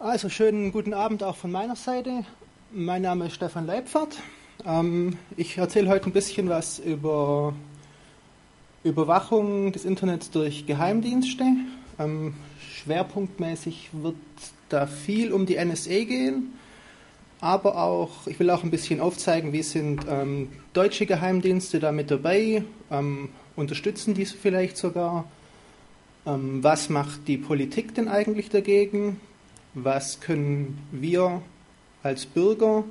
Also schönen guten Abend auch von meiner Seite. Mein Name ist Stefan Leibfahrt. Ähm, ich erzähle heute ein bisschen was über Überwachung des Internets durch Geheimdienste. Ähm, schwerpunktmäßig wird da viel um die NSA gehen, aber auch, ich will auch ein bisschen aufzeigen, wie sind ähm, deutsche Geheimdienste da mit dabei, ähm, unterstützen diese vielleicht sogar. Ähm, was macht die Politik denn eigentlich dagegen? Was können wir als Bürger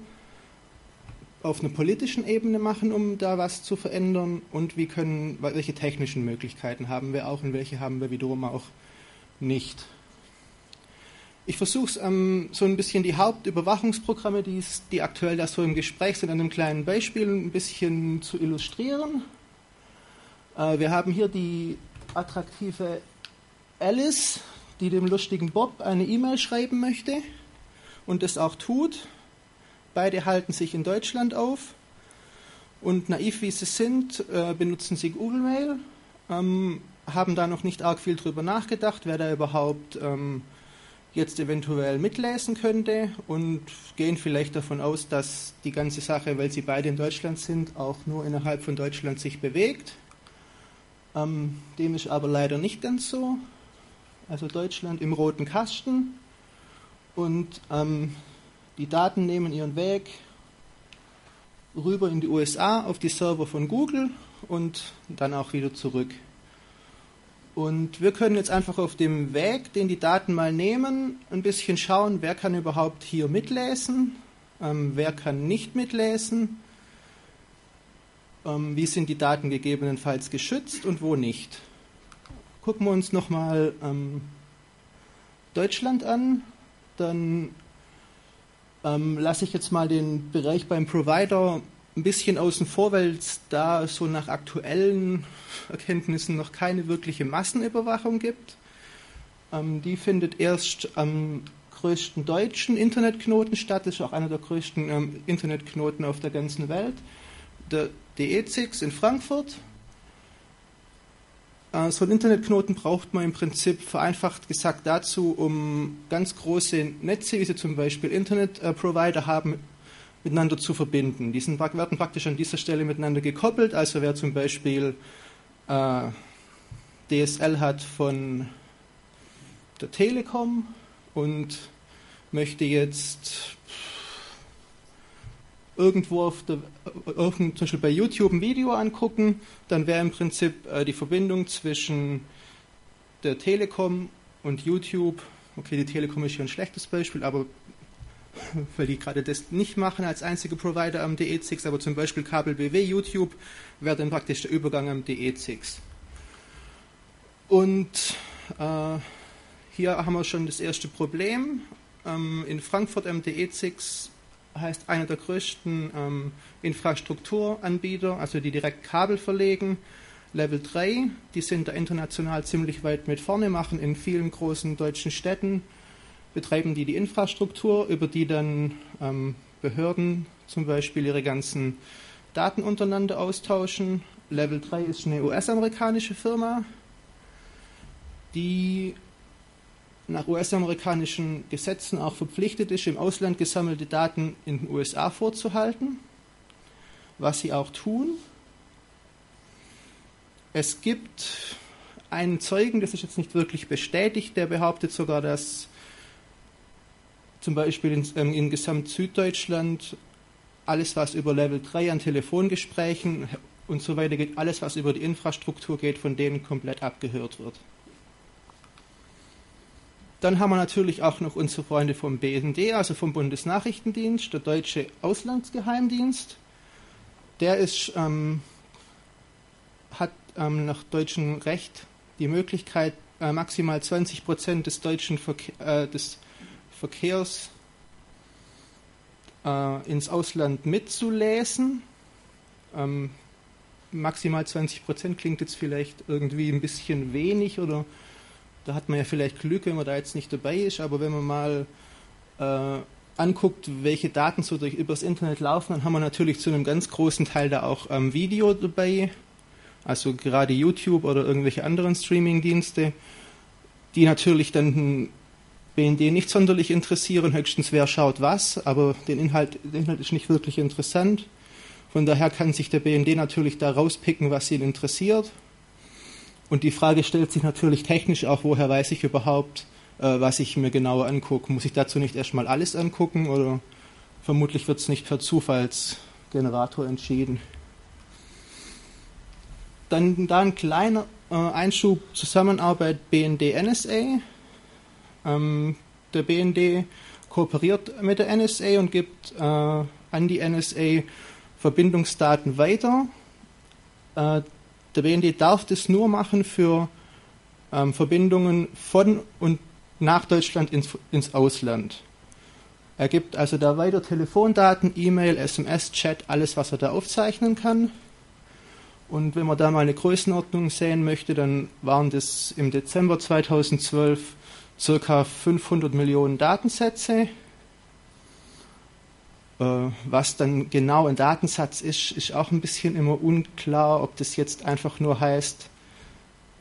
auf einer politischen Ebene machen, um da was zu verändern und wie können, welche technischen Möglichkeiten haben wir auch und welche haben wir wiederum auch nicht. Ich versuche es ähm, so ein bisschen die Hauptüberwachungsprogramme, die, die aktuell da so im Gespräch sind, an einem kleinen Beispiel ein bisschen zu illustrieren. Äh, wir haben hier die attraktive Alice, die dem lustigen Bob eine E-Mail schreiben möchte und es auch tut. Beide halten sich in Deutschland auf und naiv wie sie sind, äh, benutzen sie Google Mail, ähm, haben da noch nicht arg viel drüber nachgedacht, wer da überhaupt ähm, jetzt eventuell mitlesen könnte und gehen vielleicht davon aus, dass die ganze Sache, weil sie beide in Deutschland sind, auch nur innerhalb von Deutschland sich bewegt. Ähm, dem ist aber leider nicht ganz so also Deutschland im roten Kasten und ähm, die Daten nehmen ihren Weg rüber in die USA auf die Server von Google und dann auch wieder zurück. Und wir können jetzt einfach auf dem Weg, den die Daten mal nehmen, ein bisschen schauen, wer kann überhaupt hier mitlesen, ähm, wer kann nicht mitlesen, ähm, wie sind die Daten gegebenenfalls geschützt und wo nicht gucken wir uns nochmal ähm, Deutschland an. Dann ähm, lasse ich jetzt mal den Bereich beim Provider ein bisschen außen vor, weil es da so nach aktuellen Erkenntnissen noch keine wirkliche Massenüberwachung gibt. Ähm, die findet erst am größten deutschen Internetknoten statt. Ist auch einer der größten ähm, Internetknoten auf der ganzen Welt. Der DE6 in Frankfurt. Äh, so einen Internetknoten braucht man im Prinzip vereinfacht gesagt dazu, um ganz große Netze, wie sie zum Beispiel Internetprovider haben, miteinander zu verbinden. Die sind, werden praktisch an dieser Stelle miteinander gekoppelt. Also wer zum Beispiel äh, DSL hat von der Telekom und möchte jetzt irgendwo auf der, zum Beispiel bei YouTube ein Video angucken, dann wäre im Prinzip äh, die Verbindung zwischen der Telekom und YouTube, okay, die Telekom ist hier ein schlechtes Beispiel, aber weil die gerade das nicht machen als einzige Provider am DE6, aber zum Beispiel Kabel BW YouTube wäre dann praktisch der Übergang am DE6. Und äh, hier haben wir schon das erste Problem. Ähm, in Frankfurt am DE6 heißt einer der größten ähm, Infrastrukturanbieter, also die direkt Kabel verlegen. Level 3, die sind da international ziemlich weit mit vorne, machen in vielen großen deutschen Städten, betreiben die die Infrastruktur, über die dann ähm, Behörden zum Beispiel ihre ganzen Daten untereinander austauschen. Level 3 ist eine US-amerikanische Firma, die nach US-amerikanischen Gesetzen auch verpflichtet ist, im Ausland gesammelte Daten in den USA vorzuhalten, was sie auch tun. Es gibt einen Zeugen, das ist jetzt nicht wirklich bestätigt, der behauptet sogar, dass zum Beispiel in, ähm, in Gesamt Süddeutschland alles, was über Level 3 an Telefongesprächen und so weiter geht, alles, was über die Infrastruktur geht, von denen komplett abgehört wird. Dann haben wir natürlich auch noch unsere Freunde vom BND, also vom Bundesnachrichtendienst, der Deutsche Auslandsgeheimdienst. Der ist, ähm, hat ähm, nach deutschem Recht die Möglichkeit, äh, maximal 20 Prozent des deutschen Verke äh, des Verkehrs äh, ins Ausland mitzulesen. Ähm, maximal 20 Prozent klingt jetzt vielleicht irgendwie ein bisschen wenig oder da hat man ja vielleicht Glück, wenn man da jetzt nicht dabei ist, aber wenn man mal äh, anguckt, welche Daten so durch übers Internet laufen, dann haben wir natürlich zu einem ganz großen Teil da auch ähm, Video dabei, also gerade YouTube oder irgendwelche anderen Streaming-Dienste, die natürlich dann BND nicht sonderlich interessieren, höchstens wer schaut was, aber den Inhalt, der Inhalt ist nicht wirklich interessant. Von daher kann sich der BND natürlich da rauspicken, was ihn interessiert. Und die Frage stellt sich natürlich technisch auch, woher weiß ich überhaupt, äh, was ich mir genauer angucke. Muss ich dazu nicht erstmal alles angucken oder vermutlich wird es nicht per Zufallsgenerator entschieden. Dann da ein kleiner äh, Einschub Zusammenarbeit BND-NSA. Ähm, der BND kooperiert mit der NSA und gibt äh, an die NSA Verbindungsdaten weiter. Der BND darf das nur machen für ähm, Verbindungen von und nach Deutschland ins, ins Ausland. Er gibt also da weiter Telefondaten, E-Mail, SMS, Chat, alles, was er da aufzeichnen kann. Und wenn man da mal eine Größenordnung sehen möchte, dann waren das im Dezember 2012 circa 500 Millionen Datensätze. Äh, was dann genau ein Datensatz ist, ist auch ein bisschen immer unklar, ob das jetzt einfach nur heißt,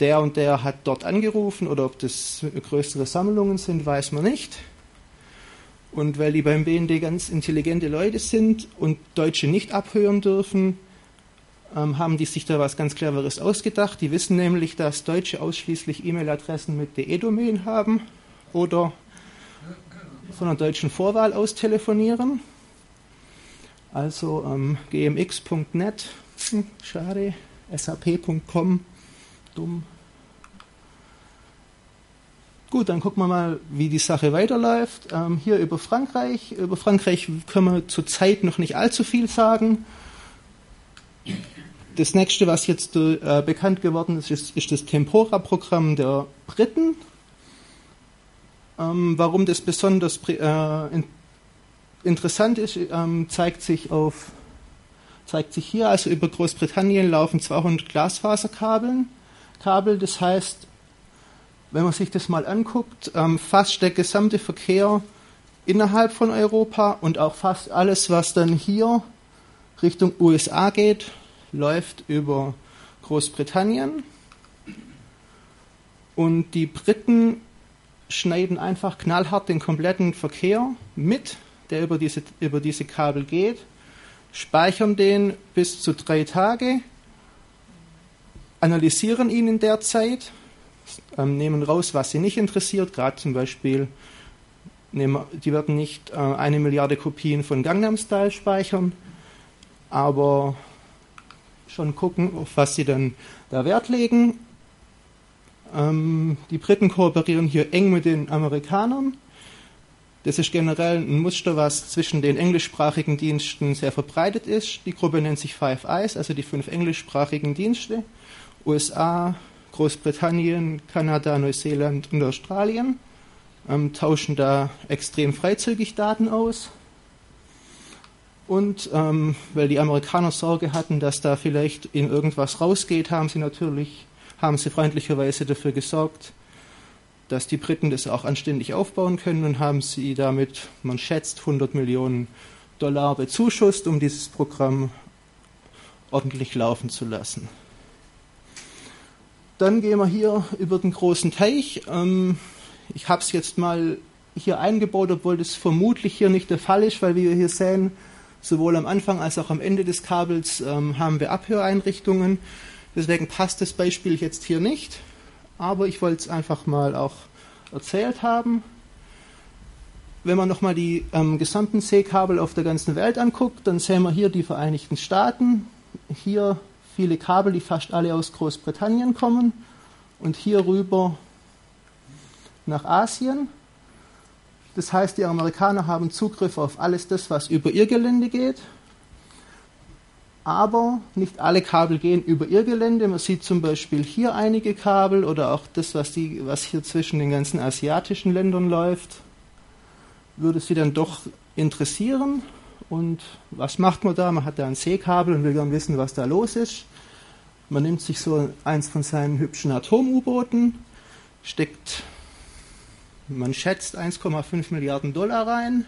der und der hat dort angerufen oder ob das größere Sammlungen sind, weiß man nicht. Und weil die beim BND ganz intelligente Leute sind und Deutsche nicht abhören dürfen, ähm, haben die sich da was ganz Cleveres ausgedacht. Die wissen nämlich, dass Deutsche ausschließlich E-Mail-Adressen mit DE-Domain haben oder von einer deutschen Vorwahl aus telefonieren. Also ähm, gmx.net, hm, schade, sap.com dumm. Gut, dann gucken wir mal, wie die Sache weiterläuft. Ähm, hier über Frankreich. Über Frankreich können wir zurzeit noch nicht allzu viel sagen. Das nächste, was jetzt äh, bekannt geworden ist, ist, ist das Tempora-Programm der Briten. Ähm, warum das besonders äh, in, interessant ist, ähm, zeigt sich auf zeigt sich hier. Also über Großbritannien laufen 200 Glasfaserkabeln. Kabel. Das heißt, wenn man sich das mal anguckt, ähm, fast der gesamte Verkehr innerhalb von Europa und auch fast alles, was dann hier Richtung USA geht, läuft über Großbritannien. Und die Briten schneiden einfach knallhart den kompletten Verkehr mit, der über diese, über diese Kabel geht, speichern den bis zu drei Tage analysieren ihn in der Zeit, ähm, nehmen raus, was sie nicht interessiert, gerade zum Beispiel, nehmen, die werden nicht äh, eine Milliarde Kopien von Gangnam Style speichern, aber schon gucken, auf was sie dann da Wert legen. Ähm, die Briten kooperieren hier eng mit den Amerikanern. Das ist generell ein Muster, was zwischen den englischsprachigen Diensten sehr verbreitet ist. Die Gruppe nennt sich Five Eyes, also die fünf englischsprachigen Dienste. USA, Großbritannien, Kanada, Neuseeland und Australien ähm, tauschen da extrem freizügig Daten aus. Und ähm, weil die Amerikaner Sorge hatten, dass da vielleicht in irgendwas rausgeht, haben sie natürlich, haben sie freundlicherweise dafür gesorgt, dass die Briten das auch anständig aufbauen können und haben sie damit, man schätzt, 100 Millionen Dollar bezuschusst, um dieses Programm ordentlich laufen zu lassen. Dann gehen wir hier über den großen Teich. Ähm, ich habe es jetzt mal hier eingebaut, obwohl das vermutlich hier nicht der Fall ist, weil wir hier sehen, sowohl am Anfang als auch am Ende des Kabels ähm, haben wir Abhöreinrichtungen. Deswegen passt das Beispiel jetzt hier nicht. Aber ich wollte es einfach mal auch erzählt haben. Wenn man nochmal die ähm, gesamten Seekabel auf der ganzen Welt anguckt, dann sehen wir hier die Vereinigten Staaten, hier viele Kabel, die fast alle aus Großbritannien kommen und hier rüber nach Asien. Das heißt, die Amerikaner haben Zugriff auf alles das, was über ihr Gelände geht. Aber nicht alle Kabel gehen über ihr Gelände. Man sieht zum Beispiel hier einige Kabel oder auch das, was, die, was hier zwischen den ganzen asiatischen Ländern läuft, würde sie dann doch interessieren. Und was macht man da? Man hat da ein Seekabel und will dann wissen, was da los ist. Man nimmt sich so eins von seinen hübschen Atom-U-Booten, steckt, man schätzt 1,5 Milliarden Dollar rein,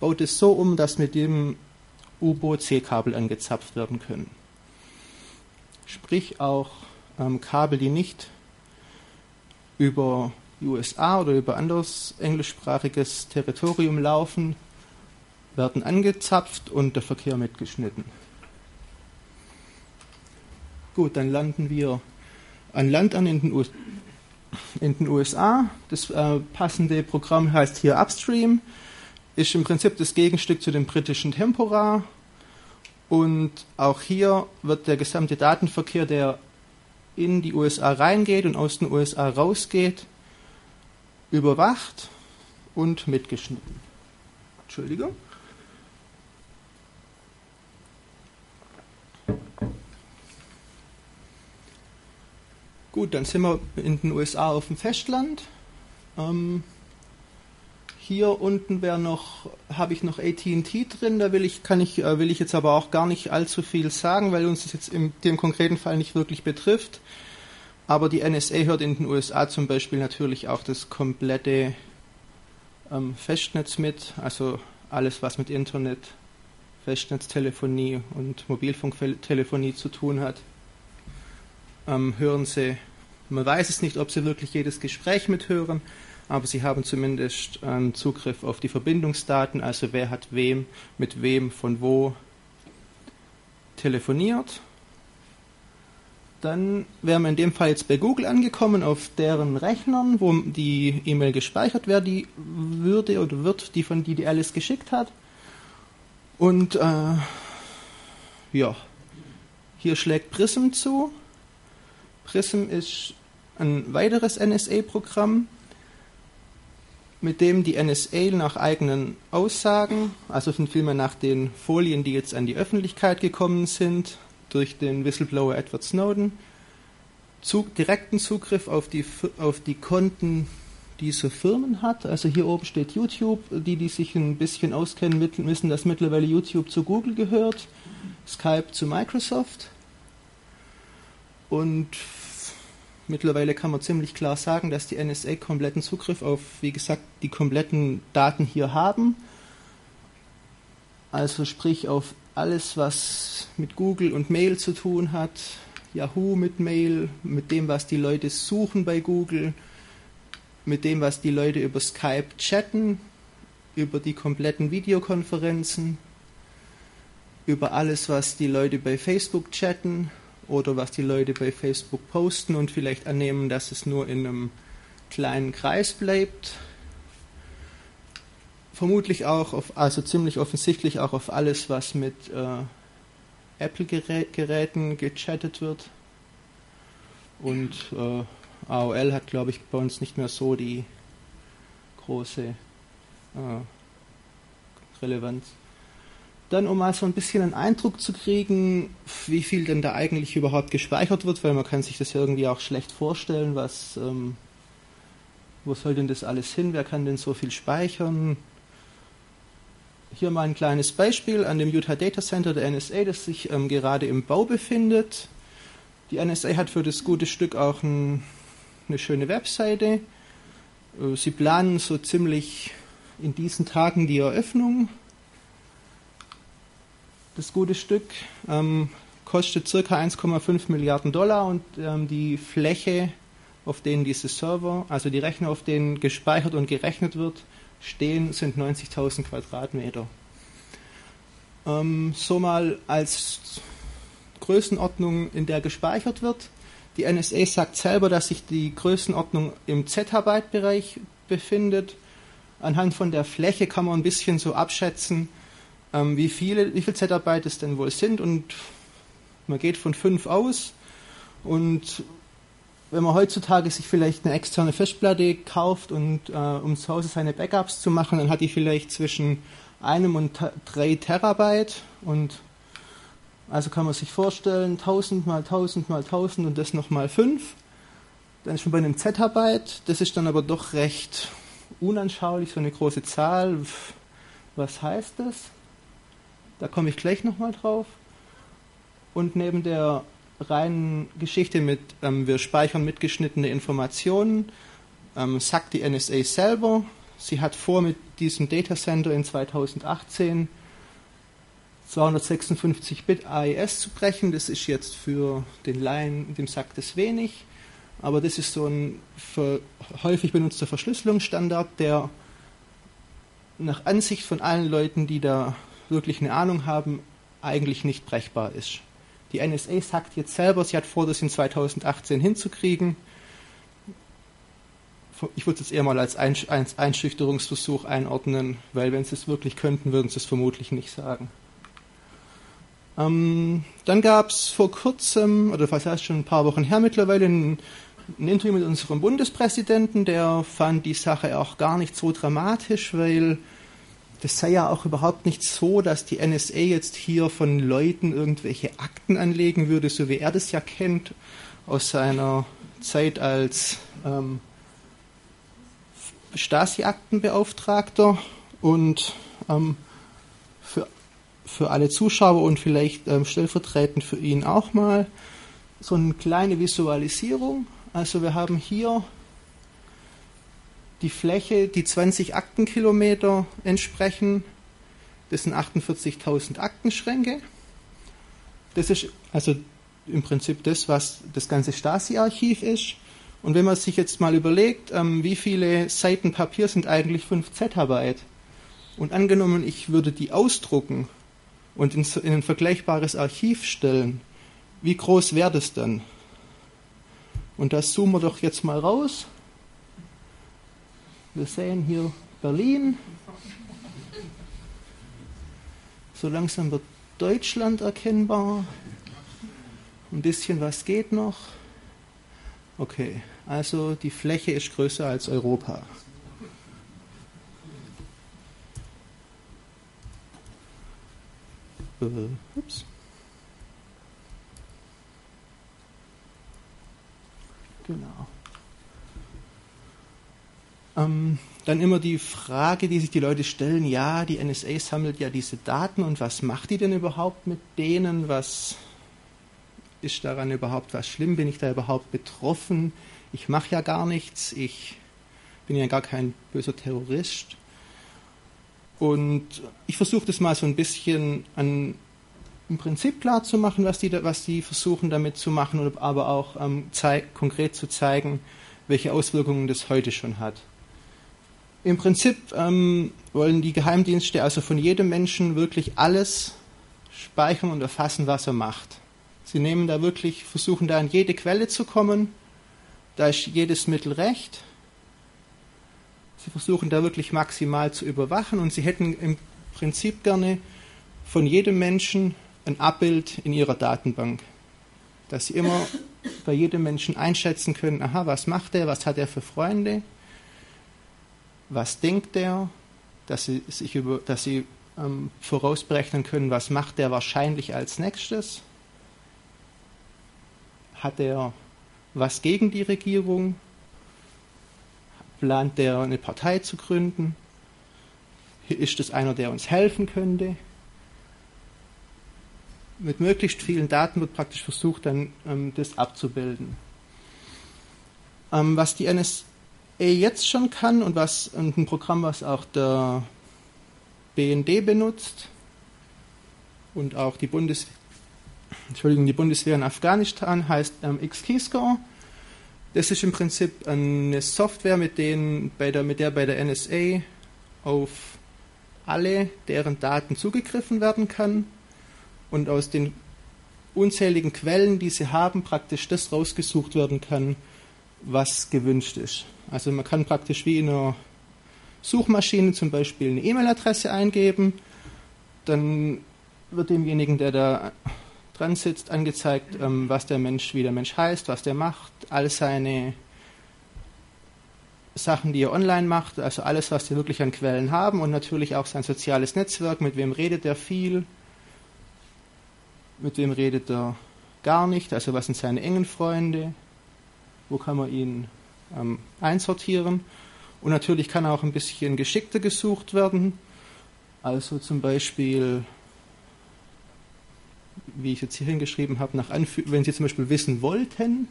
baut es so um, dass mit dem U-Boot Seekabel angezapft werden können. Sprich auch ähm, Kabel, die nicht über die USA oder über anderes englischsprachiges Territorium laufen, werden angezapft und der Verkehr mitgeschnitten. Gut, dann landen wir an Land an in den, US in den USA. Das äh, passende Programm heißt hier Upstream, ist im Prinzip das Gegenstück zu dem britischen Tempora. Und auch hier wird der gesamte Datenverkehr, der in die USA reingeht und aus den USA rausgeht, überwacht und mitgeschnitten. Entschuldigung. Gut, dann sind wir in den USA auf dem Festland. Ähm, hier unten wäre noch, habe ich noch AT&T drin. Da will ich, kann ich, äh, will ich jetzt aber auch gar nicht allzu viel sagen, weil uns das jetzt in dem konkreten Fall nicht wirklich betrifft. Aber die NSA hört in den USA zum Beispiel natürlich auch das komplette ähm, Festnetz mit, also alles, was mit Internet, Festnetztelefonie und Mobilfunktelefonie zu tun hat ähm, hören sie, man weiß es nicht, ob sie wirklich jedes Gespräch mithören, aber sie haben zumindest ähm, Zugriff auf die Verbindungsdaten, also wer hat wem, mit wem, von wo telefoniert. Dann wären wir in dem Fall jetzt bei Google angekommen, auf deren Rechnern, wo die E-Mail gespeichert wäre, die würde oder wird, die von die, die Alice geschickt hat. Und äh, ja, hier schlägt Prism zu. Prism ist ein weiteres NSA-Programm, mit dem die NSA nach eigenen Aussagen, also vielmehr nach den Folien, die jetzt an die Öffentlichkeit gekommen sind, durch den Whistleblower Edward Snowden, Zug, direkten Zugriff auf die, auf die Konten dieser Firmen hat. Also hier oben steht YouTube. Die, die sich ein bisschen auskennen, wissen, dass mittlerweile YouTube zu Google gehört, Skype zu Microsoft. Und mittlerweile kann man ziemlich klar sagen, dass die NSA kompletten Zugriff auf, wie gesagt, die kompletten Daten hier haben. Also sprich auf alles, was mit Google und Mail zu tun hat, Yahoo mit Mail, mit dem, was die Leute suchen bei Google, mit dem, was die Leute über Skype chatten, über die kompletten Videokonferenzen, über alles, was die Leute bei Facebook chatten, oder was die Leute bei Facebook posten und vielleicht annehmen, dass es nur in einem kleinen Kreis bleibt. Vermutlich auch auf, also ziemlich offensichtlich auch auf alles, was mit äh, Apple-Geräten gechattet wird. Und äh, AOL hat, glaube ich, bei uns nicht mehr so die große äh, Relevanz. Dann, um mal so ein bisschen einen Eindruck zu kriegen, wie viel denn da eigentlich überhaupt gespeichert wird, weil man kann sich das ja irgendwie auch schlecht vorstellen, was, ähm, wo soll denn das alles hin, wer kann denn so viel speichern? Hier mal ein kleines Beispiel an dem Utah Data Center der NSA, das sich ähm, gerade im Bau befindet. Die NSA hat für das gute Stück auch ein, eine schöne Webseite. Äh, sie planen so ziemlich in diesen Tagen die Eröffnung das gute Stück. Ähm, kostet ca. 1,5 Milliarden Dollar und ähm, die Fläche, auf denen diese Server, also die Rechner, auf denen gespeichert und gerechnet wird, stehen, sind 90.000 Quadratmeter. Ähm, so mal als Größenordnung, in der gespeichert wird. Die NSA sagt selber, dass sich die Größenordnung im Zettabyte-Bereich befindet. Anhand von der Fläche kann man ein bisschen so abschätzen, ähm, wie viele, wie viel Zettabyte es denn wohl sind und man geht von fünf aus und wenn man heutzutage sich vielleicht eine externe Festplatte kauft und äh, um zu Hause seine Backups zu machen, dann hat die vielleicht zwischen einem und drei Terabyte und also kann man sich vorstellen, 1000 mal 1000 mal 1000 und das nochmal 5. Dann ist man bei einem Zettabyte, das ist dann aber doch recht unanschaulich, so eine große Zahl. Was heißt das? Da komme ich gleich nochmal drauf. Und neben der reinen Geschichte mit, ähm, wir speichern mitgeschnittene Informationen, ähm, sagt die NSA selber, sie hat vor, mit diesem Datacenter in 2018 256-Bit AES zu brechen. Das ist jetzt für den Laien, dem sagt es wenig. aber das ist so ein häufig benutzter Verschlüsselungsstandard, der nach Ansicht von allen Leuten, die da wirklich eine Ahnung haben, eigentlich nicht brechbar ist. Die NSA sagt jetzt selber, sie hat vor, das in 2018 hinzukriegen. Ich würde es eher mal als Einschüchterungsversuch einordnen, weil wenn sie es wirklich könnten, würden sie es vermutlich nicht sagen. Ähm, dann gab es vor kurzem, oder fast erst schon ein paar Wochen her mittlerweile, ein, ein Interview mit unserem Bundespräsidenten, der fand die Sache auch gar nicht so dramatisch, weil das sei ja auch überhaupt nicht so, dass die NSA jetzt hier von Leuten irgendwelche Akten anlegen würde, so wie er das ja kennt aus seiner Zeit als ähm, Stasi-Aktenbeauftragter und ähm, für, für alle Zuschauer und vielleicht ähm, stellvertretend für ihn auch mal so eine kleine Visualisierung. Also wir haben hier die Fläche, die 20 Aktenkilometer entsprechen. Das sind 48.000 Aktenschränke. Das ist also im Prinzip das, was das ganze Stasi-Archiv ist. Und wenn man sich jetzt mal überlegt, ähm, wie viele Seiten Papier sind eigentlich 5 Zettabyte? Und angenommen, ich würde die ausdrucken und in, in ein vergleichbares Archiv stellen, wie groß wäre das dann? Und das zoomen wir doch jetzt mal raus. Wir sehen hier Berlin. So langsam wird Deutschland erkennbar. Ein bisschen was geht noch. Okay, also die Fläche ist größer als Europa. Äh, ups. Genau. Ähm, dann immer die Frage, die sich die Leute stellen, ja, die NSA sammelt ja diese Daten und was macht die denn überhaupt mit denen? Was ist daran überhaupt was schlimm? Bin ich da überhaupt betroffen? Ich mache ja gar nichts, ich bin ja gar kein böser Terrorist. Und ich versuche das mal so ein bisschen an, im Prinzip klar zu machen, was die, was die versuchen damit zu machen, aber auch ähm, konkret zu zeigen, welche Auswirkungen das heute schon hat. Im Prinzip ähm, wollen die Geheimdienste also von jedem Menschen wirklich alles speichern und erfassen, was er macht. Sie nehmen da wirklich, versuchen da an jede Quelle zu kommen. Da ist jedes Mittel recht. Sie versuchen da wirklich maximal zu überwachen und sie hätten im Prinzip gerne von jedem Menschen ein Abbild in ihrer Datenbank, dass sie immer bei jedem Menschen einschätzen können, aha, was macht er, was hat er für Freunde, was denkt der, dass sie, sich über, dass sie ähm, vorausberechnen können, was macht der wahrscheinlich als nächstes. Hat er was gegen die Regierung? Plant der eine Partei zu gründen? Ist es einer, der uns helfen könnte? Mit möglichst vielen Daten wird praktisch versucht, dann ähm, das abzubilden. Ähm, was die NS jetzt schon kann und was und ein Programm, was auch der BND benutzt und auch die Bundes Entschuldigung, die Bundeswehr in Afghanistan heißt ähm, XKeyscore. Das ist im Prinzip eine Software, mit, denen bei der, mit der bei der NSA auf alle deren Daten zugegriffen werden kann und aus den unzähligen Quellen, die sie haben, praktisch das rausgesucht werden kann, was gewünscht ist. Also man kann praktisch wie in einer Suchmaschine zum Beispiel eine E-Mail-Adresse eingeben, dann wird demjenigen, der da dran sitzt, angezeigt, ähm, was der Mensch, wie der Mensch heißt, was der macht, all seine Sachen, die er online macht, also alles, was wir wirklich an Quellen haben und natürlich auch sein soziales Netzwerk, mit wem redet er viel, mit wem redet er gar nicht, also was sind seine engen Freunde, wo kann man ihn ähm, einsortieren. Und natürlich kann auch ein bisschen geschickter gesucht werden. Also zum Beispiel, wie ich jetzt hier hingeschrieben habe, nach wenn Sie zum Beispiel wissen wollten,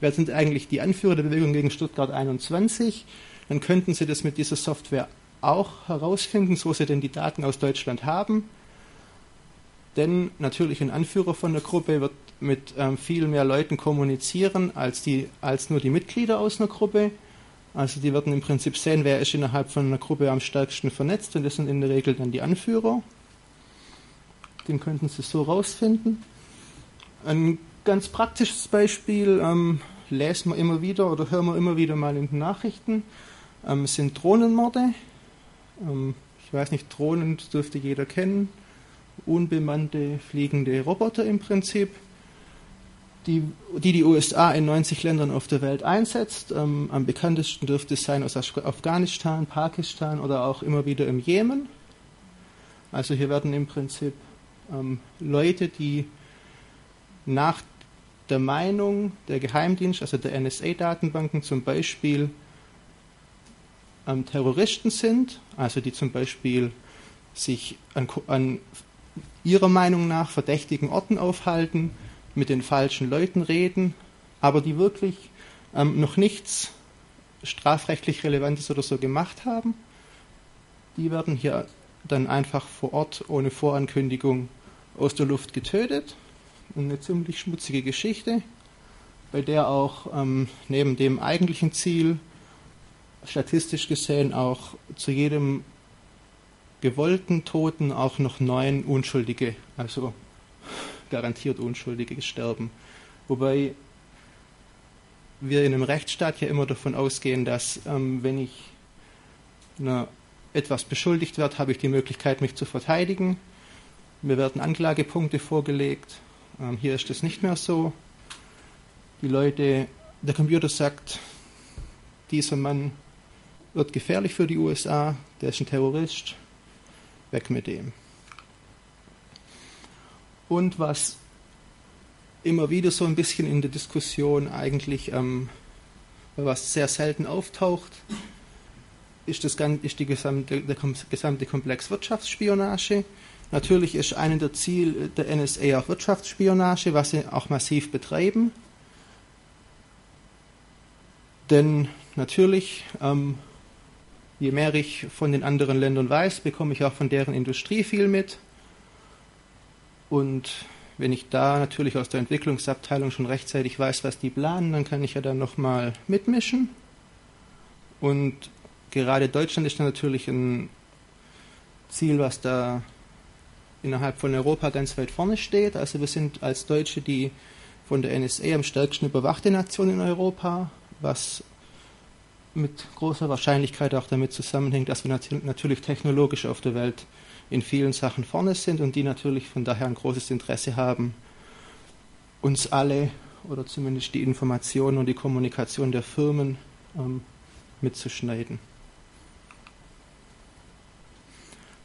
wer sind eigentlich die Anführer der Bewegung gegen Stuttgart 21, dann könnten Sie das mit dieser Software auch herausfinden, so Sie denn die Daten aus Deutschland haben. Denn natürlich ein Anführer von der Gruppe wird mit ähm, viel mehr Leuten kommunizieren als, die, als nur die Mitglieder aus einer Gruppe. Also die werden im Prinzip sehen, wer ist innerhalb von einer Gruppe am stärksten vernetzt und das sind in der Regel dann die Anführer. Den könnten Sie so rausfinden. Ein ganz praktisches Beispiel ähm, lesen wir immer wieder oder hören wir immer wieder mal in den Nachrichten, ähm, sind Drohnenmorde. Ähm, ich weiß nicht, Drohnen dürfte jeder kennen. Unbemannte fliegende Roboter im Prinzip die, die die USA in 90 Ländern auf der Welt einsetzt. Ähm, am bekanntesten dürfte es sein aus Afghanistan, Pakistan oder auch immer wieder im Jemen. Also hier werden im Prinzip ähm, Leute, die nach der Meinung der Geheimdienst, also der NSA-Datenbanken zum Beispiel ähm, Terroristen sind, also die zum Beispiel sich an, an ihrer Meinung nach verdächtigen Orten aufhalten, mit den falschen Leuten reden, aber die wirklich ähm, noch nichts strafrechtlich Relevantes oder so gemacht haben, die werden hier dann einfach vor Ort ohne Vorankündigung aus der Luft getötet. Eine ziemlich schmutzige Geschichte, bei der auch ähm, neben dem eigentlichen Ziel statistisch gesehen auch zu jedem gewollten Toten auch noch neun Unschuldige, also garantiert Unschuldige sterben. Wobei wir in einem Rechtsstaat ja immer davon ausgehen, dass ähm, wenn ich na, etwas beschuldigt werde, habe ich die Möglichkeit, mich zu verteidigen. Mir werden Anklagepunkte vorgelegt. Ähm, hier ist das nicht mehr so. Die Leute, der Computer sagt, dieser Mann wird gefährlich für die USA, der ist ein Terrorist, weg mit dem. Und was immer wieder so ein bisschen in der Diskussion eigentlich, ähm, was sehr selten auftaucht, ist, das, ist die gesamte, der gesamte Komplex Wirtschaftsspionage. Natürlich ist eine der Ziele der NSA auch Wirtschaftsspionage, was sie auch massiv betreiben. Denn natürlich, ähm, je mehr ich von den anderen Ländern weiß, bekomme ich auch von deren Industrie viel mit. Und wenn ich da natürlich aus der Entwicklungsabteilung schon rechtzeitig weiß, was die planen, dann kann ich ja dann nochmal mitmischen. Und gerade Deutschland ist natürlich ein Ziel, was da innerhalb von Europa ganz weit vorne steht. Also wir sind als Deutsche die von der NSA am stärksten überwachte Nation in Europa, was mit großer Wahrscheinlichkeit auch damit zusammenhängt, dass wir natürlich technologisch auf der Welt in vielen Sachen vorne sind und die natürlich von daher ein großes Interesse haben, uns alle oder zumindest die Informationen und die Kommunikation der Firmen ähm, mitzuschneiden.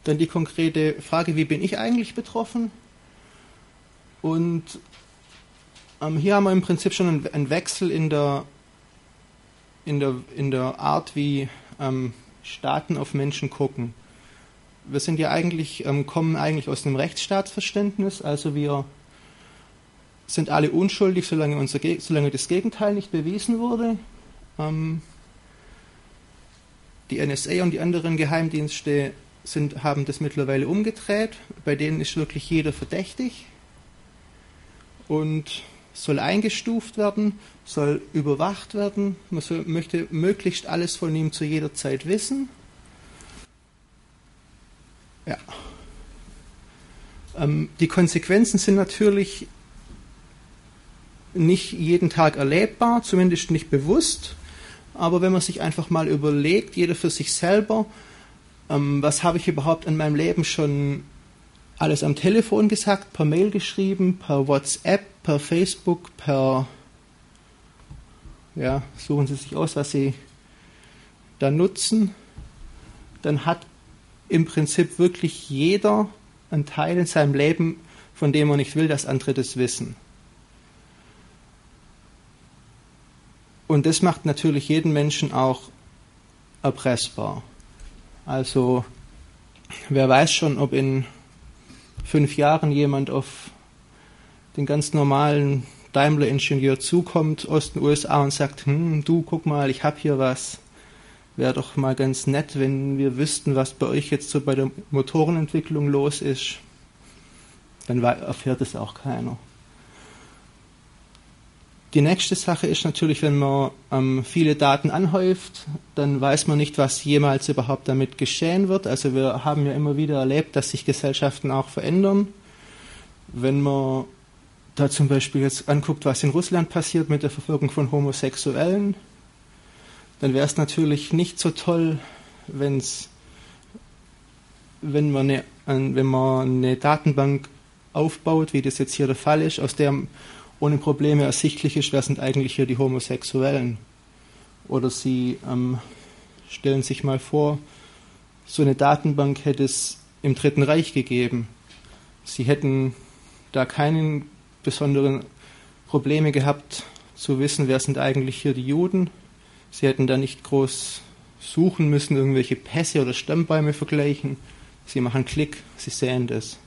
Dann die konkrete Frage, wie bin ich eigentlich betroffen? Und ähm, hier haben wir im Prinzip schon einen, Wechsel in der, in der, in der Art, wie ähm, Staaten auf Menschen gucken wir sind ja eigentlich, ähm, kommen eigentlich aus einem Rechtsstaatsverständnis, also wir sind alle unschuldig, solange, unser, solange das Gegenteil nicht bewiesen wurde. Ähm, die NSA und die anderen Geheimdienste sind, haben das mittlerweile umgedreht. Bei denen ist wirklich jeder verdächtig und soll eingestuft werden, soll überwacht werden. Man soll, möchte möglichst alles von ihm zu jeder Zeit wissen. Ja. Ähm, die Konsequenzen sind natürlich nicht jeden Tag erlebbar, zumindest nicht bewusst. Aber wenn man sich einfach mal überlegt, jeder für sich selber, ähm, was habe ich überhaupt in meinem Leben schon alles am Telefon gesagt, per Mail geschrieben, per WhatsApp, per Facebook, per ja, suchen Sie sich aus, was Sie da nutzen, dann hat im Prinzip wirklich jeder einen Teil in seinem Leben, von dem er nicht will, dass andere das wissen. Und das macht natürlich jeden Menschen auch erpressbar. Also wer weiß schon, ob in fünf Jahren jemand auf den ganz normalen Daimler-Ingenieur zukommt aus den USA und sagt, hm, du guck mal, ich habe hier was wäre doch mal ganz nett, wenn wir wüssten, was bei euch jetzt so bei der Motorenentwicklung los ist. Dann erfährt es auch keiner. Die nächste Sache ist natürlich, wenn man ähm, viele Daten anhäuft, dann weiß man nicht, was jemals überhaupt damit geschehen wird. Also wir haben ja immer wieder erlebt, dass sich Gesellschaften auch verändern. Wenn man da zum Beispiel jetzt anguckt, was in Russland passiert mit der Verfolgung von Homosexuellen, dann wäre es natürlich nicht so toll, wenn's, wenn, man eine, wenn man eine Datenbank aufbaut, wie das jetzt hier der Fall ist, aus der ohne Probleme ersichtlich ist, wer sind eigentlich hier die Homosexuellen. Oder Sie ähm, stellen sich mal vor, so eine Datenbank hätte es im Dritten Reich gegeben. Sie hätten da keine besonderen Probleme gehabt zu wissen, wer sind eigentlich hier die Juden. Sie hätten da nicht groß suchen müssen, irgendwelche Pässe oder Stammbäume vergleichen. Sie machen Klick, sie sehen das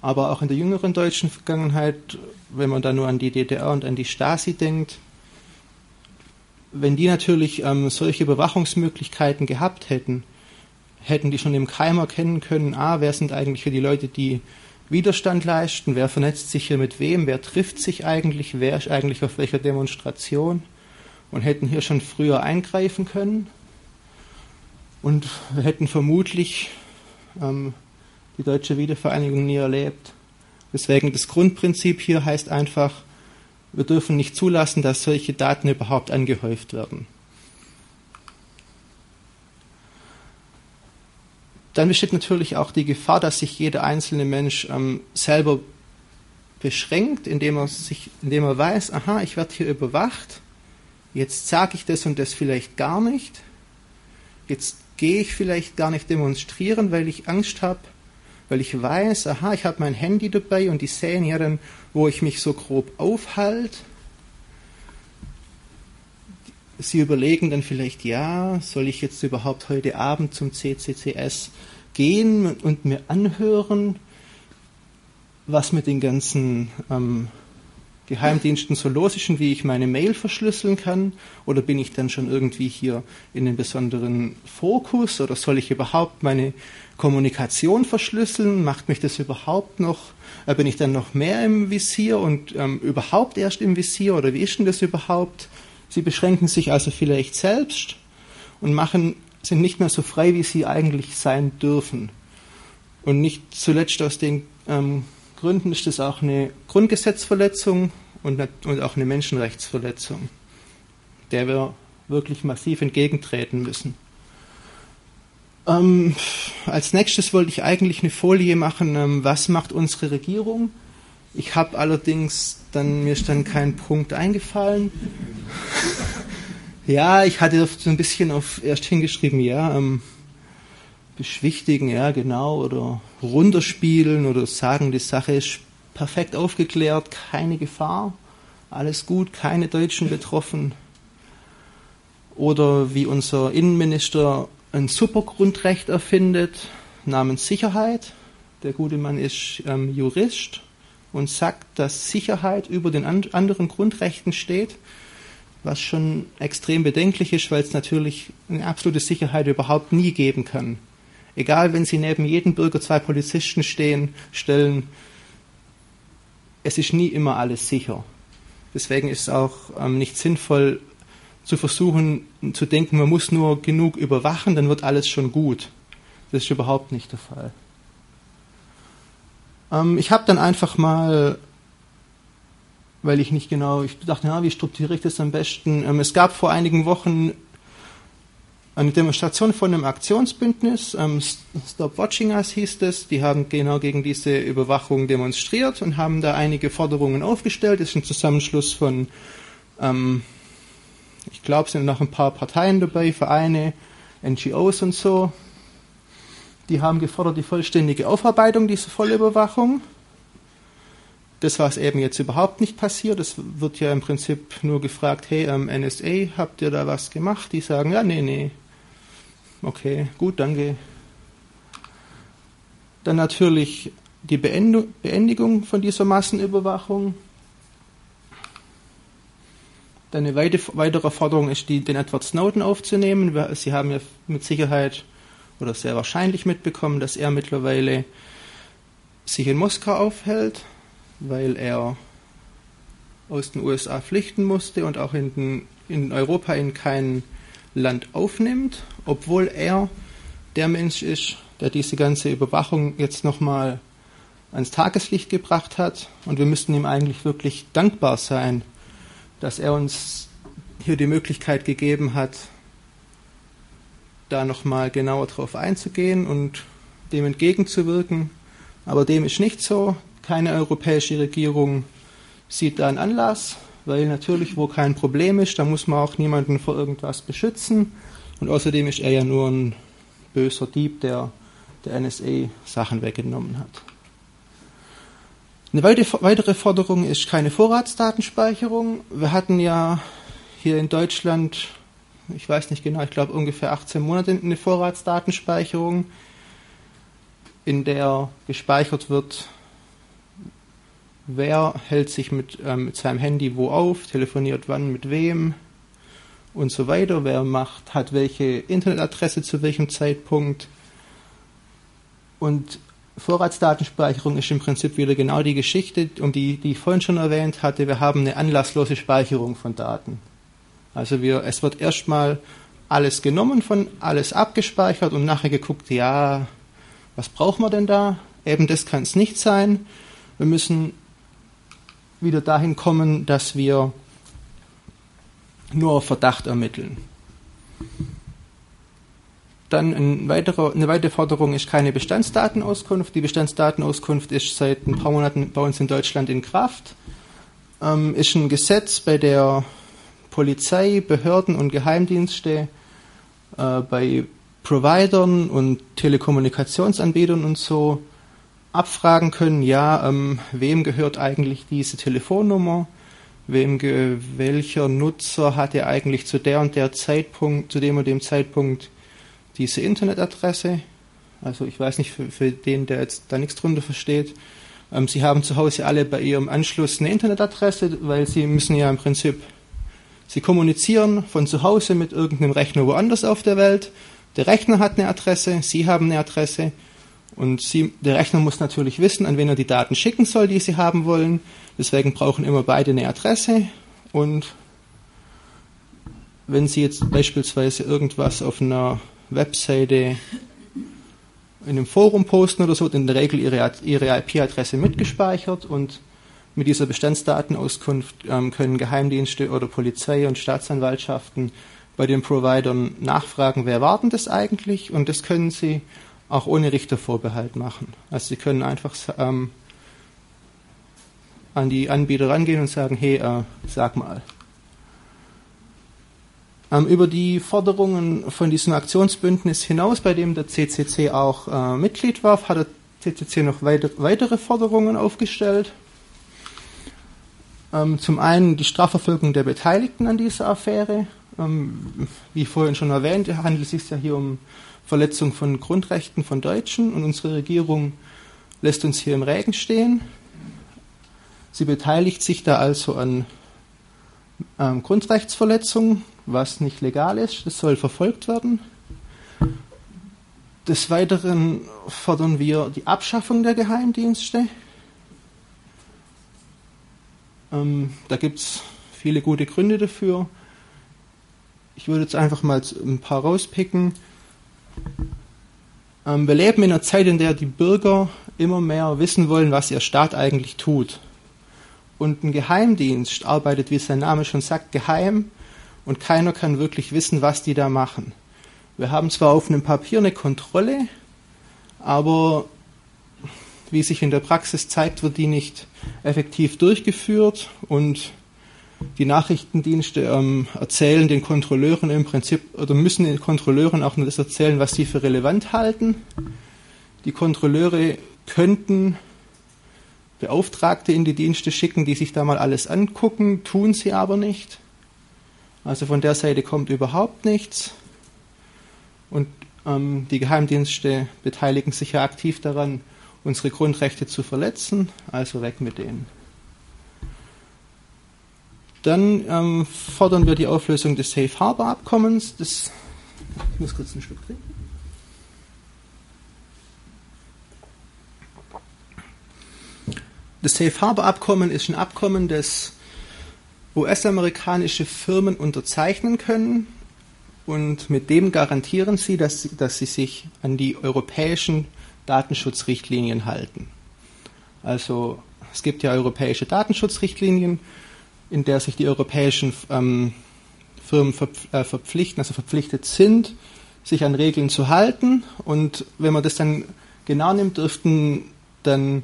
aber auch in der jüngeren deutschen Vergangenheit, wenn man da nur an die DDR und an die Stasi denkt, wenn die natürlich ähm, solche Überwachungsmöglichkeiten gehabt hätten, hätten die schon im Keim erkennen können, ah, wer sind eigentlich für die Leute, die Widerstand leisten, wer vernetzt sich hier mit wem, wer trifft sich eigentlich, wer ist eigentlich auf welcher Demonstration? Und hätten hier schon früher eingreifen können? Und hätten vermutlich ähm, die deutsche Wiedervereinigung nie erlebt. Deswegen das Grundprinzip hier heißt einfach, wir dürfen nicht zulassen, dass solche Daten überhaupt angehäuft werden. Dann besteht natürlich auch die Gefahr, dass sich jeder einzelne Mensch ähm, selber beschränkt, indem er, sich, indem er weiß, aha, ich werde hier überwacht, jetzt sage ich das und das vielleicht gar nicht, jetzt gehe ich vielleicht gar nicht demonstrieren, weil ich Angst habe, weil ich weiß, aha, ich habe mein Handy dabei und die sehen ja dann, wo ich mich so grob aufhalte. Sie überlegen dann vielleicht, ja, soll ich jetzt überhaupt heute Abend zum CCCS gehen und mir anhören, was mit den ganzen ähm, Geheimdiensten so los ist und wie ich meine Mail verschlüsseln kann? Oder bin ich dann schon irgendwie hier in einem besonderen Fokus? Oder soll ich überhaupt meine Kommunikation verschlüsseln? Macht mich das überhaupt noch? Äh, bin ich dann noch mehr im Visier und ähm, überhaupt erst im Visier? Oder wie ist denn das überhaupt? Sie beschränken sich also vielleicht selbst und machen, sind nicht mehr so frei, wie sie eigentlich sein dürfen. Und nicht zuletzt aus den ähm, Gründen ist das auch eine Grundgesetzverletzung und, und auch eine Menschenrechtsverletzung, der wir wirklich massiv entgegentreten müssen. Ähm, als nächstes wollte ich eigentlich eine Folie machen, ähm, was macht unsere Regierung? Ich habe allerdings dann, mir ist dann kein Punkt eingefallen. ja, ich hatte so ein bisschen auf erst hingeschrieben, ja, ähm, beschwichtigen, ja genau, oder runterspielen oder sagen, die Sache ist perfekt aufgeklärt, keine Gefahr, alles gut, keine Deutschen betroffen. Oder wie unser Innenminister ein super Grundrecht erfindet namens Sicherheit. Der gute Mann ist ähm, Jurist und sagt, dass Sicherheit über den an anderen Grundrechten steht, was schon extrem bedenklich ist, weil es natürlich eine absolute Sicherheit überhaupt nie geben kann. Egal, wenn Sie neben jedem Bürger zwei Polizisten stehen, stellen, es ist nie immer alles sicher. Deswegen ist es auch ähm, nicht sinnvoll zu versuchen zu denken, man muss nur genug überwachen, dann wird alles schon gut. Das ist überhaupt nicht der Fall. Ähm, ich habe dann einfach mal, weil ich nicht genau, ich dachte, ja, wie strukturiere ich das am besten? Ähm, es gab vor einigen Wochen eine Demonstration von einem Aktionsbündnis, ähm, Stop Watching Us hieß es, die haben genau gegen diese Überwachung demonstriert und haben da einige Forderungen aufgestellt. Das ist ein Zusammenschluss von, ähm, ich glaube, sind noch ein paar Parteien dabei, Vereine, NGOs und so. Die haben gefordert die vollständige Aufarbeitung dieser Vollüberwachung. Das, was eben jetzt überhaupt nicht passiert, es wird ja im Prinzip nur gefragt, hey, ähm, NSA, habt ihr da was gemacht? Die sagen, ja, nee, nee, Okay, gut, danke. Dann natürlich die Beendigung von dieser Massenüberwachung. Dann eine weitere Forderung ist, die, den Edward Snowden aufzunehmen. Sie haben ja mit Sicherheit oder sehr wahrscheinlich mitbekommen, dass er mittlerweile sich in Moskau aufhält, weil er aus den USA flüchten musste und auch in, den, in Europa in kein Land aufnimmt, obwohl er der Mensch ist, der diese ganze Überwachung jetzt nochmal ans Tageslicht gebracht hat. Und wir müssten ihm eigentlich wirklich dankbar sein, dass er uns hier die Möglichkeit gegeben hat, da nochmal genauer drauf einzugehen und dem entgegenzuwirken. Aber dem ist nicht so. Keine europäische Regierung sieht da einen Anlass, weil natürlich, wo kein Problem ist, da muss man auch niemanden vor irgendwas beschützen. Und außerdem ist er ja nur ein böser Dieb, der der NSA Sachen weggenommen hat. Eine weitere Forderung ist keine Vorratsdatenspeicherung. Wir hatten ja hier in Deutschland, ich weiß nicht genau, ich glaube ungefähr 18 Monate eine Vorratsdatenspeicherung, in der gespeichert wird, wer hält sich mit, ähm, mit seinem Handy wo auf, telefoniert wann mit wem und so weiter, wer macht, hat welche Internetadresse zu welchem Zeitpunkt. Und Vorratsdatenspeicherung ist im Prinzip wieder genau die Geschichte, um die, die ich vorhin schon erwähnt hatte. Wir haben eine anlasslose Speicherung von Daten. Also wir, es wird erstmal alles genommen von, alles abgespeichert und nachher geguckt, ja, was brauchen wir denn da? Eben das kann es nicht sein. Wir müssen wieder dahin kommen, dass wir nur Verdacht ermitteln. Dann ein weiterer, eine weitere Forderung ist keine Bestandsdatenauskunft. Die Bestandsdatenauskunft ist seit ein paar Monaten bei uns in Deutschland in Kraft. Ähm, ist ein Gesetz, bei der Polizei, Behörden und Geheimdienste äh, bei Providern und Telekommunikationsanbietern und so abfragen können, ja, ähm, wem gehört eigentlich diese Telefonnummer, wem welcher Nutzer hatte eigentlich zu der und der Zeitpunkt, zu dem und dem Zeitpunkt diese Internetadresse. Also ich weiß nicht, für, für den, der jetzt da nichts drunter versteht. Ähm, Sie haben zu Hause alle bei Ihrem Anschluss eine Internetadresse, weil Sie müssen ja im Prinzip, Sie kommunizieren von zu Hause mit irgendeinem Rechner woanders auf der Welt. Der Rechner hat eine Adresse, Sie haben eine Adresse und Sie, der Rechner muss natürlich wissen, an wen er die Daten schicken soll, die Sie haben wollen. Deswegen brauchen immer beide eine Adresse und wenn Sie jetzt beispielsweise irgendwas auf einer Webseite in einem Forum posten oder so, hat in der Regel ihre, ihre IP-Adresse mitgespeichert und mit dieser Bestandsdatenauskunft ähm, können Geheimdienste oder Polizei und Staatsanwaltschaften bei den Providern nachfragen, wer war das eigentlich? Und das können sie auch ohne Richtervorbehalt machen. Also sie können einfach ähm, an die Anbieter rangehen und sagen, hey, äh, sag mal, ähm, über die Forderungen von diesem Aktionsbündnis hinaus, bei dem der CCC auch äh, Mitglied war, hat der CCC noch weiter, weitere Forderungen aufgestellt. Ähm, zum einen die Strafverfolgung der Beteiligten an dieser Affäre. Ähm, wie vorhin schon erwähnt, handelt es sich ja hier um Verletzung von Grundrechten von Deutschen und unsere Regierung lässt uns hier im Regen stehen. Sie beteiligt sich da also an ähm, Grundrechtsverletzungen was nicht legal ist. Das soll verfolgt werden. Des Weiteren fordern wir die Abschaffung der Geheimdienste. Ähm, da gibt es viele gute Gründe dafür. Ich würde jetzt einfach mal ein paar rauspicken. Ähm, wir leben in einer Zeit, in der die Bürger immer mehr wissen wollen, was ihr Staat eigentlich tut. Und ein Geheimdienst arbeitet, wie sein Name schon sagt, geheim und keiner kann wirklich wissen, was die da machen. Wir haben zwar auf einem Papier eine Kontrolle, aber wie sich in der Praxis zeigt, wird die nicht effektiv durchgeführt und die Nachrichtendienste ähm, erzählen den Kontrolleuren im Prinzip oder müssen den Kontrolleuren auch nur das erzählen, was sie für relevant halten. Die Kontrolleure könnten Beauftragte in die Dienste schicken, die sich da mal alles angucken, tun sie aber nicht. Also von der Seite kommt überhaupt nichts. Und ähm, die Geheimdienste beteiligen sich ja aktiv daran, unsere Grundrechte zu verletzen. Also weg mit denen. Dann ähm, fordern wir die Auflösung des Safe Harbor Abkommens. Das, ich muss kurz einen Schluck trinken. das Safe Harbor Abkommen ist ein Abkommen, das US-amerikanische Firmen unterzeichnen können und mit dem garantieren sie, dass, dass sie sich an die europäischen Datenschutzrichtlinien halten. Also es gibt ja europäische Datenschutzrichtlinien, in der sich die europäischen ähm, Firmen äh, verpflichten, also verpflichtet sind, sich an Regeln zu halten. Und wenn man das dann genau nimmt, dürften dann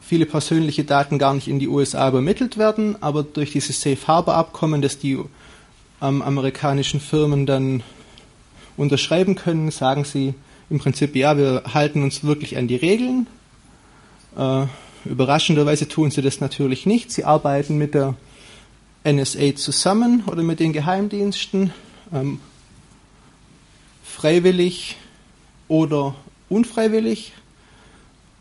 viele persönliche Daten gar nicht in die USA übermittelt werden, aber durch dieses Safe Harbor Abkommen, das die ähm, amerikanischen Firmen dann unterschreiben können, sagen sie im Prinzip, ja, wir halten uns wirklich an die Regeln. Äh, überraschenderweise tun sie das natürlich nicht. Sie arbeiten mit der NSA zusammen oder mit den Geheimdiensten, ähm, freiwillig oder unfreiwillig.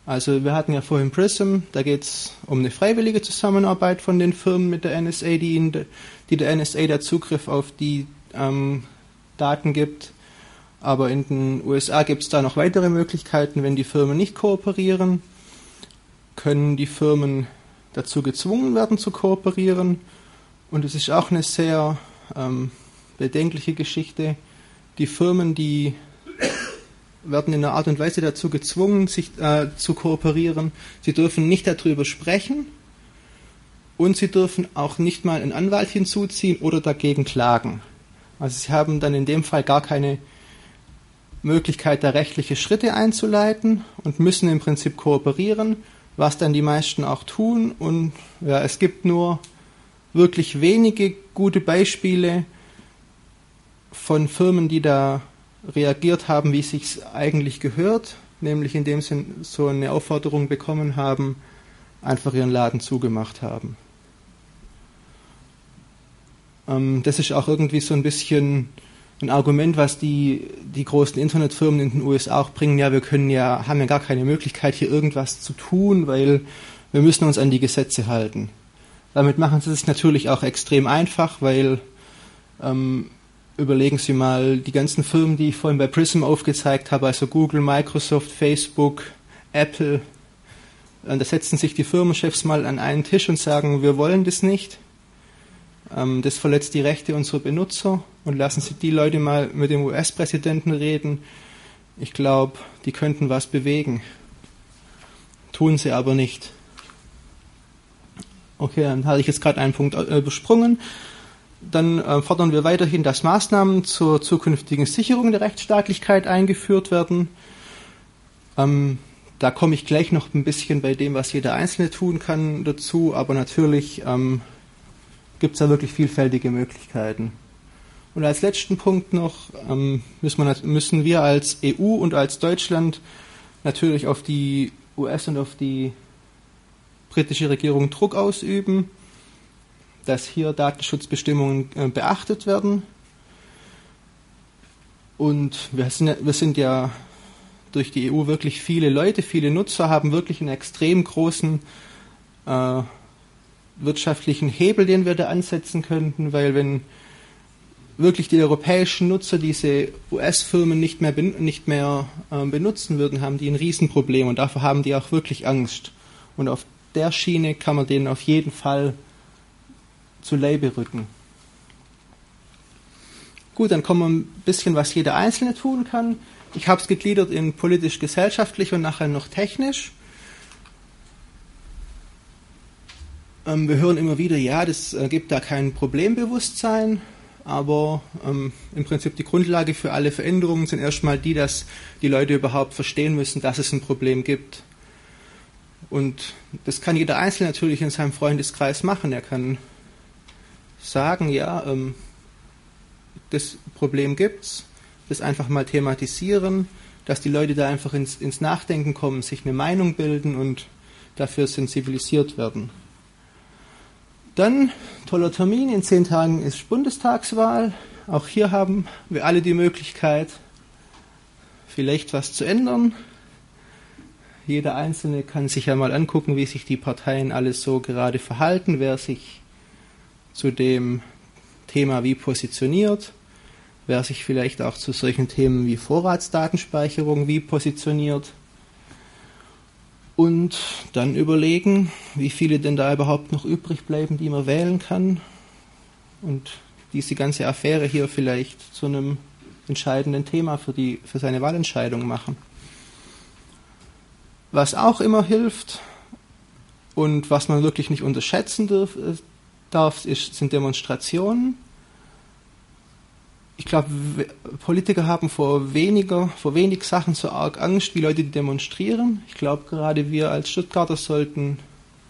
Also wir hatten ja vorhin Prism, da geht es um eine freiwillige Zusammenarbeit von den Firmen mit der NSA, die, de, die der NSA der Zugriff auf die ähm, Daten gibt. Aber in den USA gibt es da noch weitere Möglichkeiten, wenn die Firmen nicht kooperieren, können die Firmen dazu gezwungen werden zu kooperieren. Und es ist auch eine sehr ähm, bedenkliche Geschichte. Die Firmen, die werden in einer Art und Weise dazu gezwungen, sich äh, zu kooperieren. Sie dürfen nicht darüber sprechen und sie dürfen auch nicht mal einen Anwalt hinzuziehen oder dagegen klagen. Also sie haben dann in dem Fall gar keine Möglichkeit, da rechtliche Schritte einzuleiten und müssen im Prinzip kooperieren, was dann die meisten auch tun. Und ja, es gibt nur wirklich wenige gute Beispiele von Firmen, die da reagiert haben, wie es sich eigentlich gehört, nämlich indem sie so eine Aufforderung bekommen haben, einfach ihren Laden zugemacht haben. Ähm, das ist auch irgendwie so ein bisschen ein Argument, was die, die großen Internetfirmen in den USA auch bringen. Ja, wir können ja, haben ja gar keine Möglichkeit, hier irgendwas zu tun, weil wir müssen uns an die Gesetze halten. Damit machen sie es natürlich auch extrem einfach, weil ähm, überlegen Sie mal die ganzen Firmen, die ich vorhin bei Prism aufgezeigt habe, also Google, Microsoft, Facebook, Apple. Da setzen sich die Firmenchefs mal an einen Tisch und sagen, wir wollen das nicht. Ähm, das verletzt die Rechte unserer Benutzer und lassen Sie die Leute mal mit dem US-Präsidenten reden. Ich glaube, die könnten was bewegen. Tun sie aber nicht. Okay, dann hatte ich jetzt gerade einen Punkt äh, übersprungen. Dann äh, fordern wir weiterhin, dass Maßnahmen zur zukünftigen Sicherung der Rechtsstaatlichkeit eingeführt werden. Ähm, da komme ich gleich noch ein bisschen bei dem, was jeder Einzelne tun kann, dazu, aber natürlich ähm, gibt es da wirklich vielfältige Möglichkeiten. Und als letzten Punkt noch ähm, müssen, wir, müssen wir als EU und als Deutschland natürlich auf die US und auf die britische Regierung Druck ausüben dass hier Datenschutzbestimmungen äh, beachtet werden. Und wir sind, wir sind ja durch die EU wirklich viele Leute, viele Nutzer haben wirklich einen extrem großen äh, wirtschaftlichen Hebel, den wir da ansetzen könnten, weil wenn wirklich die europäischen Nutzer diese US-Firmen nicht mehr, nicht mehr äh, benutzen würden, haben die ein Riesenproblem und dafür haben die auch wirklich Angst. Und auf der Schiene kann man denen auf jeden Fall zu Leibe rücken. Gut, dann kommen wir ein bisschen, was jeder Einzelne tun kann. Ich habe es gegliedert in politisch-gesellschaftlich und nachher noch technisch. Ähm, wir hören immer wieder, ja, das äh, gibt da kein Problembewusstsein, aber ähm, im Prinzip die Grundlage für alle Veränderungen sind erstmal die, dass die Leute überhaupt verstehen müssen, dass es ein Problem gibt. Und das kann jeder Einzelne natürlich in seinem Freundeskreis machen. Er kann sagen, ja, ähm, das Problem gibt's, das einfach mal thematisieren, dass die Leute da einfach ins, ins Nachdenken kommen, sich eine Meinung bilden und dafür sensibilisiert werden. Dann, toller Termin, in zehn Tagen ist Bundestagswahl. Auch hier haben wir alle die Möglichkeit, vielleicht was zu ändern. Jeder Einzelne kann sich ja mal angucken, wie sich die Parteien alles so gerade verhalten, wer sich zu dem Thema wie positioniert, wer sich vielleicht auch zu solchen Themen wie Vorratsdatenspeicherung wie positioniert. Und dann überlegen, wie viele denn da überhaupt noch übrig bleiben, die man wählen kann und diese ganze Affäre hier vielleicht zu einem entscheidenden Thema für, die, für seine Wahlentscheidung machen. Was auch immer hilft und was man wirklich nicht unterschätzen darf, darf ist, sind Demonstrationen. Ich glaube, Politiker haben vor weniger, vor wenig Sachen so arg Angst wie Leute, die demonstrieren. Ich glaube, gerade wir als Stuttgarter sollten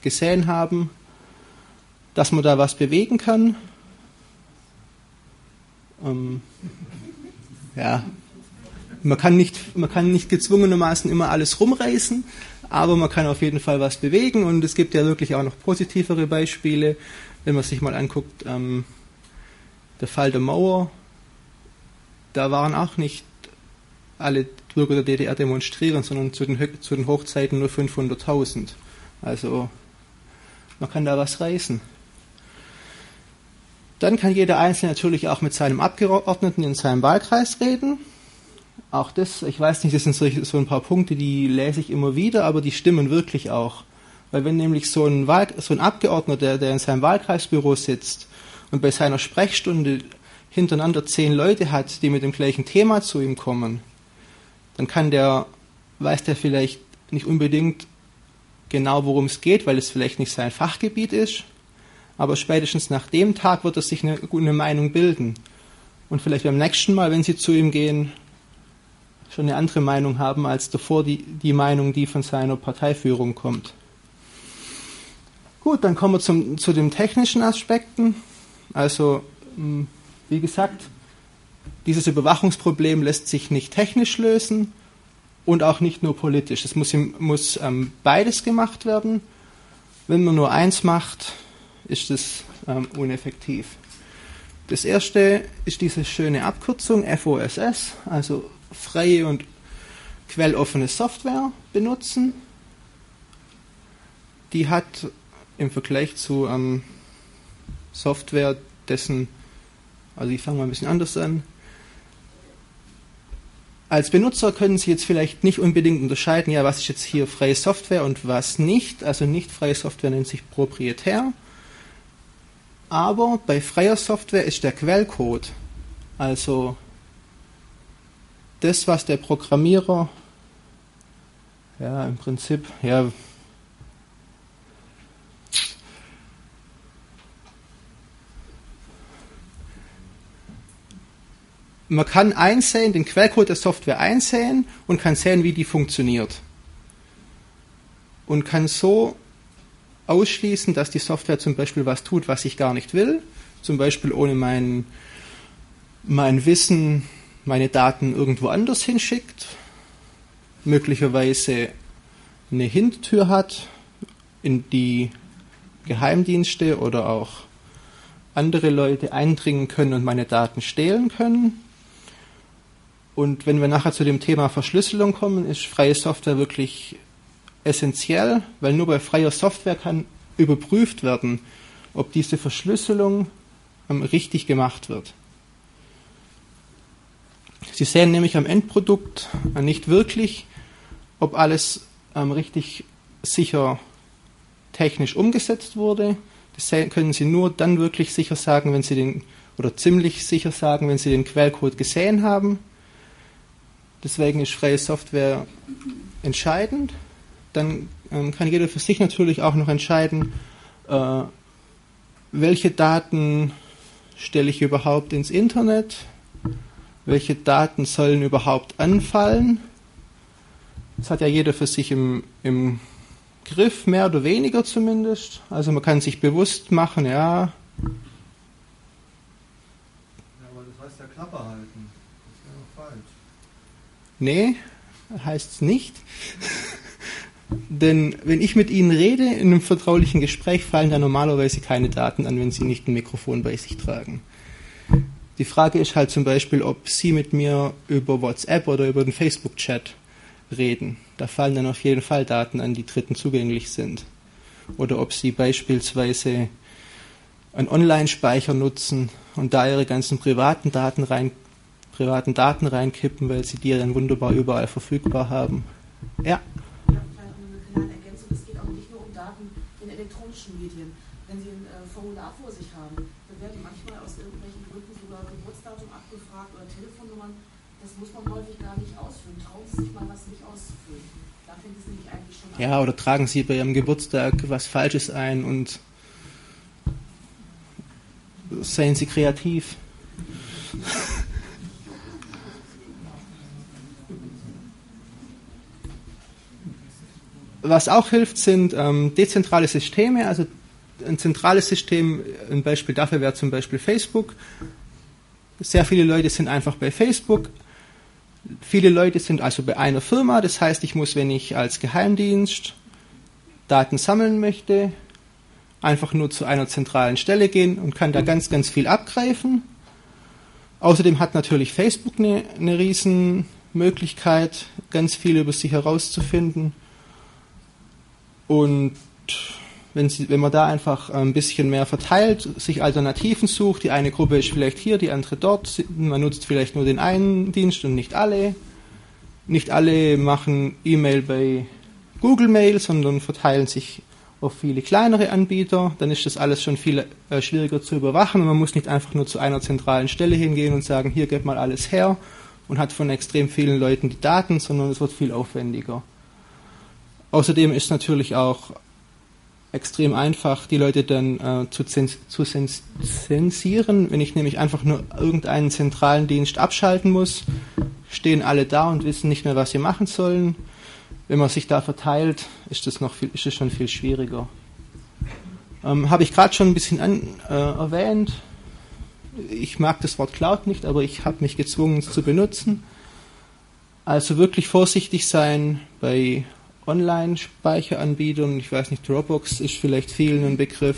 gesehen haben, dass man da was bewegen kann. Ähm, ja, man kann nicht, man kann nicht gezwungenermaßen immer alles rumreißen, aber man kann auf jeden Fall was bewegen und es gibt ja wirklich auch noch positivere Beispiele, wenn man sich mal anguckt, ähm, der Fall der Mauer, da waren auch nicht alle Bürger der DDR demonstrieren, sondern zu den, zu den Hochzeiten nur 500.000. Also man kann da was reißen. Dann kann jeder Einzelne natürlich auch mit seinem Abgeordneten in seinem Wahlkreis reden. Auch das, ich weiß nicht, das sind so, so ein paar Punkte, die lese ich immer wieder, aber die stimmen wirklich auch. Weil wenn nämlich so ein, Wahl, so ein Abgeordneter, der, der in seinem Wahlkreisbüro sitzt und bei seiner Sprechstunde hintereinander zehn Leute hat, die mit dem gleichen Thema zu ihm kommen, dann kann der, weiß der vielleicht nicht unbedingt genau, worum es geht, weil es vielleicht nicht sein Fachgebiet ist, aber spätestens nach dem Tag wird er sich eine, eine Meinung bilden. Und vielleicht beim nächsten Mal, wenn Sie zu ihm gehen, schon eine andere Meinung haben als davor die, die Meinung, die von seiner Parteiführung kommt. Gut, dann kommen wir zum, zu den technischen Aspekten. Also, hm, wie gesagt, dieses Überwachungsproblem lässt sich nicht technisch lösen und auch nicht nur politisch. Es muss, muss ähm, beides gemacht werden. Wenn man nur eins macht, ist es ähm, uneffektiv. Das erste ist diese schöne Abkürzung FOSS, also freie und quelloffene Software benutzen. Die hat im Vergleich zu ähm, Software, dessen, also ich fange mal ein bisschen anders an. Als Benutzer können Sie jetzt vielleicht nicht unbedingt unterscheiden, ja, was ist jetzt hier freie Software und was nicht. Also nicht freie Software nennt sich proprietär aber bei freier Software ist der Quellcode, also das, was der Programmierer, ja, im Prinzip, ja, man kann einsehen, den Quellcode der Software einsehen und kann sehen, wie die funktioniert. Und kann so ausschließen, dass die Software zum Beispiel was tut, was ich gar nicht will, zum Beispiel ohne mein, mein Wissen meine Daten irgendwo anders hinschickt, möglicherweise eine Hintertür hat, in die Geheimdienste oder auch andere Leute eindringen können und meine Daten stehlen können. Und wenn wir nachher zu dem Thema Verschlüsselung kommen, ist freie Software wirklich essentiell, weil nur bei freier Software kann überprüft werden, ob diese Verschlüsselung ähm, richtig gemacht wird. Sie sehen nämlich am Endprodukt äh, nicht wirklich, ob alles ähm, richtig sicher technisch umgesetzt wurde. Das können Sie nur dann wirklich sicher sagen, wenn Sie den, oder ziemlich sicher sagen, wenn Sie den Quellcode gesehen haben. Deswegen ist freie Software entscheidend dann ähm, kann jeder für sich natürlich auch noch entscheiden, äh, welche Daten stelle ich überhaupt ins Internet, welche Daten sollen überhaupt anfallen. Das hat ja jeder für sich im, im Griff, mehr oder weniger zumindest. Also man kann sich bewusst machen, ja. Ja, aber das heißt ja Klappe halten. Das wäre doch falsch. Nee, heißt es nicht. Denn wenn ich mit Ihnen rede in einem vertraulichen Gespräch, fallen da normalerweise keine Daten an, wenn Sie nicht ein Mikrofon bei sich tragen. Die Frage ist halt zum Beispiel, ob Sie mit mir über WhatsApp oder über den Facebook-Chat reden. Da fallen dann auf jeden Fall Daten an, die Dritten zugänglich sind. Oder ob Sie beispielsweise einen Online-Speicher nutzen und da Ihre ganzen privaten Daten rein, privaten Daten reinkippen, weil Sie die dann wunderbar überall verfügbar haben. Ja. eine kleine klassischen Medien, wenn Sie ein äh, Formular vor sich haben, dann werden manchmal aus irgendwelchen Gründen sogar Geburtsdatum abgefragt oder Telefonnummern. Das muss man häufig gar nicht ausfüllen. Trauen Sie sich mal was nicht auszufüllen. Da fängt es nämlich eigentlich schon an. Ja, oder tragen Sie bei Ihrem Geburtstag was Falsches ein und seien Sie kreativ. Was auch hilft, sind ähm, dezentrale Systeme. Also ein zentrales System, ein Beispiel dafür wäre zum Beispiel Facebook. Sehr viele Leute sind einfach bei Facebook. Viele Leute sind also bei einer Firma. Das heißt, ich muss, wenn ich als Geheimdienst Daten sammeln möchte, einfach nur zu einer zentralen Stelle gehen und kann da ganz, ganz viel abgreifen. Außerdem hat natürlich Facebook eine, eine riesen ganz viel über sich herauszufinden. Und wenn, sie, wenn man da einfach ein bisschen mehr verteilt, sich Alternativen sucht, die eine Gruppe ist vielleicht hier, die andere dort, man nutzt vielleicht nur den einen Dienst und nicht alle. Nicht alle machen E-Mail bei Google Mail, sondern verteilen sich auf viele kleinere Anbieter, dann ist das alles schon viel äh, schwieriger zu überwachen und man muss nicht einfach nur zu einer zentralen Stelle hingehen und sagen, hier geht mal alles her und hat von extrem vielen Leuten die Daten, sondern es wird viel aufwendiger. Außerdem ist natürlich auch extrem einfach, die Leute dann äh, zu, zens zu zensieren. Wenn ich nämlich einfach nur irgendeinen zentralen Dienst abschalten muss, stehen alle da und wissen nicht mehr, was sie machen sollen. Wenn man sich da verteilt, ist das noch viel, ist es schon viel schwieriger. Ähm, Habe ich gerade schon ein bisschen an, äh, erwähnt. Ich mag das Wort Cloud nicht, aber ich habe mich gezwungen, es zu benutzen. Also wirklich vorsichtig sein bei Online-Speicheranbietern. Ich weiß nicht, Dropbox ist vielleicht vielen ein Begriff.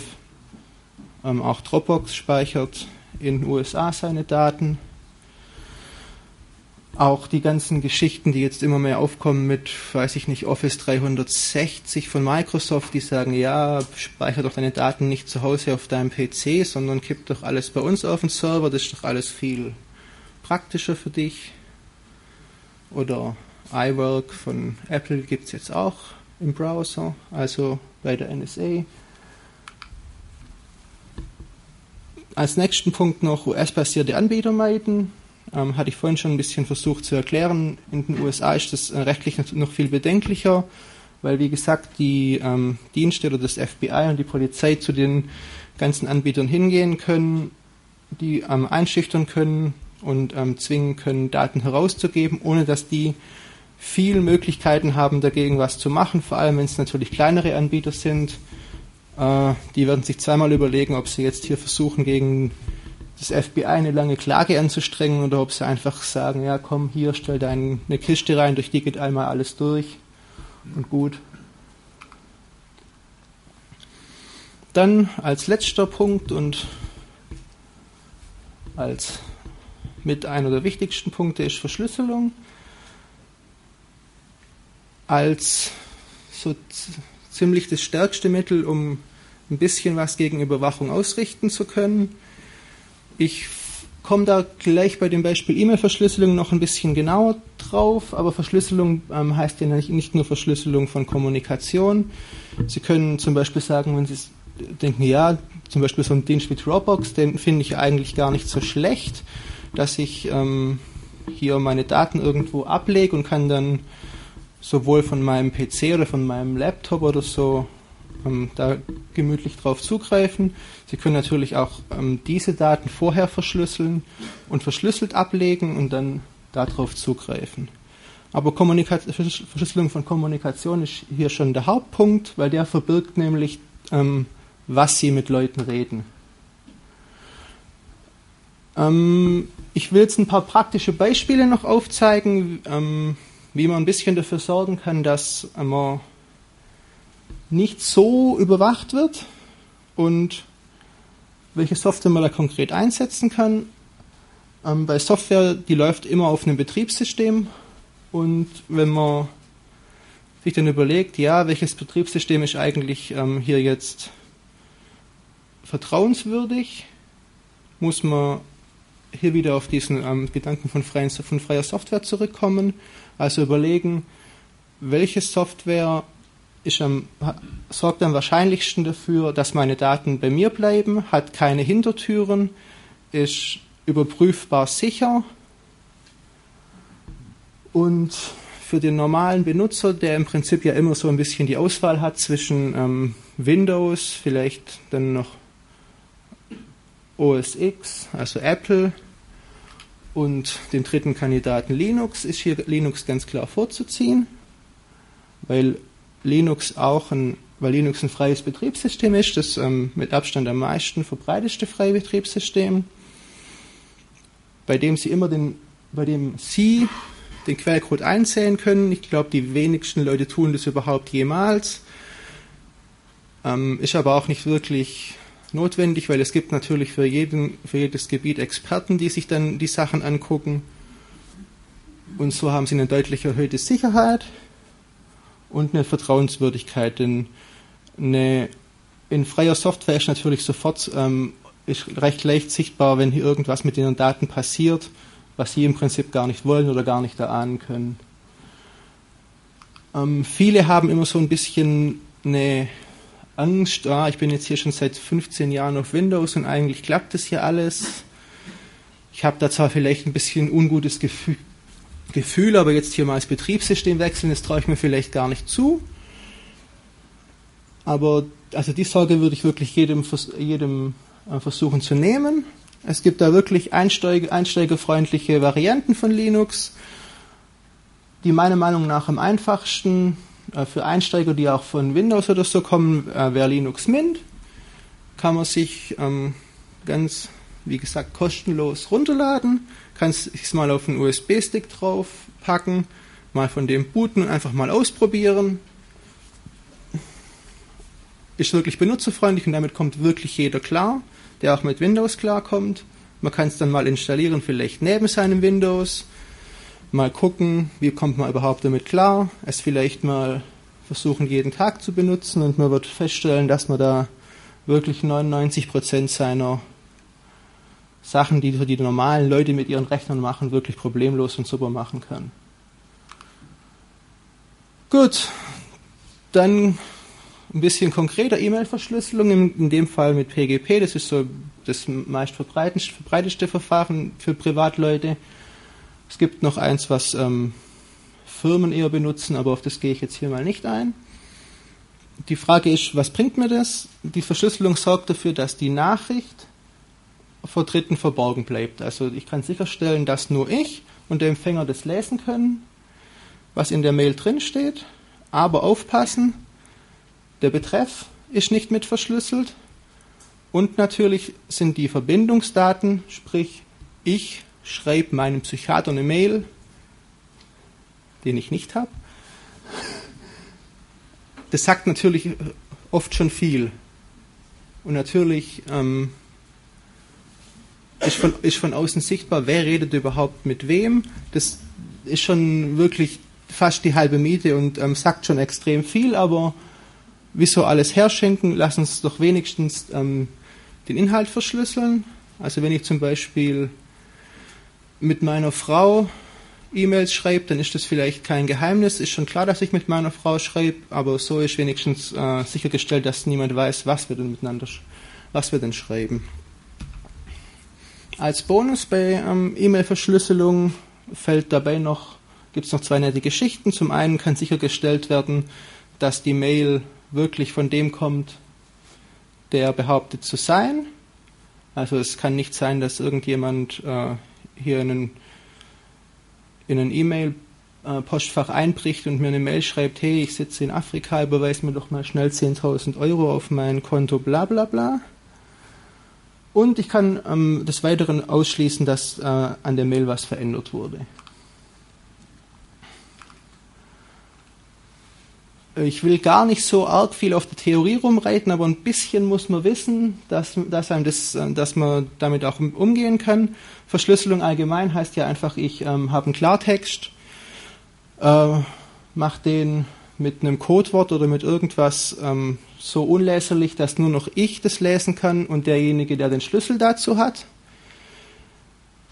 Ähm, auch Dropbox speichert in den USA seine Daten. Auch die ganzen Geschichten, die jetzt immer mehr aufkommen mit, weiß ich nicht, Office 360 von Microsoft, die sagen, ja, speicher doch deine Daten nicht zu Hause auf deinem PC, sondern kipp doch alles bei uns auf den Server, das ist doch alles viel praktischer für dich. Oder iWork von Apple gibt es jetzt auch im Browser, also bei der NSA. Als nächsten Punkt noch US-basierte Anbieter meiden. Ähm, hatte ich vorhin schon ein bisschen versucht zu erklären. In den USA ist das äh, rechtlich noch viel bedenklicher, weil wie gesagt die ähm, Dienste oder FBI und die Polizei zu den ganzen Anbietern hingehen können, die ähm, einschüchtern können und ähm, zwingen können, Daten herauszugeben, ohne dass die viel Möglichkeiten haben, dagegen was zu machen, vor allem wenn es natürlich kleinere Anbieter sind. Äh, die werden sich zweimal überlegen, ob sie jetzt hier versuchen, gegen das FBI eine lange Klage anzustrengen oder ob sie einfach sagen, ja komm, hier stell da eine Kiste rein, durch die geht einmal alles durch und gut. Dann als letzter Punkt und als mit einer der wichtigsten Punkte ist Verschlüsselung als so ziemlich das stärkste Mittel, um ein bisschen was gegen Überwachung ausrichten zu können. Ich komme da gleich bei dem Beispiel E-Mail-Verschlüsselung noch ein bisschen genauer drauf, aber Verschlüsselung ähm, heißt ja nicht nur Verschlüsselung von Kommunikation. Sie können zum Beispiel sagen, wenn Sie denken, ja, zum Beispiel so ein Dienst wie Dropbox, den finde ich eigentlich gar nicht so schlecht, dass ich ähm, hier meine Daten irgendwo ablege und kann dann sowohl von meinem PC oder von meinem Laptop oder so ähm, da gemütlich drauf zugreifen. Sie können natürlich auch ähm, diese Daten vorher verschlüsseln und verschlüsselt ablegen und dann darauf zugreifen. Aber Kommunika Verschlüsselung von Kommunikation ist hier schon der Hauptpunkt, weil der verbirgt nämlich, ähm, was Sie mit Leuten reden. Ähm, ich will jetzt ein paar praktische Beispiele noch aufzeigen, ähm, wie man ein bisschen dafür sorgen kann, dass man nicht so überwacht wird und welche Software man da konkret einsetzen kann. Ähm, bei Software, die läuft immer auf einem Betriebssystem und wenn man sich dann überlegt, ja, welches Betriebssystem ist eigentlich ähm, hier jetzt vertrauenswürdig, muss man hier wieder auf diesen ähm, Gedanken von, freien, von freier Software zurückkommen also überlegen, welche Software am, sorgt am wahrscheinlichsten dafür, dass meine Daten bei mir bleiben, hat keine Hintertüren, ist überprüfbar sicher und für den normalen Benutzer, der im Prinzip ja immer so ein bisschen die Auswahl hat zwischen ähm, Windows, vielleicht dann noch OS X, also Apple und den dritten Kandidaten Linux, ist hier Linux ganz klar vorzuziehen, weil Linux auch ein, weil Linux ein freies Betriebssystem ist, das ähm, mit Abstand am meisten verbreiteste freie Betriebssystem, bei dem Sie immer den, bei dem Sie den Quellcode einsehen können. Ich glaube, die wenigsten Leute tun das überhaupt jemals. Ähm, ist aber auch nicht wirklich notwendig, weil es gibt natürlich für, jeden, für jedes Gebiet Experten, die sich dann die Sachen angucken. Und so haben sie eine deutlich erhöhte Sicherheit und eine Vertrauenswürdigkeit. Denn eine, in freier Software ist natürlich sofort ähm, ist recht leicht sichtbar, wenn hier irgendwas mit ihren Daten passiert was sie im Prinzip gar nicht wollen oder gar nicht erahnen können. Ähm, viele haben immer so ein bisschen eine Angst, ah, ich bin jetzt hier schon seit 15 Jahren auf Windows und eigentlich klappt das hier alles. Ich habe da zwar vielleicht ein bisschen ungutes Gefühl, Gefühl, aber jetzt hier mal das Betriebssystem wechseln, das traue ich mir vielleicht gar nicht zu. Aber also die Sorge würde ich wirklich jedem, jedem äh, versuchen zu nehmen. Es gibt da wirklich einsteig einsteigerfreundliche Varianten von Linux, die meiner Meinung nach am einfachsten für Einsteiger, die auch von Windows oder so kommen, äh, wäre Linux Mint. Kann man sich ähm, ganz, wie gesagt, kostenlos runterladen, kann es mal auf einen USB-Stick drauf packen, mal von dem booten und einfach mal ausprobieren. Ist wirklich benutzerfreundlich und damit kommt wirklich jeder klar der auch mit Windows klarkommt. Man kann es dann mal installieren, vielleicht neben seinem Windows. Mal gucken, wie kommt man überhaupt damit klar. Es vielleicht mal versuchen, jeden Tag zu benutzen und man wird feststellen, dass man da wirklich 99% seiner Sachen, die die normalen Leute mit ihren Rechnern machen, wirklich problemlos und super machen kann. Gut, dann ein bisschen konkreter E-Mail-Verschlüsselung, in, dem Fall mit PGP, das ist so das meist verbreiteste Verfahren für Privatleute. Es gibt noch eins, was ähm, Firmen eher benutzen, aber auf das gehe ich jetzt hier mal nicht ein. Die Frage ist, was bringt mir das? Die Verschlüsselung sorgt dafür, dass die Nachricht vor Dritten verborgen bleibt. Also ich kann sicherstellen, dass nur ich und der Empfänger das lesen können, was in der Mail drinsteht. Aber aufpassen, der Betreff ist nicht mit verschlüsselt und natürlich sind die Verbindungsdaten, sprich ich schreibe meinem Psychiater eine Mail, den ich nicht habe. Das sagt natürlich oft schon viel. Und natürlich ähm, ist, von, ist von außen sichtbar, wer redet überhaupt mit wem. Das ist schon wirklich fast die halbe Miete und ähm, sagt schon extrem viel, aber wieso alles herschenken, lass uns doch wenigstens ähm, den Inhalt verschlüsseln. Also wenn ich zum Beispiel mit meiner Frau E-Mails schreibe, dann ist das vielleicht kein Geheimnis. Ist schon klar, dass ich mit meiner Frau schreibe, aber so ist wenigstens äh, sichergestellt, dass niemand weiß, was wir denn miteinander, was wir denn schreiben. Als Bonus bei ähm, E-Mail-Verschlüsselung fällt dabei noch, gibt es noch zwei nette Geschichten. Zum einen kann sichergestellt werden, dass die Mail wirklich von dem kommt, der behauptet zu sein. Also es kann nicht sein, dass irgendjemand äh, hier in ein, in ein E-Mail-Postfach einbricht und mir eine Mail schreibt, hey, ich sitze in Afrika, überweis mir doch mal schnell 10.000 Euro auf mein Konto, bla bla bla. Und ich kann ähm, des Weiteren ausschließen, dass äh, an der Mail was verändert wurde. Ich will gar nicht so arg viel auf der Theorie rumreiten, aber ein bisschen muss man wissen, dass, dass, einem das, dass man damit auch umgehen kann. Verschlüsselung allgemein heißt ja einfach, ich ähm, habe einen Klartext, äh, mache den mit einem Codewort oder mit irgendwas ähm, so unleserlich, dass nur noch ich das lesen kann und derjenige, der den Schlüssel dazu hat.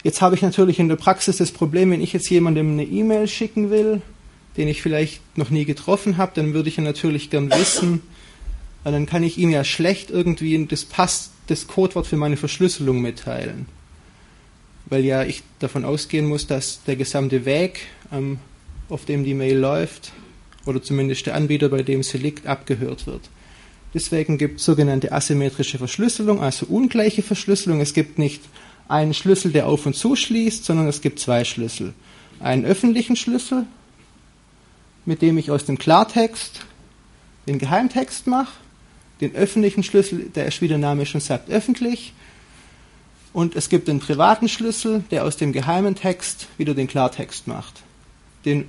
Jetzt habe ich natürlich in der Praxis das Problem, wenn ich jetzt jemandem eine E-Mail schicken will, den ich vielleicht noch nie getroffen habe, dann würde ich ja natürlich gern wissen, weil dann kann ich ihm ja schlecht irgendwie das passt das Codewort für meine Verschlüsselung mitteilen. Weil ja ich davon ausgehen muss, dass der gesamte Weg, ähm, auf dem die Mail läuft, oder zumindest der Anbieter, bei dem sie liegt, abgehört wird. Deswegen gibt es sogenannte asymmetrische Verschlüsselung, also ungleiche Verschlüsselung. Es gibt nicht einen Schlüssel, der auf und zu schließt, sondern es gibt zwei Schlüssel. Einen öffentlichen Schlüssel, mit dem ich aus dem Klartext den Geheimtext mache, den öffentlichen Schlüssel, der ist, wie der Name schon sagt, öffentlich. Und es gibt den privaten Schlüssel, der aus dem geheimen Text wieder den Klartext macht. Den,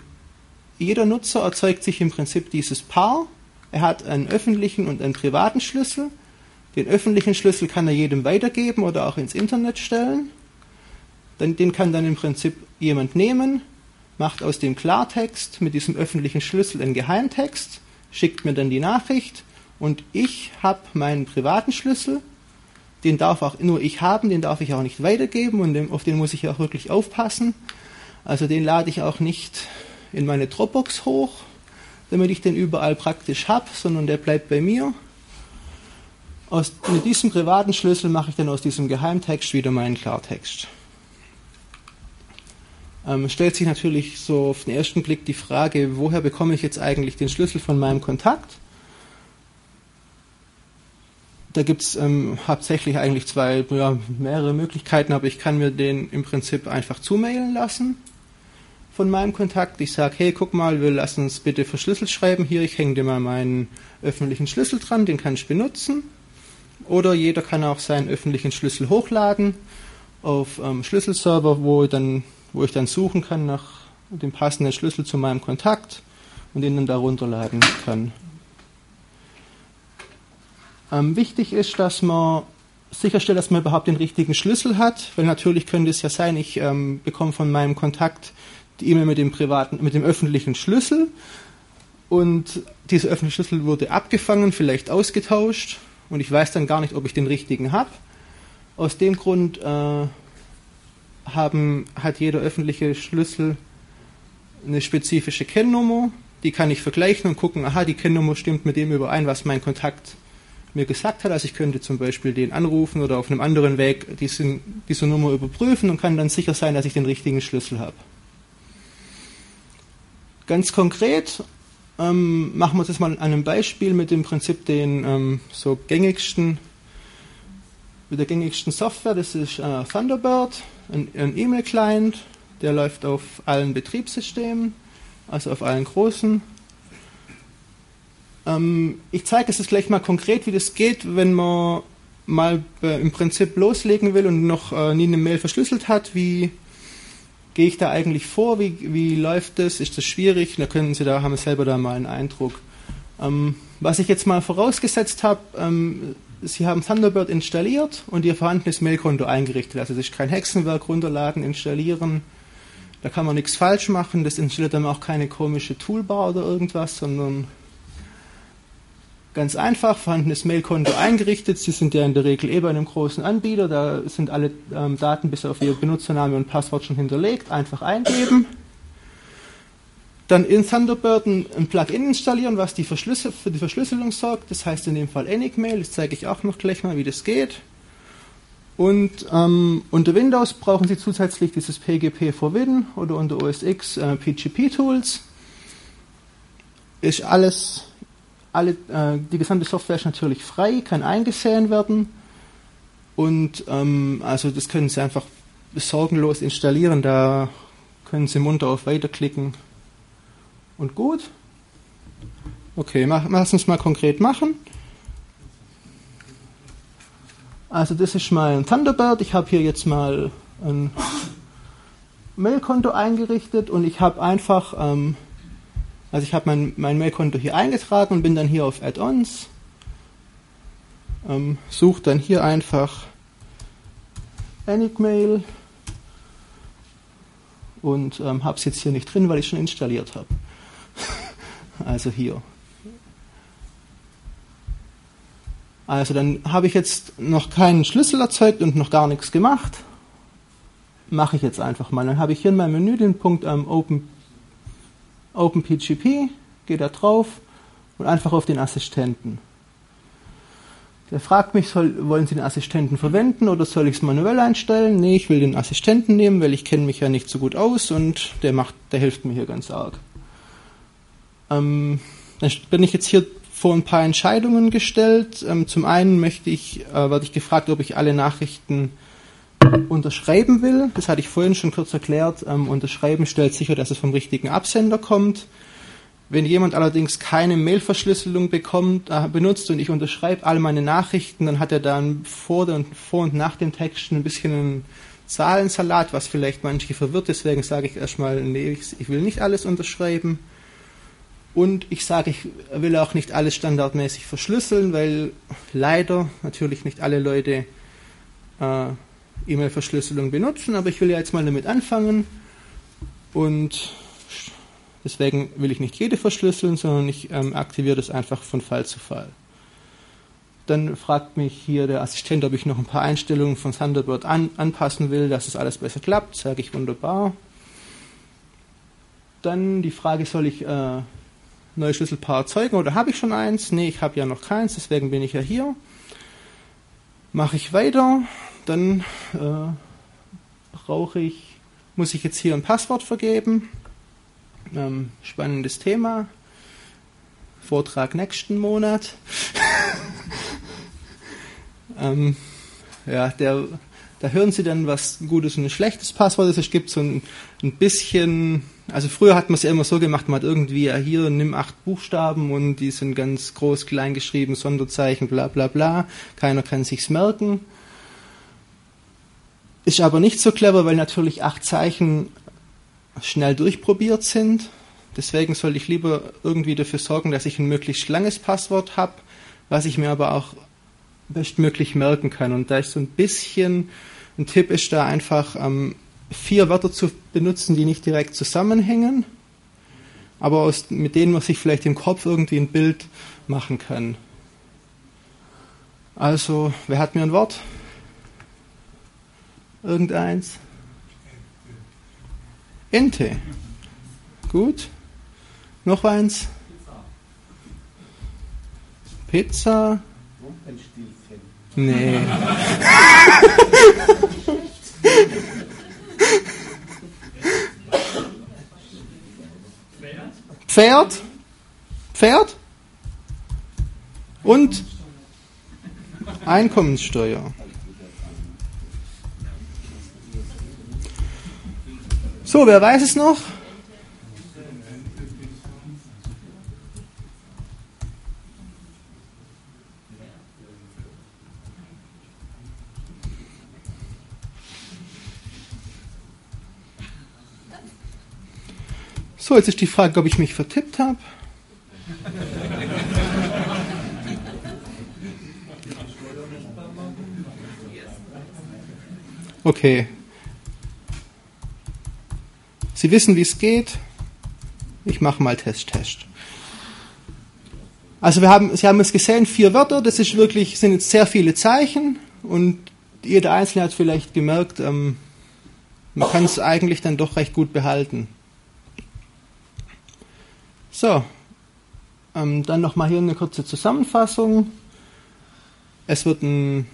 jeder Nutzer erzeugt sich im Prinzip dieses Paar. Er hat einen öffentlichen und einen privaten Schlüssel. Den öffentlichen Schlüssel kann er jedem weitergeben oder auch ins Internet stellen. Den kann dann im Prinzip jemand nehmen, macht aus dem Klartext mit diesem öffentlichen Schlüssel einen Geheimtext, schickt mir dann die Nachricht und ich habe meinen privaten Schlüssel, den darf auch nur ich haben, den darf ich auch nicht weitergeben und auf den muss ich auch wirklich aufpassen. Also den lade ich auch nicht in meine Dropbox hoch, damit ich den überall praktisch habe, sondern der bleibt bei mir. Aus, mit diesem privaten Schlüssel mache ich dann aus diesem Geheimtext wieder meinen Klartext. Ähm, stellt sich natürlich so auf den ersten Blick die Frage, woher bekomme ich jetzt eigentlich den Schlüssel von meinem Kontakt? Da gibt es ähm, hauptsächlich eigentlich zwei, ja, mehrere Möglichkeiten, aber ich kann mir den im Prinzip einfach zumailen lassen von meinem Kontakt. Ich sage, hey, guck mal, wir lassen uns bitte verschlüsselt schreiben. Hier, ich hänge dir mal meinen öffentlichen Schlüssel dran, den kann ich benutzen. Oder jeder kann auch seinen öffentlichen Schlüssel hochladen auf ähm, Schlüsselserver, wo, dann, wo ich dann suchen kann nach dem passenden Schlüssel zu meinem Kontakt und den dann da runterladen kann. Ähm, wichtig ist, dass man sicherstellt, dass man überhaupt den richtigen Schlüssel hat, weil natürlich könnte es ja sein, ich ähm, bekomme von meinem Kontakt die E-Mail mit dem privaten, mit dem öffentlichen Schlüssel und dieser öffentliche Schlüssel wurde abgefangen, vielleicht ausgetauscht und ich weiß dann gar nicht, ob ich den richtigen habe. Aus dem Grund äh, haben, hat jeder öffentliche Schlüssel eine spezifische Kennnummer, die kann ich vergleichen und gucken, aha, die Kennnummer stimmt mit dem überein, was mein Kontakt mir gesagt hat. Also ich könnte zum Beispiel den anrufen oder auf einem anderen Weg diesen, diese Nummer überprüfen und kann dann sicher sein, dass ich den richtigen Schlüssel habe. Ganz konkret ähm, machen wir das mal an einem Beispiel mit dem Prinzip den ähm, so gängigsten, mit der gängigsten Software. Das ist äh, Thunderbird, ein, E-Mail-Client, der läuft auf allen Betriebssystemen, also auf allen großen ähm, ich zeige es jetzt gleich mal konkret, wie das geht, wenn man mal äh, im Prinzip loslegen will und noch äh, nie eine Mail verschlüsselt hat. Wie gehe ich da eigentlich vor? Wie, wie läuft das? Ist das schwierig? Da können Sie da, haben Sie selber da mal einen Eindruck. Ähm, was ich jetzt mal vorausgesetzt habe, ähm, Sie haben Thunderbird installiert und Ihr vorhandenes Mailkonto eingerichtet. Also ist kein Hexenwerk, runterladen, installieren. Da kann man nichts falsch machen. Das installiert dann auch keine komische Toolbar oder irgendwas, sondern Ganz einfach, vorhandenes Mailkonto eingerichtet. Sie sind ja in der Regel eh bei einem großen Anbieter, da sind alle ähm, Daten bis auf Ihr Benutzername und Passwort schon hinterlegt. Einfach eingeben. Dann in Thunderbird ein, Plugin installieren, was die für die Verschlüsselung sorgt. Das heißt in dem Fall Enigmail. Das zeige ich auch noch gleich mal, wie das geht. Und ähm, unter Windows brauchen Sie zusätzlich dieses PGP for Win oder unter OS X äh, PGP Tools. Ist alles alle, äh, die gesamte Software ist natürlich frei, kann eingesehen werden. Und ähm, also das können Sie einfach sorgenlos installieren. Da können Sie munter auf Weiterklicken. Und gut. Okay, mach, lass uns mal konkret machen. Also das ist mein Thunderbird. Ich habe hier jetzt mal ein Mailkonto eingerichtet und ich habe einfach ähm, also ich habe mein, mein Mailkonto hier eingetragen und bin dann hier auf Add-ons, ähm, suche dann hier einfach Enigmail und ähm, habe es jetzt hier nicht drin, weil ich schon installiert habe. Also hier. Also dann habe ich jetzt noch keinen Schlüssel erzeugt und noch gar nichts gemacht. Mache ich jetzt einfach mal. Dann habe ich hier in meinem Menü den Punkt ähm, Open OpenPGP, gehe da drauf und einfach auf den Assistenten. Der fragt mich, soll, wollen Sie den Assistenten verwenden oder soll ich es manuell einstellen? Nee, ich will den Assistenten nehmen, weil ich kenne mich ja nicht so gut aus und der macht, der hilft mir hier ganz arg. Ähm, dann bin ich jetzt hier vor ein paar Entscheidungen gestellt. Ähm, zum einen möchte ich, äh, werde ich gefragt, ob ich alle Nachrichten unterschreiben will. Das hatte ich vorhin schon kurz erklärt. Ähm, unterschreiben stellt sicher, dass es vom richtigen Absender kommt. Wenn jemand allerdings keine Mailverschlüsselung bekommt, äh, benutzt und ich unterschreibe all meine Nachrichten, dann hat er dann vor, und, vor und nach dem Text schon ein bisschen einen Zahlensalat, was vielleicht manche verwirrt. Deswegen sage ich erstmal, nee, ich, ich will nicht alles unterschreiben. Und ich sage, ich will auch nicht alles standardmäßig verschlüsseln, weil leider natürlich nicht alle Leute äh, E-Mail-Verschlüsselung benutzen, aber ich will ja jetzt mal damit anfangen. Und Deswegen will ich nicht jede verschlüsseln, sondern ich ähm, aktiviere das einfach von Fall zu Fall. Dann fragt mich hier der Assistent, ob ich noch ein paar Einstellungen von Thunderbird an, anpassen will, dass es alles besser klappt. Sage ich wunderbar. Dann die Frage, soll ich äh, neue Schlüsselpaar erzeugen oder habe ich schon eins? Nee, ich habe ja noch keins, deswegen bin ich ja hier. Mache ich weiter, dann äh, brauche ich, muss ich jetzt hier ein Passwort vergeben. Ähm, spannendes Thema. Vortrag nächsten Monat. ähm, ja, der, da hören Sie dann, was ein gutes und ein schlechtes Passwort ist. Es gibt so ein, ein bisschen, also früher hat man es ja immer so gemacht, man hat irgendwie ja hier, nimm acht Buchstaben und die sind ganz groß, klein geschrieben, Sonderzeichen, bla bla bla. Keiner kann sich's merken. Ist aber nicht so clever, weil natürlich acht Zeichen schnell durchprobiert sind. Deswegen soll ich lieber irgendwie dafür sorgen, dass ich ein möglichst langes Passwort habe, was ich mir aber auch bestmöglich merken kann. Und da ist so ein bisschen, ein Tipp ist da einfach, ähm, vier Wörter zu benutzen, die nicht direkt zusammenhängen, aber aus, mit denen man sich vielleicht im Kopf irgendwie ein Bild machen kann. Also, wer hat mir ein Wort? Irgendeins? Ente. Gut. Noch eins. Pizza. Nee. Pferd. Pferd. Und Einkommenssteuer. So, wer weiß es noch? So, jetzt ist die Frage, ob ich mich vertippt habe. Okay, Sie wissen, wie es geht. Ich mache mal Test, Test. Also wir haben, Sie haben es gesehen, vier Wörter, das ist wirklich, sind jetzt sehr viele Zeichen und jeder Einzelne hat vielleicht gemerkt, ähm, man kann es eigentlich dann doch recht gut behalten. So, ähm, dann nochmal hier eine kurze Zusammenfassung. Es wird ein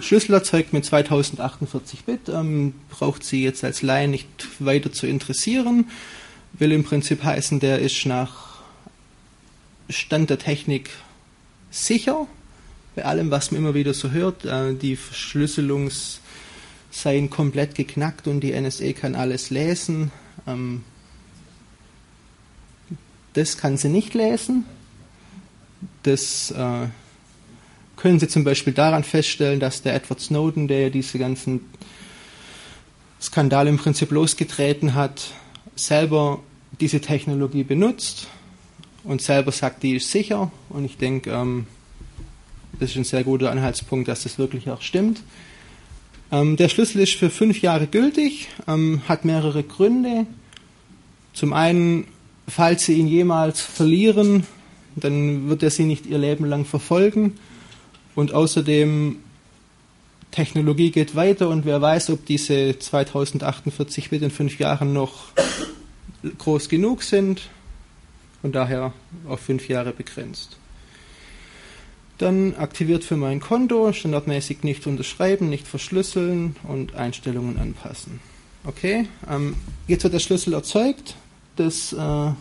Schlüssel erzeugt mit 2048 Bit, ähm, braucht sie jetzt als Laie nicht weiter zu interessieren. Will im Prinzip heißen, der ist nach Stand der Technik sicher. Bei allem, was man immer wieder so hört, äh, die Verschlüsselungs seien komplett geknackt und die NSA kann alles lesen. Ähm, das kann sie nicht lesen. Das äh, können Sie zum Beispiel daran feststellen, dass der Edward Snowden, der ja diese ganzen Skandale im Prinzip losgetreten hat, selber diese Technologie benutzt und selber sagt, die ist sicher. Und ich denke, ähm, das ist ein sehr guter Anhaltspunkt, dass das wirklich auch stimmt. Ähm, der Schlüssel ist für fünf Jahre gültig, ähm, hat mehrere Gründe. Zum einen, falls Sie ihn jemals verlieren, dann wird er Sie nicht Ihr Leben lang verfolgen. Und außerdem, Technologie geht weiter und wer weiß, ob diese 2048 Bit in fünf Jahren noch groß genug sind. Von daher auf fünf Jahre begrenzt. Dann aktiviert für mein Konto, standardmäßig nicht unterschreiben, nicht verschlüsseln und Einstellungen anpassen. Okay, ähm, jetzt wird der Schlüssel erzeugt. Das äh,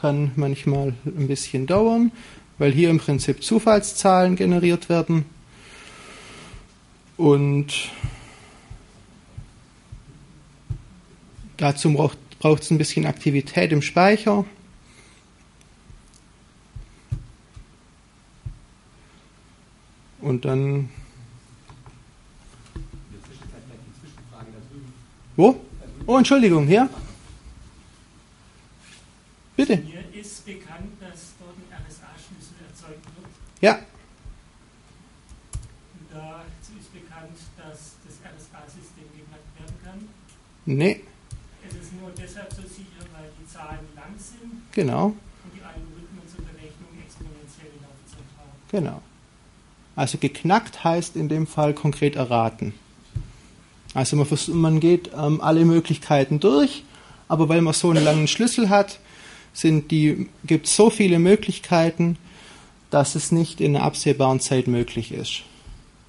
kann manchmal ein bisschen dauern, weil hier im Prinzip Zufallszahlen generiert werden. Und dazu braucht, es ein bisschen Aktivität im Speicher. Und dann. Wo? Oh, Entschuldigung, ja? Bitte. Mir ist bekannt, dass dort ein RSA-Schlüssel erzeugt wird. Ja, Und dazu ist bekannt, dass das RSA-System geknackt werden kann. nee, Es ist nur deshalb so sicher, weil die Zahlen lang sind genau, und die Algorithmen zur Berechnung exponentielle Laufzeit haben. genau. Also geknackt heißt in dem Fall konkret erraten. Also man, man geht ähm, alle Möglichkeiten durch, aber weil man so einen langen Schlüssel hat, sind die, gibt es so viele Möglichkeiten, dass es nicht in einer absehbaren Zeit möglich ist.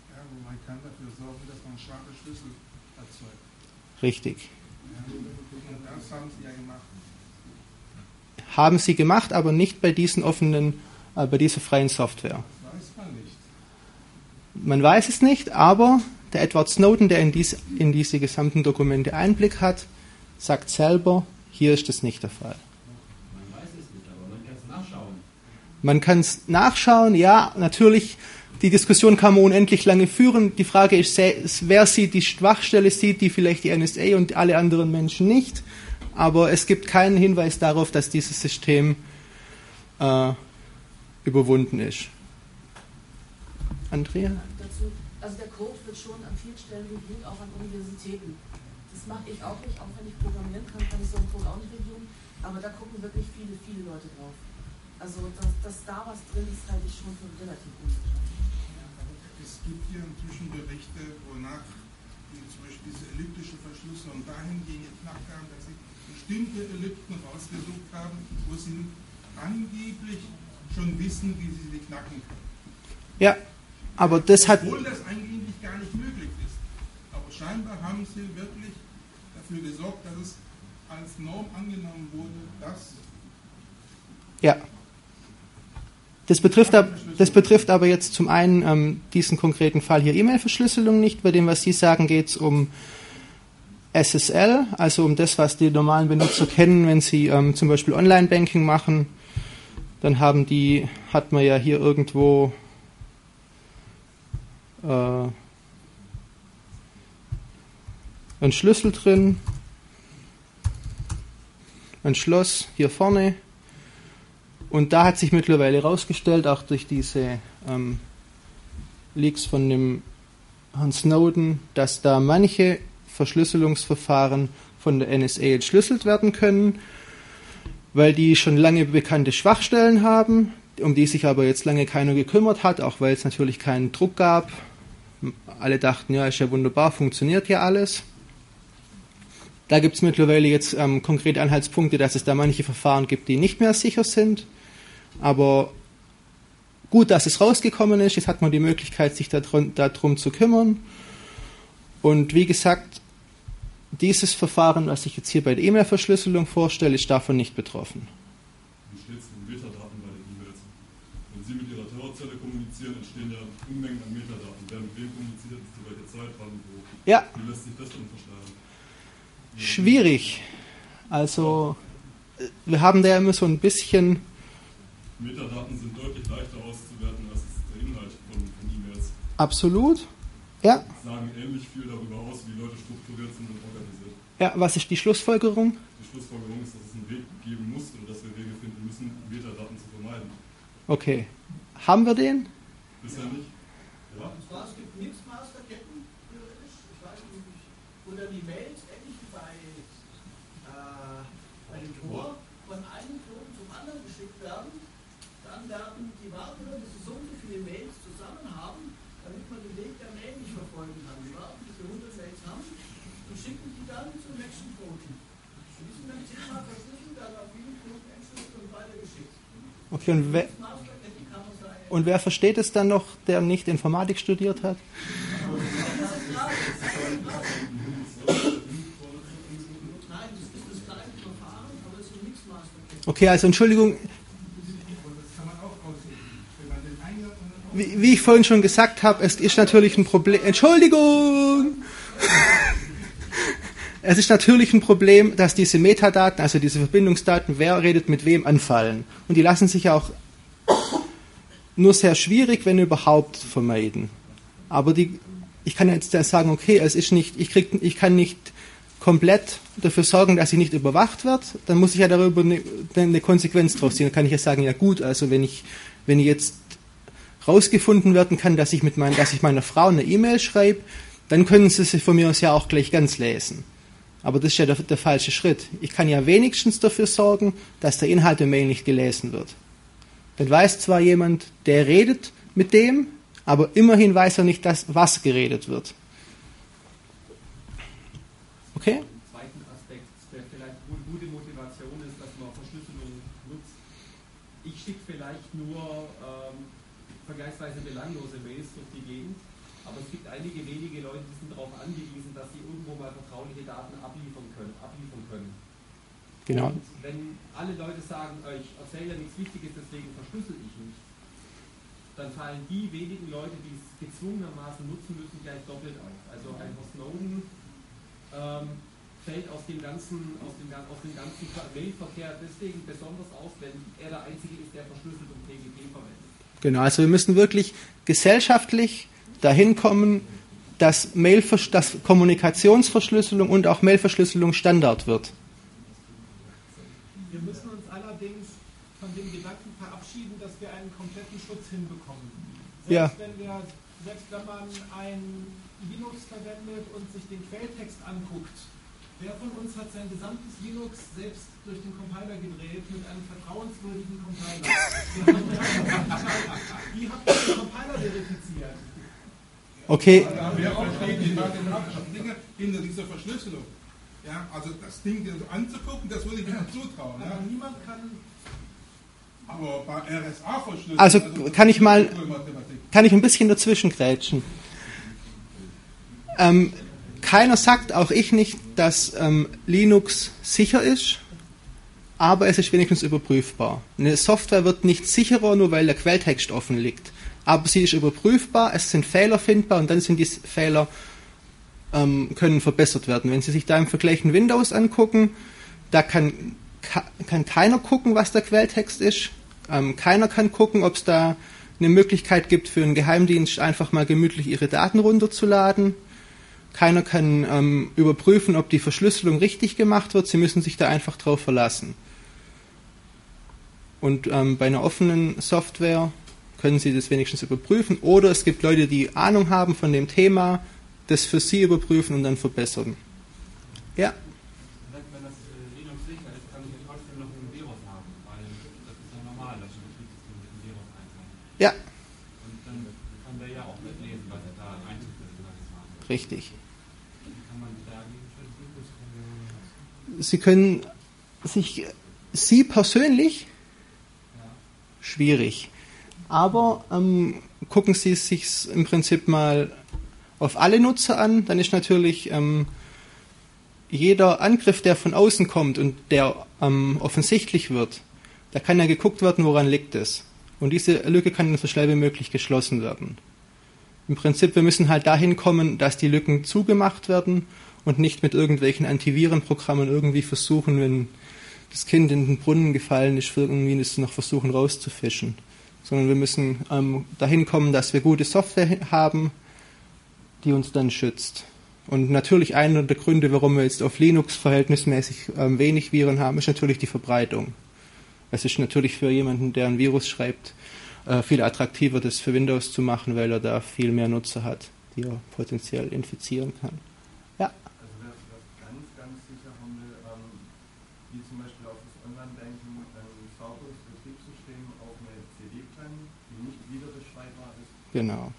Ja, aber man kann dafür sorgen, dass man schwache Schlüssel erzeugt. Richtig. Ja. Das haben sie ja gemacht. Haben sie gemacht, aber nicht bei diesen offenen, äh, bei dieser freien Software. Das weiß man nicht. Man weiß es nicht, aber der Edward Snowden, der in, dies, in diese gesamten Dokumente Einblick hat, sagt selber, hier ist das nicht der Fall. Man weiß es nicht, aber man kann es nachschauen. Man kann es nachschauen, ja, natürlich, die Diskussion kann man unendlich lange führen. Die Frage ist, wer sieht die Schwachstelle, sieht die vielleicht die NSA und alle anderen Menschen nicht. Aber es gibt keinen Hinweis darauf, dass dieses System äh, überwunden ist. Andrea? Also der Code wird schon an vielen Stellen reviews, auch an Universitäten. Das mache ich auch nicht, auch wenn ich programmieren kann, kann ich so einen Code auch nicht reviewen. Aber da gucken wirklich viele, viele Leute drauf. Also, dass, dass da was drin ist, halte ich schon für relativ unwahrscheinlich. Es gibt hier inzwischen Berichte, wonach die, zum Beispiel diese elliptische Verschlüsselung dahingehend geknackt haben, dass sie bestimmte Ellipten rausgesucht haben, wo sie angeblich schon wissen, wie sie sie knacken können. Ja, aber das hat. Obwohl das eigentlich gar nicht möglich ist. Aber scheinbar haben sie wirklich dafür gesorgt, dass es als Norm angenommen wurde, dass Ja. Das betrifft, das betrifft aber jetzt zum einen ähm, diesen konkreten Fall hier E-Mail-Verschlüsselung nicht. Bei dem, was Sie sagen, geht es um SSL, also um das, was die normalen Benutzer kennen, wenn sie ähm, zum Beispiel Online-Banking machen. Dann haben die, hat man ja hier irgendwo äh, einen Schlüssel drin, ein Schloss hier vorne. Und da hat sich mittlerweile herausgestellt, auch durch diese ähm, Leaks von dem Herrn Snowden, dass da manche Verschlüsselungsverfahren von der NSA entschlüsselt werden können, weil die schon lange bekannte Schwachstellen haben, um die sich aber jetzt lange keiner gekümmert hat, auch weil es natürlich keinen Druck gab. Alle dachten, ja, ist ja wunderbar, funktioniert ja alles. Da gibt es mittlerweile jetzt ähm, konkrete Anhaltspunkte, dass es da manche Verfahren gibt, die nicht mehr sicher sind. Aber gut, dass es rausgekommen ist. Jetzt hat man die Möglichkeit, sich darum, darum zu kümmern. Und wie gesagt, dieses Verfahren, was ich jetzt hier bei der E-Mail-Verschlüsselung vorstelle, ist davon nicht betroffen. Wie steht es um Metadaten bei den E-Mails? Wenn Sie mit Ihrer Terrorzelle kommunizieren, entstehen ja Unmengen an Metadaten. Wer mit wem kommuniziert, zu welcher Zeit, wann, wo. Ja, Wie lässt sich das denn verschleiern? schwierig. Also, wir haben da immer so ein bisschen, Metadaten sind deutlich leichter auszuwerten als der Inhalt von, von E-Mails. absolut. Ja, Sagen ähnlich viel darüber aus, wie Leute strukturiert sind und organisiert. ja, was ist die Schlussfolgerung? Die Schlussfolgerung ist, dass es einen Weg geben muss oder dass wir Wege finden müssen, Metadaten zu vermeiden. Okay. Haben wir den? Bisher nicht. Ja? Und zwar, es gibt Mixmaster-Ketten, theoretisch, ich weiß nicht, wo dann die Mails ähnlich wie bei, äh, bei dem Tor von einem Knoten zum anderen geschickt werden. Dann werden die warten, bis sie so und so viele Mails zusammen haben, damit man den Weg der Mail nicht verfolgen kann. Die warten, bis sie 100 Mails haben und schicken die dann zum nächsten Knoten. Die sind dann zehnmal verschlüsselt dann auf Videoknoten entschlüsselt und weitergeschickt. Okay, und wer, und wer versteht es dann noch, der nicht Informatik studiert hat? Okay, also Entschuldigung, wie, wie ich vorhin schon gesagt habe, es ist natürlich ein Problem. Entschuldigung! Es ist natürlich ein Problem, dass diese Metadaten, also diese Verbindungsdaten, wer redet mit wem, anfallen. Und die lassen sich auch nur sehr schwierig, wenn überhaupt, vermeiden. Aber die, ich kann jetzt sagen, okay, es ist nicht, ich, krieg, ich kann nicht komplett dafür sorgen, dass ich nicht überwacht wird, dann muss ich ja darüber eine, eine Konsequenz drauf ziehen. Dann kann ich ja sagen, ja gut, also wenn ich, wenn ich jetzt rausgefunden werden kann, dass ich mit mein, dass ich meiner Frau eine E-Mail schreibe, dann können sie sie von mir aus ja auch gleich ganz lesen. Aber das ist ja der, der falsche Schritt. Ich kann ja wenigstens dafür sorgen, dass der Inhalt der Mail nicht gelesen wird. Dann weiß zwar jemand, der redet mit dem, aber immerhin weiß er nicht, dass, was geredet wird. Okay? zweiten Aspekt, der vielleicht eine gute Motivation ist, dass man Verschlüsselung nutzt. Ich schicke vielleicht nur ähm, vergleichsweise belanglose Mails durch die Gegend, aber es gibt einige wenige Leute, die sind darauf angewiesen, dass sie irgendwo mal vertrauliche Daten abliefern können. Abliefern können. Genau. Und wenn alle Leute sagen, äh, ich erzähle ja nichts Wichtiges, deswegen verschlüssel ich nicht, dann fallen die wenigen Leute, die es gezwungenermaßen nutzen müssen, gleich doppelt auf. Also ein Snowden ähm, fällt aus dem ganzen, aus dem, aus dem ganzen Ver- Mailverkehr deswegen besonders auf, wenn er der Einzige ist, der verschlüsselt und PGP verwendet. Genau, also wir müssen wirklich gesellschaftlich dahin kommen, dass, Mailversch dass Kommunikationsverschlüsselung und auch Mailverschlüsselung Standard wird. Wir müssen uns allerdings von dem Gedanken verabschieden, dass wir einen kompletten Schutz hinbekommen. Selbst, Ja. wenn, wir, selbst wenn man ein Linux verwendet und sich den Quelltext anguckt, wer von uns hat sein gesamtes Linux selbst durch den Compiler gedreht mit einem vertrauenswürdigen Compiler? Wir Wie habt ihr den Compiler verifiziert? Okay, Wer versteht die mathematischen Dinge hinter dieser Verschlüsselung? Ja, also das Ding dir so anzugucken, das würde ich mir zutrauen. Ja? Aber niemand kann Aber bei RSA-Verschlüsselung. Also, kann ich mal- kann ich ein bisschen dazwischen grätschen. Ähm, keiner sagt, auch ich nicht, dass ähm, Linux sicher ist, aber es ist wenigstens überprüfbar. Eine Software wird nicht sicherer, nur weil der Quelltext offen liegt. Aber sie ist überprüfbar, es sind Fehler findbar und dann sind diese Fehler ähm, können verbessert werden. Wenn Sie sich da im Vergleich in Windows angucken, da kann, ka- kann keiner gucken, was der Quelltext ist. Ähm, keiner kann gucken, ob es da eine Möglichkeit gibt für einen Geheimdienst, einfach mal gemütlich ihre Daten runterzuladen. Keiner kann ähm, überprüfen, ob die Verschlüsselung richtig gemacht wird. Sie müssen sich da einfach drauf verlassen. Und ähm, bei einer offenen Software können Sie das wenigstens überprüfen. Oder es gibt Leute, die Ahnung haben von dem Thema, das für Sie überprüfen und dann verbessern. Ja, Wenn, wenn das Linux sicher ist, kann ich ja trotzdem noch ein Virus haben, weil das ist ja normal, dass ein Betriebssystem mit einem Virus einkommt. ja, Und dann kann der ja auch mitlesen, was er da einzuführen hat. richtig. Sie können sich, Sie persönlich, schwierig. Aber ähm, gucken Sie es sich im Prinzip mal auf alle Nutzer an, dann ist natürlich ähm, jeder Angriff, der von außen kommt und der ähm, offensichtlich wird, da kann ja geguckt werden, woran liegt es. Und diese Lücke kann dann so schnell wie möglich geschlossen werden. Im Prinzip, wir müssen halt dahin kommen, dass die Lücken zugemacht werden und nicht mit irgendwelchen Antivirenprogrammen irgendwie versuchen, wenn das Kind in den Brunnen gefallen ist, irgendwie das noch versuchen rauszufischen. Sondern wir müssen ähm, dahin kommen, dass wir gute Software haben, die uns dann schützt. Und natürlich einer der Gründe, warum wir jetzt auf Linux verhältnismäßig ähm, wenig Viren haben, ist natürlich die Verbreitung. Es ist natürlich für jemanden, der ein Virus schreibt, äh, viel attraktiver, das für Windows zu machen, weil er da viel mehr Nutzer hat, die er potenziell infizieren kann. Ja, Also wer ganz, ganz sicher haben will, ähm, wie zum Beispiel auf das Online-Banking ein sauberes Betriebssystem auf eine CD brennen, die nicht wiederbeschreibbar ist, genau.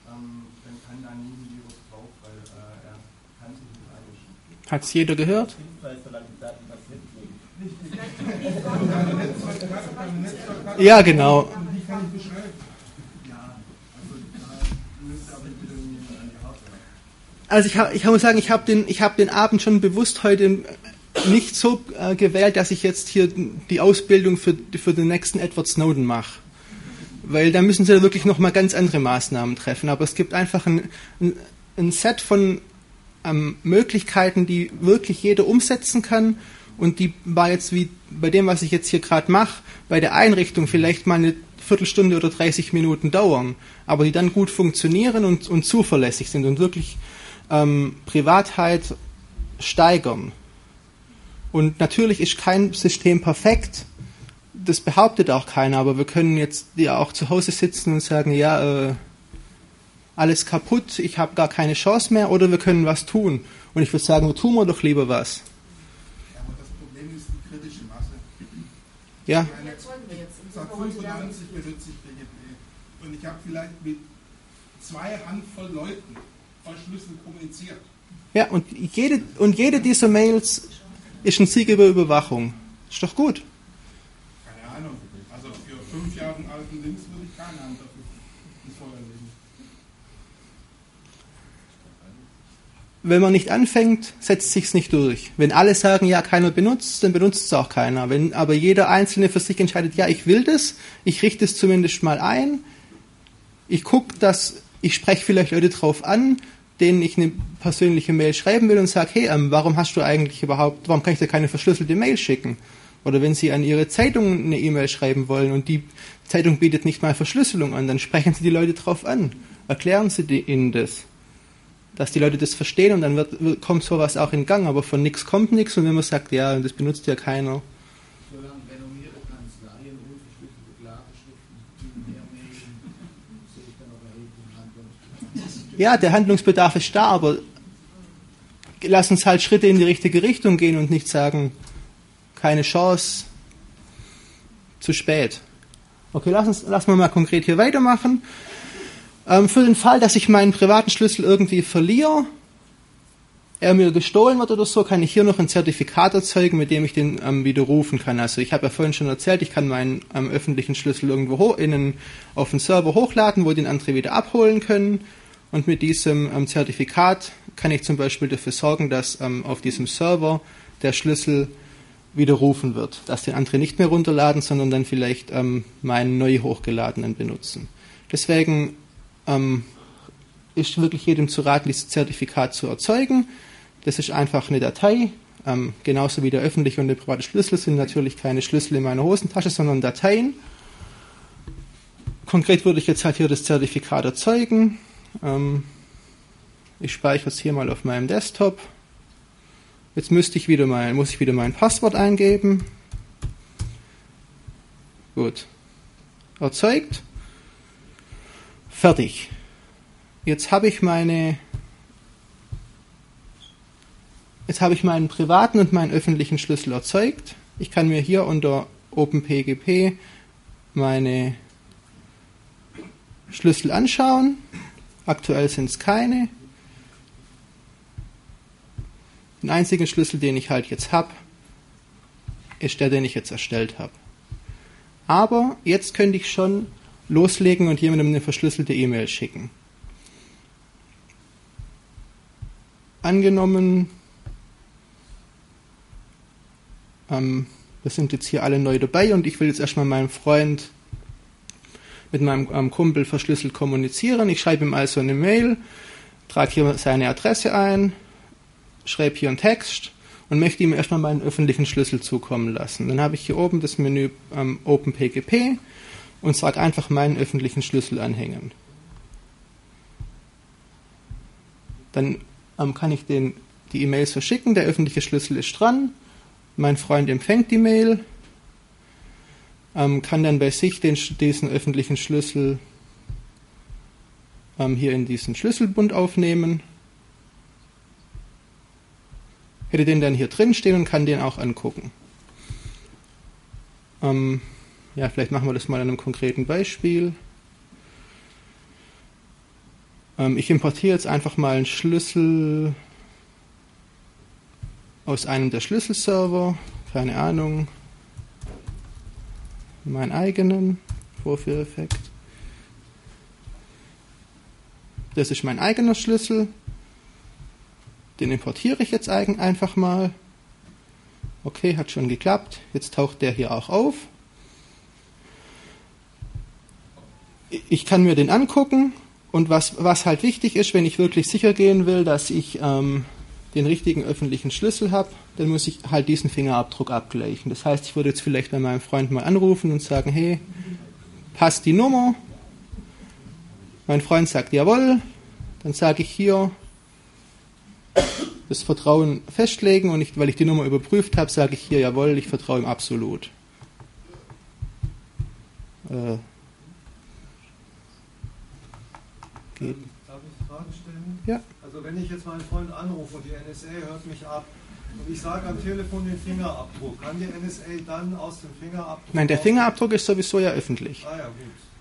Aber wieder jemand an die Hardware. Also ich, ich muss sagen, ich habe den, hab den Abend schon bewusst heute nicht so äh, gewählt, dass ich jetzt hier die Ausbildung für, für den nächsten Edward Snowden mache. Weil da müssen sie ja wirklich nochmal ganz andere Maßnahmen treffen. Aber es gibt einfach ein, ein, ein Set von ähm, Möglichkeiten, die wirklich jeder umsetzen kann. Und die war jetzt wie bei dem, was ich jetzt hier gerade mache, bei der Einrichtung vielleicht mal eine Viertelstunde oder 30 Minuten dauern, aber die dann gut funktionieren und, und zuverlässig sind und wirklich ähm, Privatheit steigern. Und natürlich ist kein System perfekt, das behauptet auch keiner, aber wir können jetzt ja auch zu Hause sitzen und sagen, ja, äh, alles kaputt, ich habe gar keine Chance mehr, oder wir können was tun. Und ich würde sagen, tun wir doch lieber was. Ja, aber das Problem ist die kritische Masse. Ja, Seit sind wir heute da. 95 benutze ich PGP. Und ich habe vielleicht mit zwei Handvoll Leuten verschlüsselt kommuniziert. ja und, jede, und jede dieser Mails ist ein Sieg über Überwachung. Ist doch gut. Keine Ahnung. Also für fünf Jahre alten Links würde ich keine Hand dafür ins Feuer legen. Wenn man nicht anfängt, setzt sich's nicht durch. Wenn alle sagen, ja, keiner benutzt, dann benutzt es auch keiner. Wenn aber jeder Einzelne für sich entscheidet, ja, ich will das, ich richte es zumindest mal ein, ich gucke, dass ich spreche vielleicht Leute drauf an, denen ich eine persönliche Mail schreiben will und sage, hey, ähm, warum hast du eigentlich überhaupt, warum kann ich dir keine verschlüsselte Mail schicken? Oder wenn Sie an Ihre Zeitung eine E-Mail schreiben wollen und die Zeitung bietet nicht mal Verschlüsselung an, dann sprechen Sie die Leute drauf an. Erklären Sie ihnen das. Dass die Leute das verstehen und dann wird, wird, kommt sowas auch in Gang. Aber von nichts kommt nichts und wenn man sagt, ja, das benutzt ja keiner. Solange renommierte Kanzleien unverschlüsselte Klageschriften hernehmen, sehe ich dann auch erheblichen Handlungsbedarf. Ja, der Handlungsbedarf ist da, aber lass uns halt Schritte in die richtige Richtung gehen und nicht sagen, keine Chance, zu spät. Okay, lass uns, lass mal mal konkret hier weitermachen. Ähm, für den Fall, dass ich meinen privaten Schlüssel irgendwie verliere, er mir gestohlen wird oder so, kann ich hier noch ein Zertifikat erzeugen, mit dem ich den ähm, widerrufen kann. Also ich habe ja vorhin schon erzählt, ich kann meinen ähm, öffentlichen Schlüssel irgendwo hoch, in einen, auf einen Server hochladen, wo den andere wieder abholen können. Und mit diesem ähm, Zertifikat kann ich zum Beispiel dafür sorgen, dass ähm, auf diesem Server der Schlüssel widerrufen wird, dass den andere nicht mehr runterladen, sondern dann vielleicht ähm, meinen neu hochgeladenen benutzen. Deswegen ähm, ist wirklich jedem zu raten, dieses Zertifikat zu erzeugen. Das ist einfach eine Datei, ähm, genauso wie der öffentliche und der private Schlüssel sind natürlich keine Schlüssel in meiner Hosentasche, sondern Dateien. Konkret würde ich jetzt halt hier das Zertifikat erzeugen. Ähm, ich speichere es hier mal auf meinem Desktop. Jetzt müsste ich wieder mein, muss ich wieder mein Passwort eingeben. Gut. Erzeugt. Fertig. Jetzt habe ich meine Jetzt habe ich meinen privaten und meinen öffentlichen Schlüssel erzeugt. Ich kann mir hier unter OpenPGP meine Schlüssel anschauen. Aktuell sind es keine. Den einzigen Schlüssel, den ich halt jetzt habe, ist der, den ich jetzt erstellt habe. Aber jetzt könnte ich schon loslegen und jemandem eine verschlüsselte E-Mail schicken. Angenommen, ähm, wir sind jetzt hier alle neu dabei und ich will jetzt erstmal meinem Freund mit meinem ähm, Kumpel verschlüsselt kommunizieren. Ich schreibe ihm also eine Mail, trage hier seine Adresse ein, schreibe hier einen Text und möchte ihm erstmal meinen öffentlichen Schlüssel zukommen lassen. Dann habe ich hier oben das Menü ähm, OpenPGP und sage einfach meinen öffentlichen Schlüssel anhängen. Dann ähm, kann ich den, die E-Mails verschicken, der öffentliche Schlüssel ist dran, mein Freund empfängt die Mail, ähm, kann dann bei sich den, diesen öffentlichen Schlüssel ähm, hier in diesen Schlüsselbund aufnehmen, hätte den dann hier drin stehen und kann den auch angucken. Ähm, ja, vielleicht machen wir das mal an einem konkreten Beispiel. Ähm, ich importiere jetzt einfach mal einen Schlüssel aus einem der Schlüsselserver, keine Ahnung. meinen eigenen Vorführeffekt. Das ist mein eigener Schlüssel. Den importiere ich jetzt einfach mal. Okay, hat schon geklappt. Jetzt taucht der hier auch auf. Ich kann mir den angucken und was, was halt wichtig ist, wenn ich wirklich sicher gehen will, dass ich ähm, den richtigen öffentlichen Schlüssel habe, dann muss ich halt diesen Fingerabdruck abgleichen. Das heißt, ich würde jetzt vielleicht bei meinem Freund mal anrufen und sagen, hey, passt die Nummer? Mein Freund sagt jawohl, dann sage ich hier das Vertrauen festlegen und ich, weil ich die Nummer überprüft habe, sage ich hier jawohl, ich vertraue ihm absolut. Äh, geht. Darf ich eine Frage stellen? Ja. Also wenn ich jetzt meinen Freund anrufe und die NSA hört mich ab und ich sage am Telefon den Fingerabdruck, kann die NSA dann aus dem Fingerabdruck... Nein, der Fingerabdruck ist sowieso ja öffentlich. Ah ja, gut.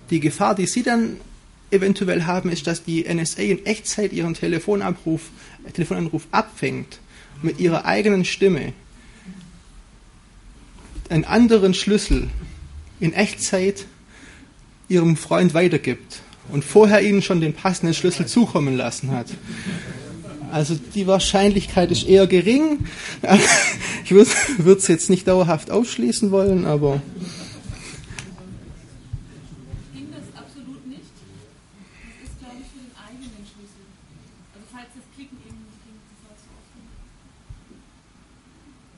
Die Gefahr, die Sie dann eventuell haben, ist, dass die NSA in Echtzeit Ihren Telefonanruf, Telefonanruf abfängt mit ihrer eigenen Stimme einen anderen Schlüssel in Echtzeit Ihrem Freund weitergibt und vorher Ihnen schon den passenden Schlüssel zukommen lassen hat. Also die Wahrscheinlichkeit ist eher gering. Ich würde es jetzt nicht dauerhaft ausschließen wollen, aber ging das absolut nicht. Das ist, glaube ich, für den eigenen Schlüssel. Also falls das Klicken eben nicht ging, das war zu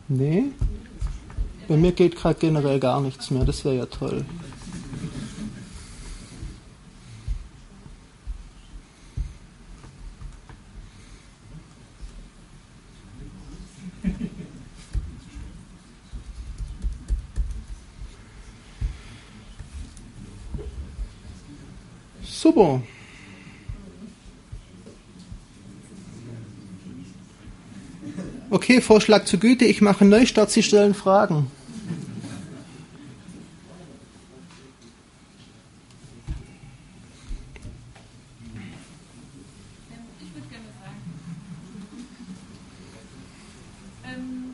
offen. nee. Bei mir geht gerade generell gar nichts mehr. Das wäre ja toll. Super. Okay, Vorschlag zur Güte. Ich mache Neustart. Sie stellen Fragen. Ich würde gerne sagen. Ähm,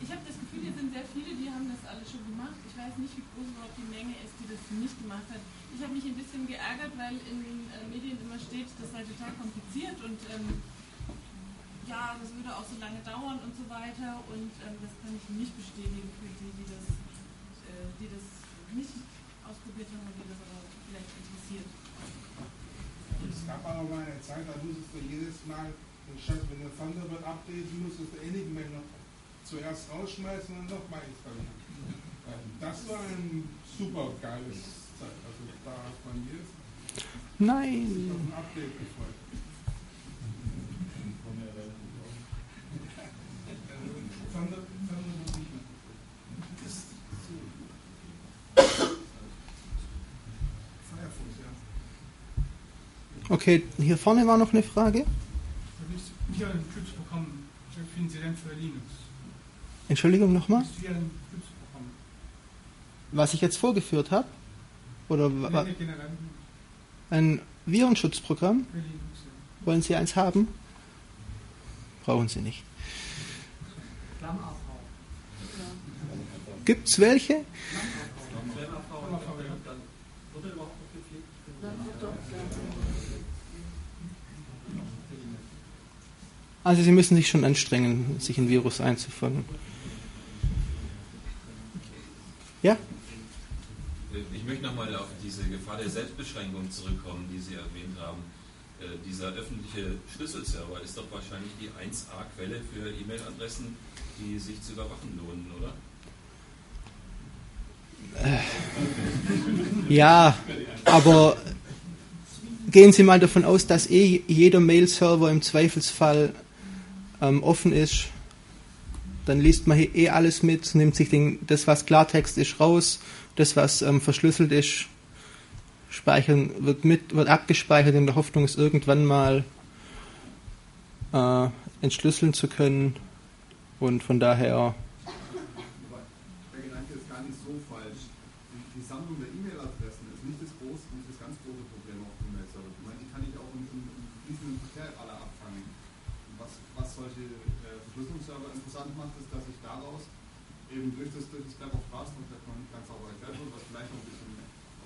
ich habe das Gefühl, hier sind sehr viele, die haben das alle schon gemacht. Ich weiß nicht, wie groß überhaupt die Menge ist, die das nicht gemacht hat. Ich habe mich ein bisschen geärgert, weil in den äh, Medien immer steht, das sei total kompliziert und ähm, ja, das würde auch so lange dauern und so weiter. Und ähm, das kann ich nicht bestätigen für die, die das, äh, die das nicht ausprobiert haben und die das aber vielleicht interessiert. Es gab aber mal eine Zeit, da musstest du jedes Mal, statt wenn du Thunderbird updaten musstest du Enigma noch zuerst rausschmeißen und nochmal installieren. Das war ein super geiles Zeit. Also da hat man jetzt Nein. auf ein Update gefreut. Okay, hier vorne war noch eine Frage. Wie ein Typsprogramm finden Sie denn für Linux? Entschuldigung nochmal. Was ich jetzt vorgeführt habe? Oder Nee, ein Virenschutzprogramm? Wollen Sie eins haben? Brauchen Sie nicht. Gibt es welche? Klammerfrau. Dann wird er überhaupt noch gepflegt? Also Sie müssen sich schon anstrengen, sich ein Virus einzufangen. Ja? Ich möchte nochmal auf diese Gefahr der Selbstbeschränkung zurückkommen, die Sie erwähnt haben. Äh, dieser öffentliche Schlüsselserver ist doch wahrscheinlich die 1A-Quelle für E-Mail-Adressen, die sich zu überwachen lohnen, oder? Ja, aber gehen Sie mal davon aus, dass eh jeder Mail-Server im Zweifelsfall ähm, offen ist. Dann liest man hier eh alles mit, nimmt sich den, das, was Klartext ist, raus, das, was ähm, verschlüsselt ist, speichern, wird, mit, wird abgespeichert in der Hoffnung, es irgendwann mal äh, entschlüsseln zu können. Und von daher Der Gedanke ist gar nicht so falsch. Die, die Sammlung der E-Mail-Adressen ist nicht das, groß, nicht das ganz große Problem auf dem Mail-Server. Ich meine, die kann ich auch im, im, im fließenden Verkehr alle abfangen. Und was, was solche äh, Verschlüsselungsserver interessant macht, ist, dass ich daraus eben durch das, durch das Web of Trust und noch nicht ganz sauber erklärt wird, was vielleicht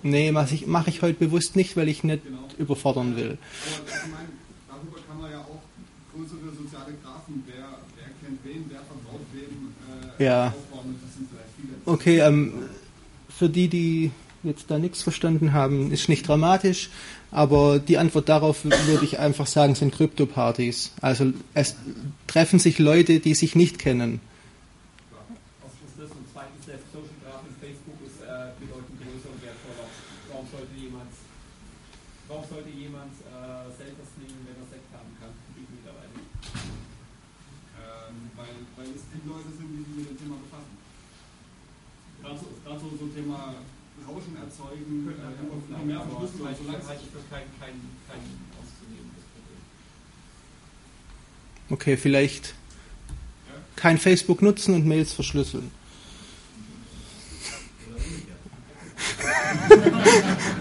Nee, mache ich, mach ich heute bewusst nicht, weil ich nicht Genau. überfordern will. Aber ich meine, darüber kann man ja auch größere soziale Graphen, wer, wer kennt wen, wer vertraut wem, äh, Ja. aufbauen und das sind vielleicht viele. Okay, ähm, für die, die jetzt da nichts verstanden haben, ist nicht dramatisch, aber die Antwort darauf würde ich einfach sagen, sind Krypto-Partys. Also es treffen sich Leute, die sich nicht kennen. Erstens das und zweitens der Social Graph in Facebook ist äh, bedeutend größer und wertvoller. Warum sollte jemand, warum sollte jemand äh, Selters nehmen, wenn er Sekt haben kann? Ich mittlerweile. Ähm, weil, weil es die Leute sind, die sich mit dem Thema befassen. Gerade so, so, so Thema Rauschen erzeugen, Können äh, einfach über noch mehr Verschlüsselung, solange es- halte ich für kein, kein, kein auszunehmendes Problem. Okay, vielleicht kein Facebook nutzen und Mails verschlüsseln.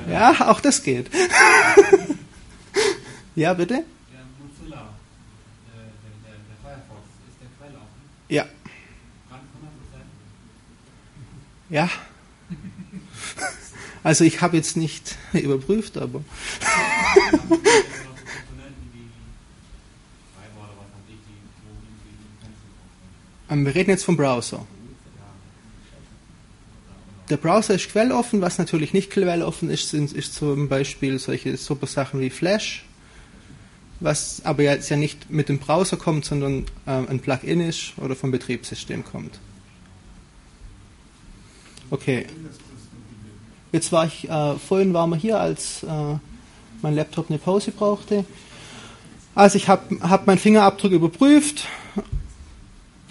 Ja, auch das geht. Ja, bitte? Der Mozilla, äh, der, der, der Firefox, ist der Quell offen? Ja. Brand 100%? Ja. Also ich habe jetzt nicht überprüft, aber Ähm, wir reden jetzt vom Browser. Der Browser ist quelloffen, was natürlich nicht quelloffen ist, sind ist zum Beispiel solche super Sachen wie Flash, was aber jetzt ja nicht mit dem Browser kommt, sondern ähm, ein Plugin ist oder vom Betriebssystem kommt. Okay. Jetzt war ich, äh, vorhin waren wir hier, als äh, mein Laptop eine Pause brauchte. Also ich habe hab meinen Fingerabdruck überprüft,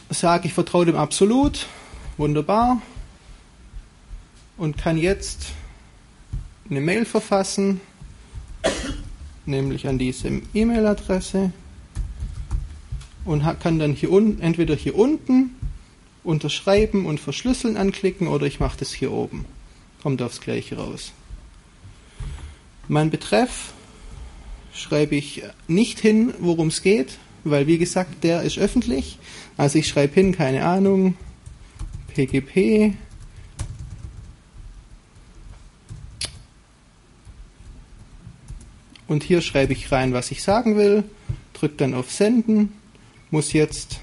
sage, ich vertraue dem absolut, wunderbar, und kann jetzt eine Mail verfassen, nämlich an diese E-Mail-Adresse und kann dann hier unten, entweder hier unten unterschreiben und verschlüsseln anklicken oder ich mache das hier oben. Kommt aufs gleiche raus. Mein Betreff schreibe ich nicht hin, worum es geht, weil wie gesagt, der ist öffentlich. Also ich schreibe hin, keine Ahnung, PGP. Und hier schreibe ich rein, was ich sagen will, drücke dann auf Senden, muss jetzt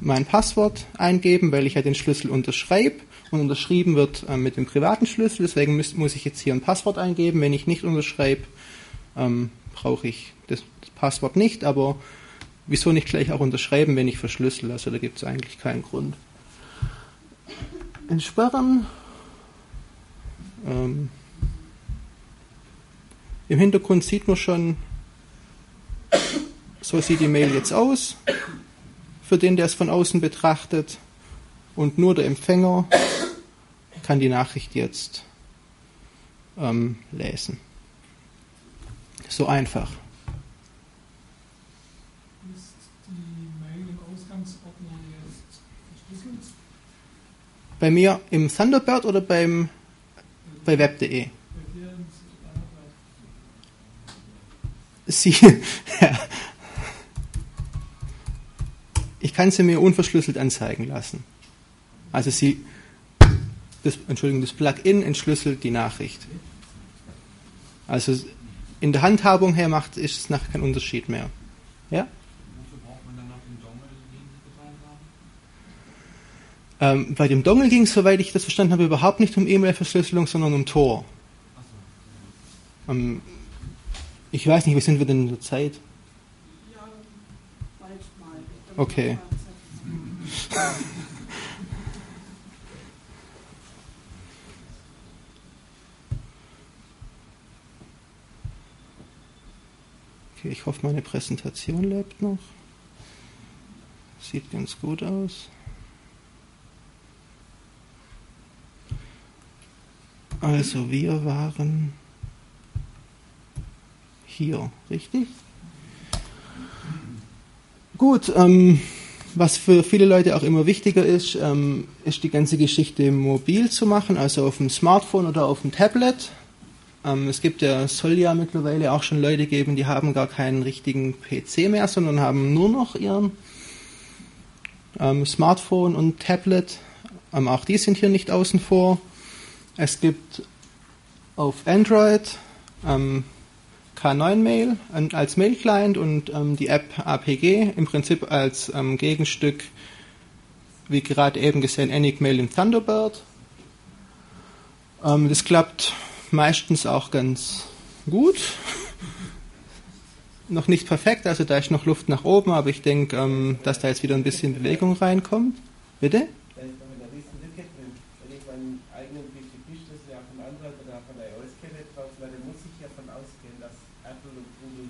mein Passwort eingeben, weil ich ja den Schlüssel unterschreibe und unterschrieben wird äh, mit dem privaten Schlüssel. Deswegen muss, muss ich jetzt hier ein Passwort eingeben. Wenn ich nicht unterschreibe, ähm, brauche ich das, das Passwort nicht. Aber wieso nicht gleich auch unterschreiben, wenn ich verschlüssel? Also da gibt es eigentlich keinen Grund. Entsperren. Ähm, Im Hintergrund sieht man schon, so sieht die Mail jetzt aus für den, der es von außen betrachtet. Und nur der Empfänger kann die Nachricht jetzt ähm, lesen. So einfach. Ist die Mail im Ausgangsordner jetzt verschlüsselt? Bei mir im Thunderbird oder beim bei web.de? Bei dir im Thunderbird. Sie, ja. Ich kann sie mir unverschlüsselt anzeigen lassen. Also sie, das, Entschuldigung, das Plugin entschlüsselt die Nachricht. Also in der Handhabung her macht ist es nachher kein Unterschied mehr. Ja? Wofür braucht man dann noch den Dongle, den? Ähm, bei dem Dongle ging es, soweit ich das verstanden habe, überhaupt nicht um E-Mail-Verschlüsselung, sondern um Tor. Ähm, ich weiß nicht, wie sind wir denn in der Zeit? Okay. Okay, ich hoffe, meine Präsentation lebt noch. Sieht ganz gut aus. Also wir waren hier, richtig? Gut, ähm, was für viele Leute auch immer wichtiger ist, ähm, ist die ganze Geschichte mobil zu machen, also auf dem Smartphone oder auf dem Tablet. Ähm, es gibt ja, soll ja mittlerweile auch schon Leute geben, die haben gar keinen richtigen PC mehr, sondern haben nur noch ihren ähm, Smartphone und Tablet. Ähm, auch die sind hier nicht außen vor. Es gibt auf Android ähm, K9 Mail an, als Mail-Client und ähm, die App APG im Prinzip als ähm, Gegenstück, wie gerade eben gesehen, Enigmail im Thunderbird. Ähm, das klappt meistens auch ganz gut. noch nicht perfekt, also da ist noch Luft nach oben, aber ich denke, ähm, dass da jetzt wieder ein bisschen Bewegung reinkommt. Bitte? Da ist noch eine riesen Lücke drin. Wenn ich meinen eigenen BGP-Schlüssel ja von Android oder von iOS-Kette drauflade, muss ich ja davon ausgehen, dass Apple und Google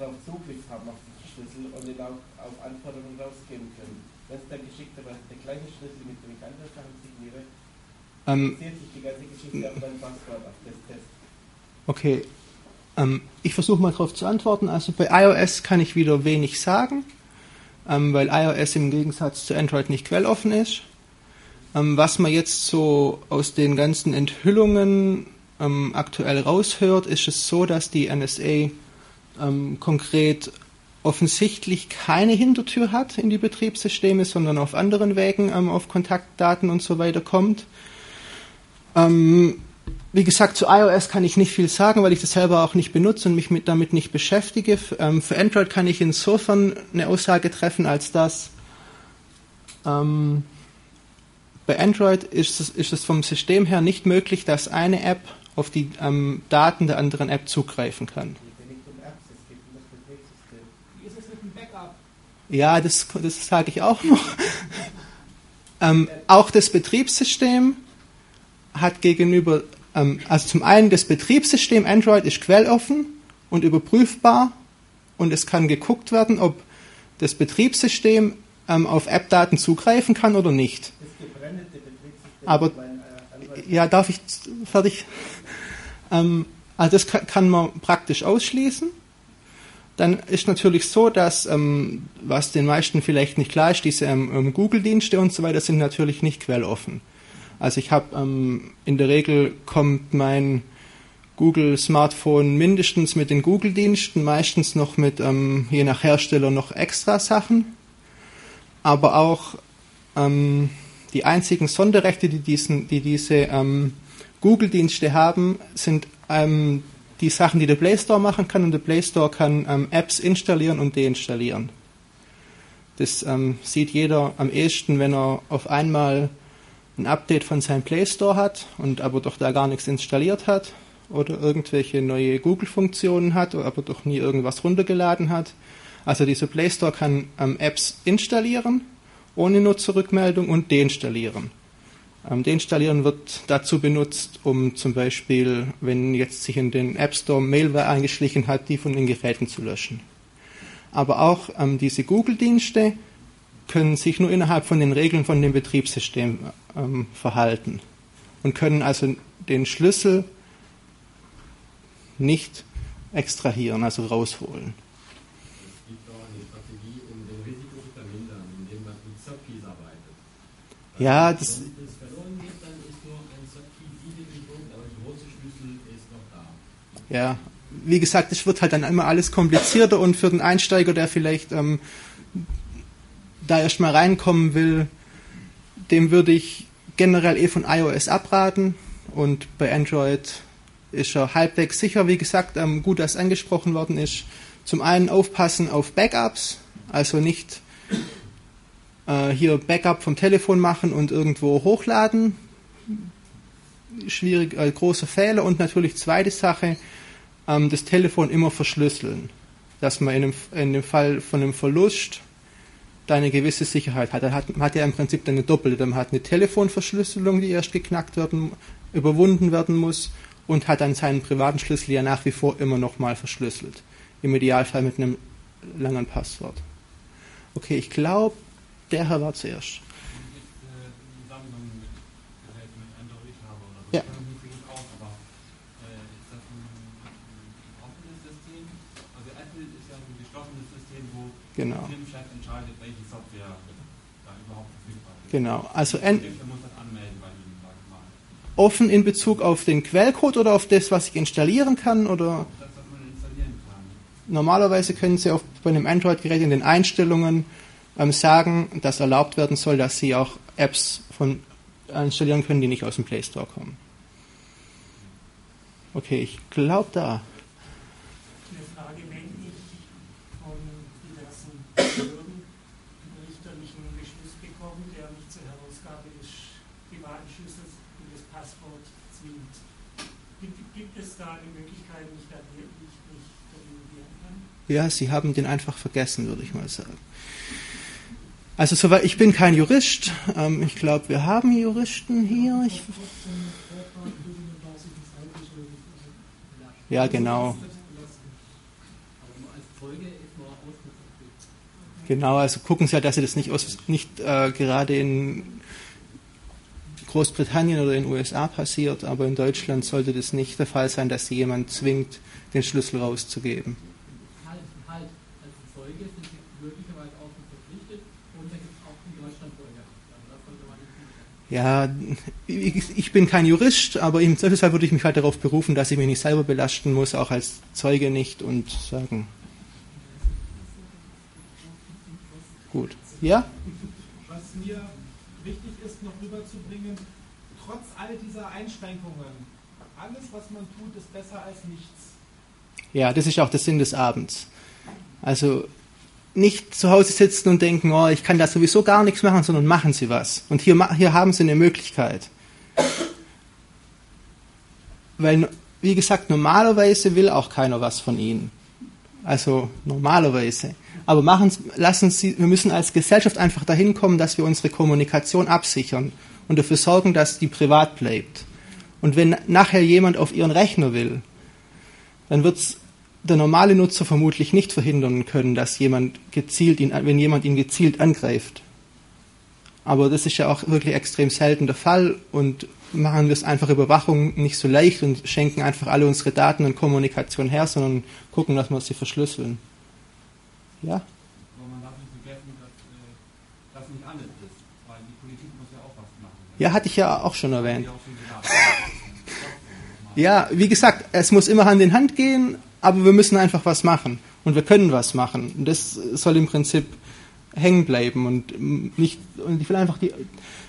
darauf Zugriff haben auf diesen Schlüssel und den auch auf Anforderungen rausgeben können. Wenn es dann geschickterweise der gleiche Schlüssel, mit dem ich andere Sachen signiere, Ähm, basiert sich die ganze Geschichte auf mein Passwort, auf das Test. Okay, ähm, ich versuche mal darauf zu antworten. Also bei iOS kann ich wieder wenig sagen, ähm, weil iOS im Gegensatz zu Android nicht quelloffen ist. Ähm, was man jetzt so aus den ganzen Enthüllungen ähm, aktuell raushört, ist es so, dass die NSA ähm, konkret offensichtlich keine Hintertür hat in die Betriebssysteme, sondern auf anderen Wegen ähm, auf Kontaktdaten und so weiter kommt. Ähm, wie gesagt, zu iOS kann ich nicht viel sagen, weil ich das selber auch nicht benutze und mich mit, damit nicht beschäftige. Ähm, für Android kann ich insofern eine Aussage treffen, als dass ähm, bei Android ist es, ist es vom System her nicht möglich, dass eine App auf die ähm, Daten der anderen App zugreifen kann. Wie ist es mit dem Backup? Ja, das, das sage ich auch noch. ähm, auch das Betriebssystem hat gegenüber, ähm, also zum einen das Betriebssystem Android ist quelloffen und überprüfbar und es kann geguckt werden, ob das Betriebssystem ähm, auf App-Daten zugreifen kann oder nicht. Das gebrandete Betriebssystem Aber äh, ja, darf ich fertig? Ähm, also das kann, kann man praktisch ausschließen. Dann ist natürlich so, dass, ähm, was den meisten vielleicht nicht klar ist, diese ähm, ähm, Google-Dienste und so weiter sind natürlich nicht quelloffen. Also ich habe ähm, in der Regel kommt mein Google Smartphone mindestens mit den Google-Diensten, meistens noch mit ähm, je nach Hersteller noch extra Sachen. Aber auch ähm, die einzigen Sonderrechte, die, diesen, die diese ähm, Google-Dienste haben, sind ähm, die Sachen, die der Play Store machen kann. Und der Play Store kann ähm, Apps installieren und deinstallieren. Das sieht jeder am ehesten, wenn er auf einmal ein Update von seinem Play Store hat und aber doch da gar nichts installiert hat oder irgendwelche neue Google-Funktionen hat, aber doch nie irgendwas runtergeladen hat. Also dieser Play Store kann ähm, Apps installieren ohne Nutzerrückmeldung und deinstallieren. Ähm, deinstallieren wird dazu benutzt, um zum Beispiel, wenn jetzt sich in den App Store Mailware eingeschlichen hat, die von den Geräten zu löschen. Aber auch ähm, diese Google-Dienste können sich nur innerhalb von den Regeln von dem Betriebssystem ähm, verhalten und können also den Schlüssel nicht extrahieren, also rausholen. Es gibt auch eine Strategie, um den Risiko zu vermindern, indem man mit Subkeys arbeitet. Ja, das, Wenn es verloren geht, dann ist nur ein niedrig Punkt, aber der große Schlüssel ist noch da. Ja, wie gesagt, es wird halt dann immer alles komplizierter und für den Einsteiger, der vielleicht ähm, da erstmal reinkommen will, dem würde ich generell eh von iOS abraten und bei Android ist er halbwegs sicher, wie gesagt, ähm, gut, dass angesprochen worden ist. Zum einen aufpassen auf Backups, also nicht äh, hier Backup vom Telefon machen und irgendwo hochladen. Schwierig, äh, großer Fehler. Und natürlich zweite Sache, ähm, das Telefon immer verschlüsseln. Dass man in dem, in dem Fall von einem Verlust da eine gewisse Sicherheit hat. Er hat, man hat ja im Prinzip dann eine doppelte. Man hat eine Telefonverschlüsselung, die erst geknackt werden, überwunden werden muss und hat dann seinen privaten Schlüssel ja nach wie vor immer noch mal verschlüsselt. Im Idealfall mit einem langen Passwort. Okay, ich glaube, der Herr war zuerst. Sammlung mit Geräten mit Android habe oder so. Ja. Das Genau, also en-. Offen in Bezug auf den Quellcode oder auf das, was ich installieren kann? Oder normalerweise können Sie auf, bei einem Android-Gerät in den Einstellungen ähm, sagen, dass erlaubt werden soll, dass Sie auch Apps von installieren können, die nicht aus dem Play Store kommen. Okay, ich glaube da. Eine Frage, wenn ich von diversen Behörden einen richterlichen Beschluss bekomme, der mich zur Herausgabe des privaten Schlüssels und des Passworts zwingt. Gibt, gibt es da eine Möglichkeit, mich da, wie ich mich dagegen wehren kann? Ja, Sie haben den einfach vergessen, würde ich mal sagen. Also soweit ich bin kein Jurist. Ähm, ich glaube, wir haben Juristen hier. Ich, ja, genau. Genau, also gucken Sie halt, dass Sie das nicht, aus, nicht äh, gerade in Großbritannien oder in den USA passiert, aber in Deutschland sollte das nicht der Fall sein, dass Sie jemand zwingt, den Schlüssel rauszugeben. Halt, halt, als Zeuge sind Sie möglicherweise auch verpflichtet und da gibt es auch in Deutschland Folgehaft. Also das sollte man nicht Ja, ich, bin kein Jurist, aber im Zweifelsfall würde ich mich halt darauf berufen, dass ich mich nicht selber belasten muss, auch als Zeuge nicht und sagen. Gut. Ja? Was mir wichtig ist, noch rüberzubringen, trotz all dieser Einschränkungen, alles, was man tut, ist besser als nichts. Ja, das ist auch der Sinn des Abends. Also nicht zu Hause sitzen und denken, oh, ich kann da sowieso gar nichts machen, sondern machen Sie was. Und hier, hier haben Sie eine Möglichkeit. Weil, wie gesagt, normalerweise will auch keiner was von Ihnen. Also normalerweise. Aber machen, lassen Sie, wir müssen als Gesellschaft einfach dahin kommen, dass wir unsere Kommunikation absichern und dafür sorgen, dass die privat bleibt. Und wenn nachher jemand auf Ihren Rechner will, dann wird der normale Nutzer vermutlich nicht verhindern können, dass jemand gezielt ihn, wenn jemand ihn gezielt angreift. Aber das ist ja auch wirklich extrem selten der Fall und machen wir es einfach Überwachung nicht so leicht und schenken einfach alle unsere Daten und Kommunikation her, sondern gucken, dass wir sie verschlüsseln. Ja? Aber man darf nicht vergessen, dass äh, das nicht alles ist, weil die Politik muss ja auch was machen. Ja, hatte ich ja auch schon erwähnt. Ja, wie gesagt, es muss immer Hand in Hand gehen, aber wir müssen einfach was machen. Und wir können was machen. Und das soll im Prinzip hängen bleiben und mm, nicht, und ich will einfach die,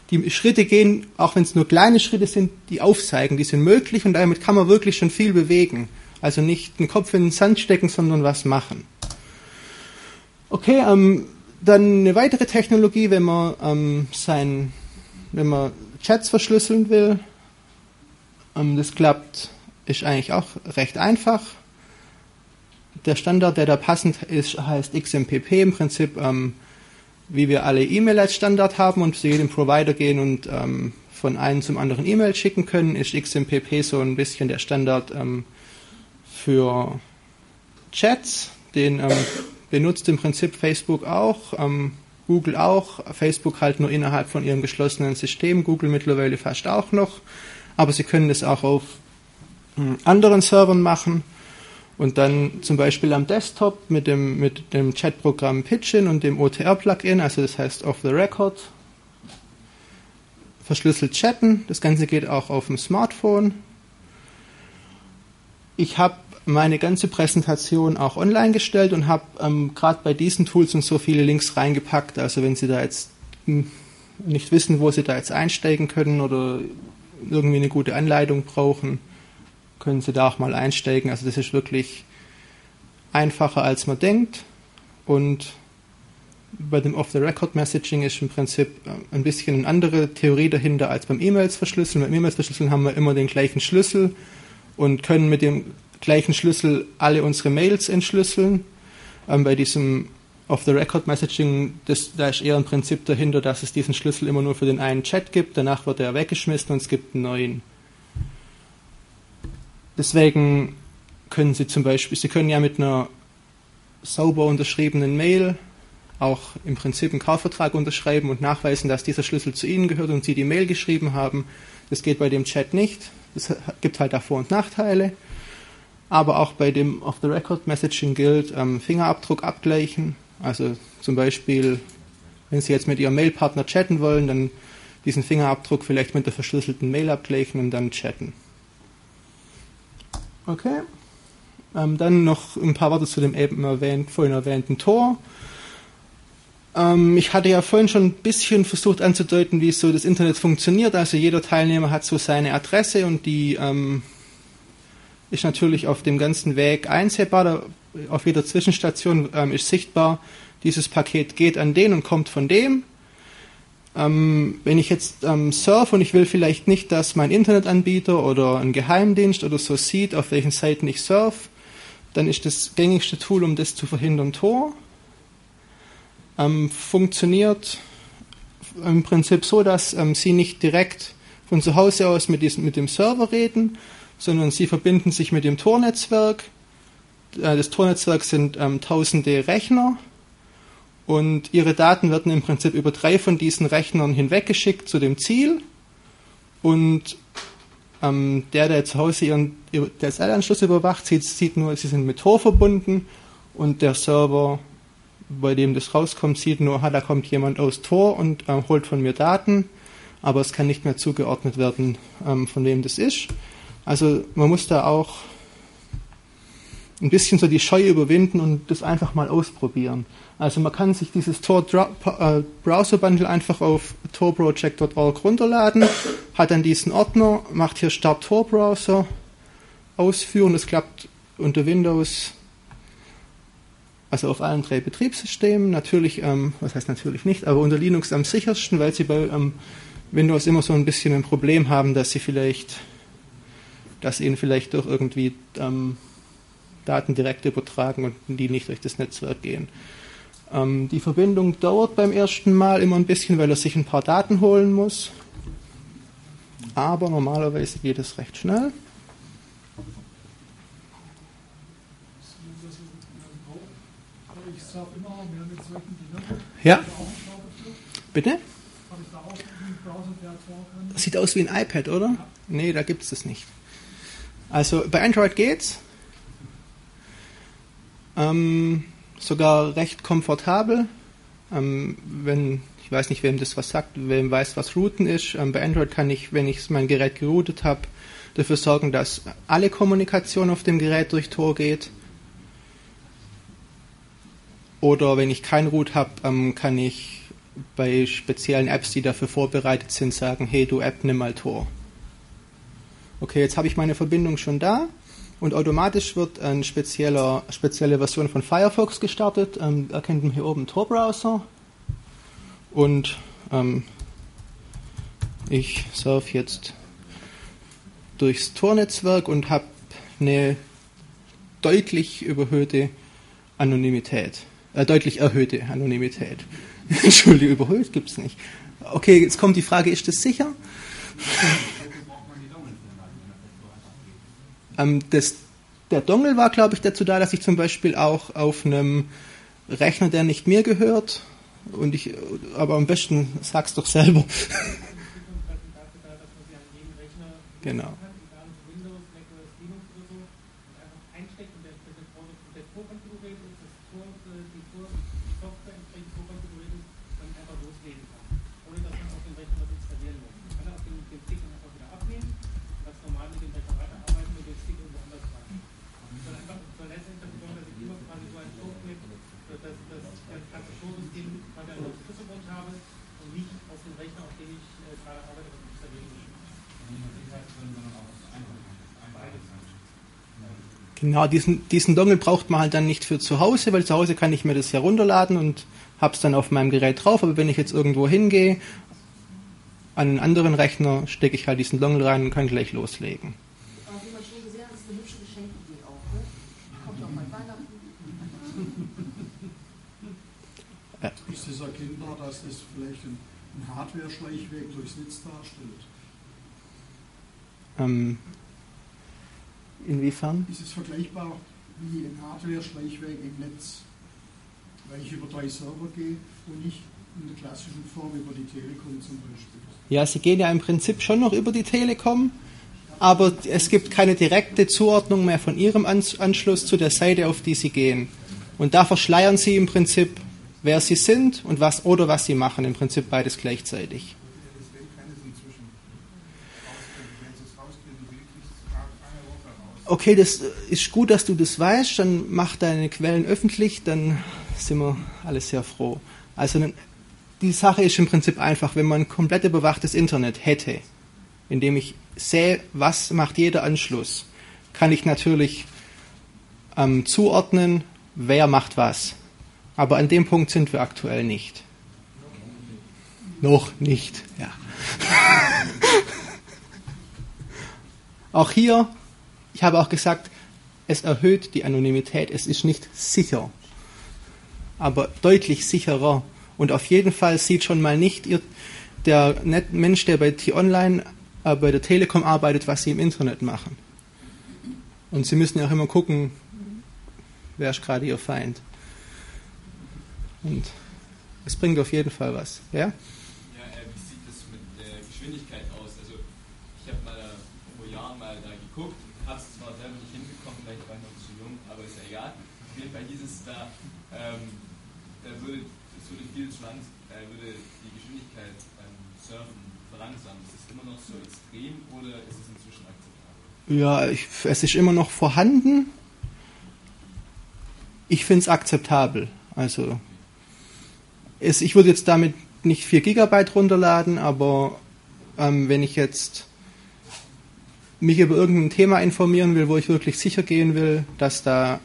die Schritte gehen, auch wenn es nur kleine Schritte sind, die aufzeigen, die sind möglich und damit kann man wirklich schon viel bewegen. Also nicht den Kopf in den Sand stecken, sondern was machen. Okay, ähm, dann eine weitere Technologie, wenn man ähm, sein, wenn man Chats verschlüsseln will, ähm, das klappt, ist eigentlich auch recht einfach. Der Standard, der da passend ist, heißt XMPP im Prinzip, ähm, wie wir alle E-Mail als Standard haben und zu jedem Provider gehen und ähm, von einem zum anderen E-Mail schicken können, ist XMPP so ein bisschen der Standard ähm, für Chats. Den ähm, benutzt im Prinzip Facebook auch, ähm, Google auch, Facebook halt nur innerhalb von ihrem geschlossenen System, Google mittlerweile fast auch noch, aber sie können das auch auf ähm, anderen Servern machen und dann zum Beispiel am Desktop mit dem, mit dem Chatprogramm Pidgin und dem OTR-Plugin, also das heißt Off the Record, verschlüsselt chatten. Das Ganze geht auch auf dem Smartphone. Ich habe meine ganze Präsentation auch online gestellt und habe ähm, gerade bei diesen Tools und so viele Links reingepackt. Also wenn Sie da jetzt hm, nicht wissen, wo Sie da jetzt einsteigen können oder irgendwie eine gute Anleitung brauchen, können Sie da auch mal einsteigen. Also das ist wirklich einfacher, als man denkt. Und bei dem Off-the-Record-Messaging ist im Prinzip äh, ein bisschen eine andere Theorie dahinter als beim E-Mails verschlüsseln. Beim E-Mails verschlüsseln haben wir immer den gleichen Schlüssel und können mit dem gleichen Schlüssel alle unsere Mails entschlüsseln. Ähm, bei diesem Off-the-Record-Messaging, da ist eher ein Prinzip dahinter, dass es diesen Schlüssel immer nur für den einen Chat gibt, danach wird er weggeschmissen und es gibt einen neuen. Deswegen können Sie zum Beispiel, Sie können ja mit einer sauber unterschriebenen Mail auch im Prinzip einen Kaufvertrag unterschreiben und nachweisen, dass dieser Schlüssel zu Ihnen gehört und Sie die Mail geschrieben haben. Das geht bei dem Chat nicht. Das gibt halt auch Vor- und Nachteile. Aber auch bei dem Off-the-Record-Messaging gilt ähm, Fingerabdruck abgleichen. Also zum Beispiel, wenn Sie jetzt mit Ihrem Mailpartner chatten wollen, dann diesen Fingerabdruck vielleicht mit der verschlüsselten Mail abgleichen und dann chatten. Okay. Ähm, dann noch ein paar Worte zu dem eben erwähnt, vorhin erwähnten Tor. Ähm, ich hatte ja vorhin schon ein bisschen versucht anzudeuten, wie so das Internet funktioniert. Also jeder Teilnehmer hat so seine Adresse und die ähm, ist natürlich auf dem ganzen Weg einsehbar. Da, auf jeder Zwischenstation ähm, ist sichtbar, dieses Paket geht an den und kommt von dem. Ähm, wenn ich jetzt ähm, surfe und ich will vielleicht nicht, dass mein Internetanbieter oder ein Geheimdienst oder so sieht, auf welchen Seiten ich surfe, dann ist das gängigste Tool, um das zu verhindern, Tor. Ähm, funktioniert im Prinzip so, dass ähm, Sie nicht direkt von zu Hause aus mit, diesem, mit dem Server reden, sondern Sie verbinden sich mit dem Tor-Netzwerk. Äh, das Tor-Netzwerk sind ähm, tausende Rechner und Ihre Daten werden im Prinzip über drei von diesen Rechnern hinweggeschickt zu dem Ziel und ähm, der, der zu Hause ihren DSL-Anschluss überwacht, sieht, sieht nur, sie sind mit Tor verbunden und der Server, bei dem das rauskommt, sieht nur, da kommt jemand aus Tor und äh, holt von mir Daten, aber es kann nicht mehr zugeordnet werden, ähm, von wem das ist. Also man muss da auch ein bisschen so die Scheu überwinden und das einfach mal ausprobieren. Also man kann sich dieses Tor äh, Browser Bundle einfach auf torproject.org runterladen, hat dann diesen Ordner, macht hier Start Tor Browser, ausführen, das klappt unter Windows, also auf allen drei Betriebssystemen, natürlich, ähm, was heißt natürlich nicht, aber unter Linux am sichersten, weil sie bei ähm, Windows immer so ein bisschen ein Problem haben, dass sie vielleicht, dass ihnen vielleicht doch irgendwie ähm, Daten direkt übertragen und die nicht durch das Netzwerk gehen. Ähm, die Verbindung dauert beim ersten Mal immer ein bisschen, weil er sich ein paar Daten holen muss. Aber normalerweise geht es recht schnell. Ja. Bitte? Das sieht aus wie ein iPad, oder? Nee, da gibt es das nicht. Also bei Android geht's. Ähm, sogar recht komfortabel. Ähm, wenn, ich weiß nicht, wem das was sagt, wem weiß, was Routen ist. Ähm, bei Android kann ich, wenn ich mein Gerät geroutet habe, dafür sorgen, dass alle Kommunikation auf dem Gerät durch Tor geht. Oder wenn ich kein Root habe, ähm, kann ich bei speziellen Apps, die dafür vorbereitet sind, sagen, hey du App, nimm mal Tor. Okay, jetzt habe ich meine Verbindung schon da und automatisch wird eine spezielle, Version von Firefox gestartet. Ähm, erkennt man hier oben Tor-Browser und ähm, ich surfe jetzt durchs Tor-Netzwerk und habe eine deutlich überhöhte Anonymität, äh, deutlich erhöhte Anonymität. Entschuldigung, überhöht gibt es nicht. Okay, jetzt kommt die Frage, ist das sicher? Ähm, das, der Dongle war, glaube ich, dazu da, dass ich zum Beispiel auch auf einem Rechner, der nicht mir gehört, und ich, aber am besten sag's doch selber. genau. Genau, diesen, diesen Dongle braucht man halt dann nicht für zu Hause, weil zu Hause kann ich mir das herunterladen und habe es dann auf meinem Gerät drauf. Aber wenn ich jetzt irgendwo hingehe, an einen anderen Rechner, stecke ich halt diesen Dongle rein und kann gleich loslegen. Ja. Ist es erkennbar, dass es vielleicht ein Hardware-Schleichweg durchs Netz darstellt? Ähm, Inwiefern? Ist es vergleichbar wie ein Hardware-Schleichweg im Netz, weil ich über drei Server gehe und nicht in der klassischen Form über die Telekom zum Beispiel? Ja, sie gehen ja im Prinzip schon noch über die Telekom, aber es gibt keine direkte Zuordnung mehr von ihrem Anschluss zu der Seite, auf die sie gehen. Und da verschleiern sie im Prinzip, wer sie sind und was oder was sie machen, im Prinzip beides gleichzeitig. Okay, das ist gut, dass du das weißt, dann mach deine Quellen öffentlich, dann sind wir alle sehr froh. Also die Sache ist im Prinzip einfach, wenn man komplett überwachtes Internet hätte, in dem ich sehe, was macht jeder Anschluss, kann ich natürlich ähm, zuordnen, wer macht was. Aber an dem Punkt sind wir aktuell nicht. Noch nicht, ja. auch hier, ich habe auch gesagt, es erhöht die Anonymität, es ist nicht sicher, aber deutlich sicherer. Und auf jeden Fall sieht schon mal nicht der Mensch, der bei T-Online, äh, bei der Telekom arbeitet, was sie im Internet machen. Und sie müssen ja auch immer gucken, wer ist gerade ihr Feind. Und es bringt auf jeden Fall was. Ja? Ja, äh, wie sieht das mit der Geschwindigkeit aus? Also ich habe mal vor Jahren mal da geguckt, habe es zwar selber nicht hinbekommen, vielleicht war ich noch zu jung, aber ist ja egal. Auf jeden Fall hieß es da, ähm, da würde, das würde viel zu lang, äh, würde die Geschwindigkeit beim Surfen verlangsamen. Ist es immer noch so extrem oder ist es inzwischen akzeptabel? Ja, ich, es ist immer noch vorhanden. Ich finde es akzeptabel. Also es, ich würde jetzt damit nicht 4 Gigabyte runterladen, aber ähm, wenn ich jetzt mich über irgendein Thema informieren will, wo ich wirklich sicher gehen will, dass da,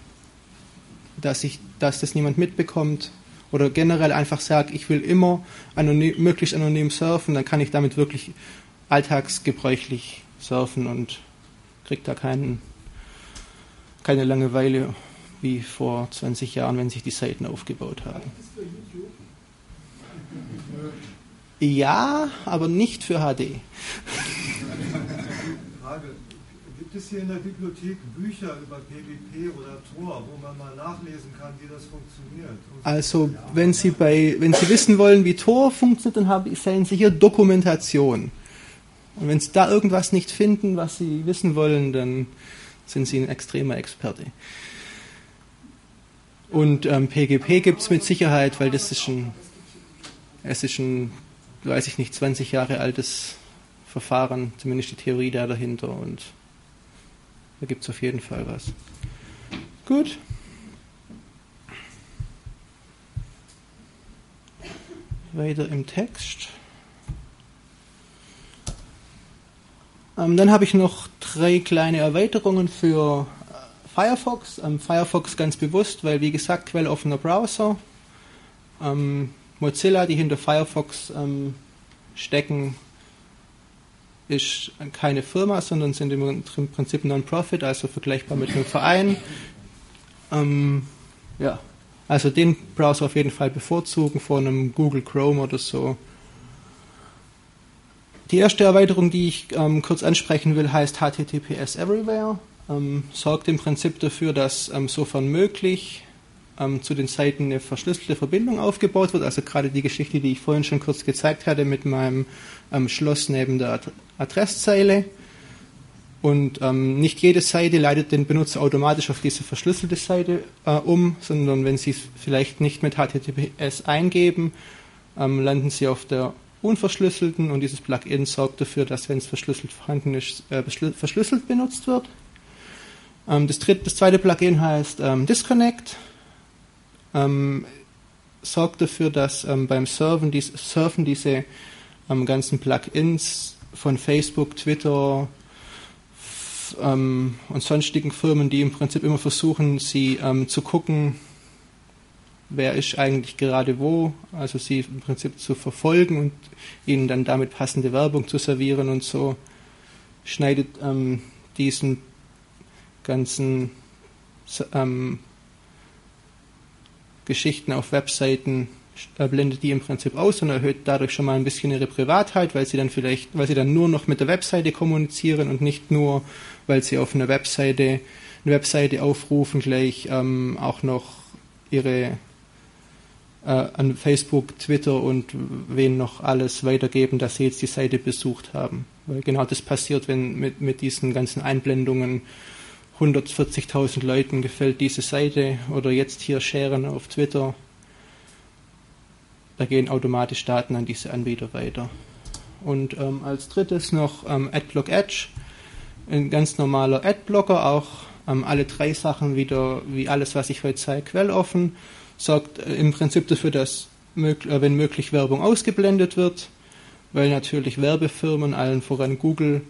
dass ich, dass das niemand mitbekommt, oder generell einfach sage, ich will immer anonym, möglichst anonym surfen, dann kann ich damit wirklich alltagsgebräuchlich surfen und kriege da keinen, keine Langeweile wie vor 20 Jahren, wenn sich die Seiten aufgebaut haben. Ja, aber nicht für HD. Frage. Gibt es hier in der Bibliothek Bücher über PGP oder Tor, wo man mal nachlesen kann, wie das funktioniert? Also, wenn Sie, bei, wenn Sie wissen wollen, wie Tor funktioniert, dann haben, sehen Sie hier Dokumentation. Und wenn Sie da irgendwas nicht finden, was Sie wissen wollen, dann sind Sie ein extremer Experte. Und ähm, PGP gibt es mit Sicherheit, weil das ist ein, es ist ein weiß ich nicht, 20 Jahre altes Verfahren, zumindest die Theorie da dahinter und da gibt es auf jeden Fall was. Gut. Weiter im Text. Ähm, dann habe ich noch drei kleine Erweiterungen für äh, Firefox. Ähm, Firefox ganz bewusst, weil wie gesagt, quelloffener Browser. Ähm, Mozilla, die hinter Firefox ähm, stecken, ist keine Firma, sondern sind im Prinzip Non-Profit, also vergleichbar mit einem Verein. Ähm, ja, also den Browser auf jeden Fall bevorzugen vor einem Google Chrome oder so. Die erste Erweiterung, die ich ähm, kurz ansprechen will, heißt HTTPS Everywhere. Ähm, sorgt im Prinzip dafür, dass ähm, sofern möglich ähm, zu den Seiten eine verschlüsselte Verbindung aufgebaut wird. Also gerade die Geschichte, die ich vorhin schon kurz gezeigt hatte mit meinem ähm, Schloss neben der Ad Adresszeile. Und ähm, nicht jede Seite leitet den Benutzer automatisch auf diese verschlüsselte Seite äh, um, sondern wenn Sie es vielleicht nicht mit HTTPS eingeben, landen Sie auf der unverschlüsselten und dieses Plugin sorgt dafür, dass wenn es verschlüsselt vorhanden ist, äh, verschlüsselt benutzt wird. Ähm, das, dritte, das zweite Plugin heißt ähm, Disconnect ähm, sorgt dafür, dass ähm, beim Surfen, dies, Surfen diese ähm, ganzen Plugins von Facebook, Twitter ähm, und sonstigen Firmen, die im Prinzip immer versuchen, sie zu gucken, wer ist eigentlich gerade wo, also sie im Prinzip zu verfolgen und ihnen dann damit passende Werbung zu servieren und so, schneidet ähm, diesen ganzen ähm, Geschichten auf Webseiten blendet die im Prinzip aus und erhöht dadurch schon mal ein bisschen ihre Privatheit, weil sie dann vielleicht, weil sie dann nur noch mit der Webseite kommunizieren und nicht nur, weil sie auf einer Webseite eine Webseite aufrufen, gleich ähm, auch noch ihre äh, an Facebook, Twitter und wen noch alles weitergeben, dass sie jetzt die Seite besucht haben. Weil genau das passiert, wenn mit, mit diesen ganzen Einblendungen 140.000 Leuten gefällt diese Seite oder jetzt hier sharen auf Twitter. Da gehen automatisch Daten an diese Anbieter weiter. Und ähm, als drittes noch ähm, Adblock Edge, ein ganz normaler Adblocker, auch ähm, alle drei Sachen wieder, wie alles, was ich heute zeige, quelloffen, sorgt äh, im Prinzip dafür, dass, äh, wenn möglich, Werbung ausgeblendet wird, weil natürlich Werbefirmen, allen voran Google,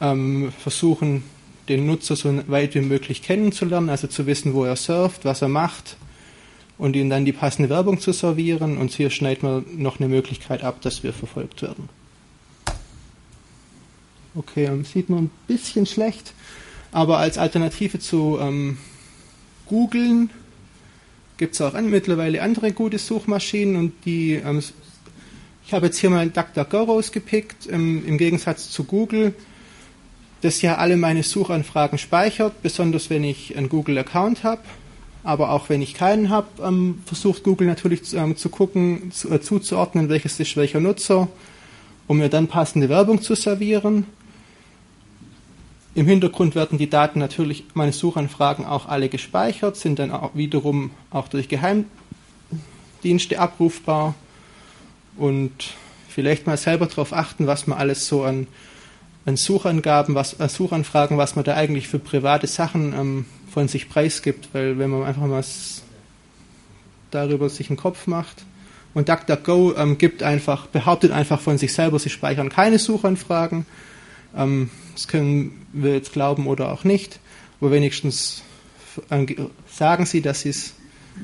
ähm, versuchen, den Nutzer so weit wie möglich kennenzulernen, also zu wissen, wo er surft, was er macht und ihnen dann die passende Werbung zu servieren. Und hier schneidet man noch eine Möglichkeit ab, dass wir verfolgt werden. Okay, ähm, sieht man ein bisschen schlecht, aber als Alternative zu ähm, Googlen gibt es auch an, mittlerweile andere gute Suchmaschinen und die, ähm, ich habe jetzt hier mal DuckDuckGo rausgepickt, ähm, im Gegensatz zu Google, das ja alle meine Suchanfragen speichert, besonders wenn ich einen Google-Account habe aber auch wenn ich keinen habe, ähm, versucht Google natürlich ähm, zu gucken, zu, äh, zuzuordnen, welches ist welcher Nutzer, um mir dann passende Werbung zu servieren. Im Hintergrund werden die Daten natürlich, meine Suchanfragen auch alle gespeichert, sind dann auch wiederum auch durch Geheimdienste abrufbar und vielleicht mal selber darauf achten, was man alles so an, an Suchangaben, was, an Suchanfragen, was man da eigentlich für private Sachen ähm, von sich preisgibt, weil wenn man einfach mal darüber sich einen Kopf macht und DuckDuckGo ähm, gibt einfach, behauptet einfach von sich selber, sie speichern keine Suchanfragen. Ähm, das können wir jetzt glauben oder auch nicht, aber wenigstens sagen sie, dass sie es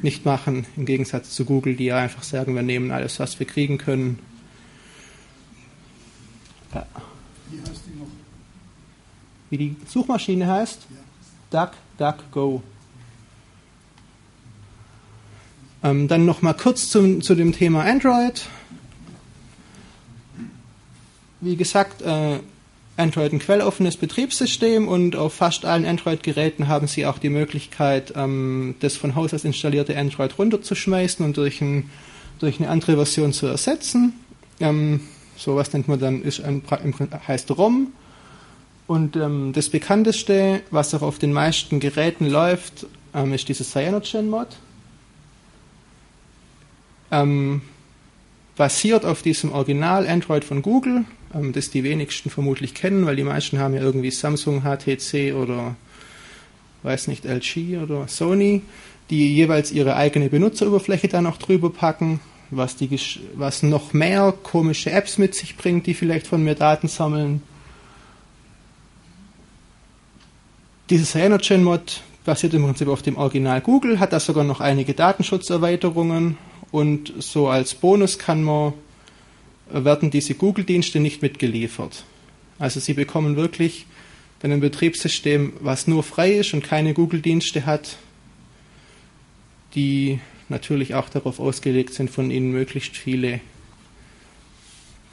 nicht machen, im Gegensatz zu Google, die ja einfach sagen, wir nehmen alles, was wir kriegen können. Ja. Wie heißt die noch? Wie die Suchmaschine heißt? Ja. Duck DuckGo. Ähm, dann noch mal kurz zum, zu dem Thema Android. Wie gesagt, äh, Android ein quelloffenes Betriebssystem und auf fast allen Android-Geräten haben Sie auch die Möglichkeit, ähm, das von Haus aus installierte Android runterzuschmeißen und durch, ein, durch eine andere Version zu ersetzen. Ähm, so was nennt man dann, ist ein, heißt ROM. Und ähm, das bekannteste, was auch auf den meisten Geräten läuft, ähm, ist dieses CyanogenMod. Ähm, basiert auf diesem Original Android von Google, ähm, das die wenigsten vermutlich kennen, weil die meisten haben ja irgendwie Samsung, HTC oder weiß nicht, LG oder Sony, die jeweils ihre eigene Benutzeroberfläche da noch drüber packen, was, die, was noch mehr komische Apps mit sich bringt, die vielleicht von mir Daten sammeln. Dieses CyanogenMod basiert im Prinzip auf dem Original Google, hat da sogar noch einige Datenschutzerweiterungen und so als Bonus kann man, werden diese Google-Dienste nicht mitgeliefert. Also sie bekommen wirklich dann ein Betriebssystem, was nur frei ist und keine Google-Dienste hat, die natürlich auch darauf ausgelegt sind, von ihnen möglichst viele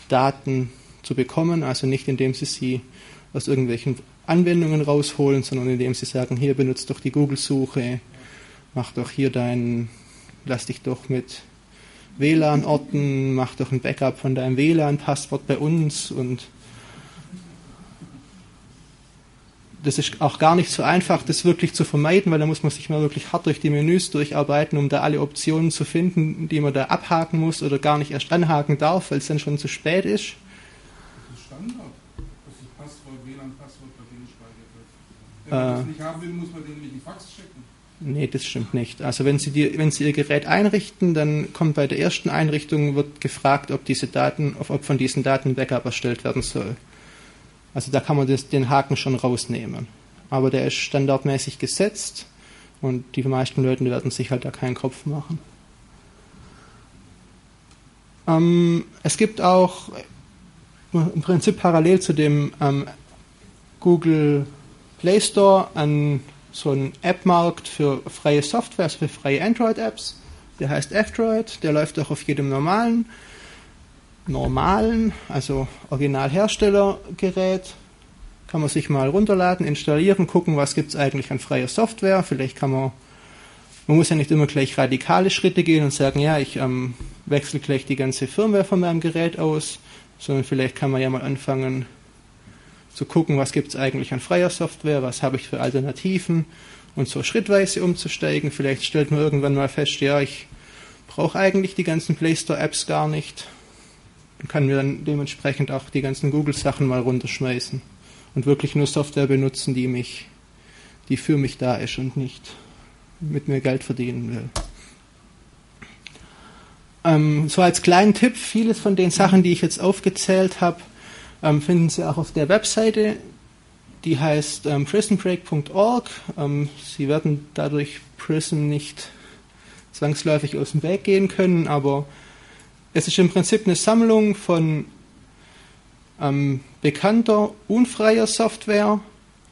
Daten zu bekommen, also nicht indem sie sie aus irgendwelchen Anwendungen rausholen, sondern indem sie sagen, hier benutzt doch die Google-Suche, mach doch hier dein, lass dich doch mit WLAN-Orten, mach doch ein Backup von deinem WLAN-Passwort bei uns und das ist auch gar nicht so einfach, das wirklich zu vermeiden, weil da muss man sich mal wirklich hart durch die Menüs durcharbeiten, um da alle Optionen zu finden, die man da abhaken muss oder gar nicht erst anhaken darf, weil es dann schon zu spät ist. Das ist Standard. Wenn man das nicht haben will, muss man den nämlich einen Fax schicken. Nee, das stimmt nicht. Also wenn Sie, die, wenn Sie Ihr Gerät einrichten, dann kommt bei der ersten Einrichtung wird gefragt, ob diese Daten, ob von diesen Daten ein Backup erstellt werden soll. Also da kann man das, den Haken schon rausnehmen. Aber der ist standardmäßig gesetzt und die meisten Leute werden sich halt da keinen Kopf machen. Ähm, es gibt auch im Prinzip parallel zu dem ähm, Google Play Store an so einen App-Markt für freie Software, also für freie Android-Apps. Der heißt F-Droid, der läuft auch auf jedem normalen, normalen, also Originalherstellergerät. Kann man sich mal runterladen, installieren, gucken, was gibt es eigentlich an freier Software. Vielleicht kann man, man muss ja nicht immer gleich radikale Schritte gehen und sagen, ja, ich ähm, wechsle gleich die ganze Firmware von meinem Gerät aus, sondern vielleicht kann man ja mal anfangen, zu gucken, was gibt es eigentlich an freier Software, was habe ich für Alternativen und so schrittweise umzusteigen. Vielleicht stellt man irgendwann mal fest, ja, ich brauche eigentlich die ganzen Play Store Apps gar nicht und kann mir dann dementsprechend auch die ganzen Google Sachen mal runterschmeißen und wirklich nur Software benutzen, die mich, die für mich da ist und nicht mit mir Geld verdienen will. Ähm, so als kleinen Tipp, vieles von den Sachen, die ich jetzt aufgezählt habe, ähm, finden Sie auch auf der Webseite die heißt ähm, prismbreak.org. Ähm, Sie werden dadurch Prism nicht zwangsläufig aus dem Weg gehen können, aber es ist im Prinzip eine Sammlung von ähm, bekannter, unfreier Software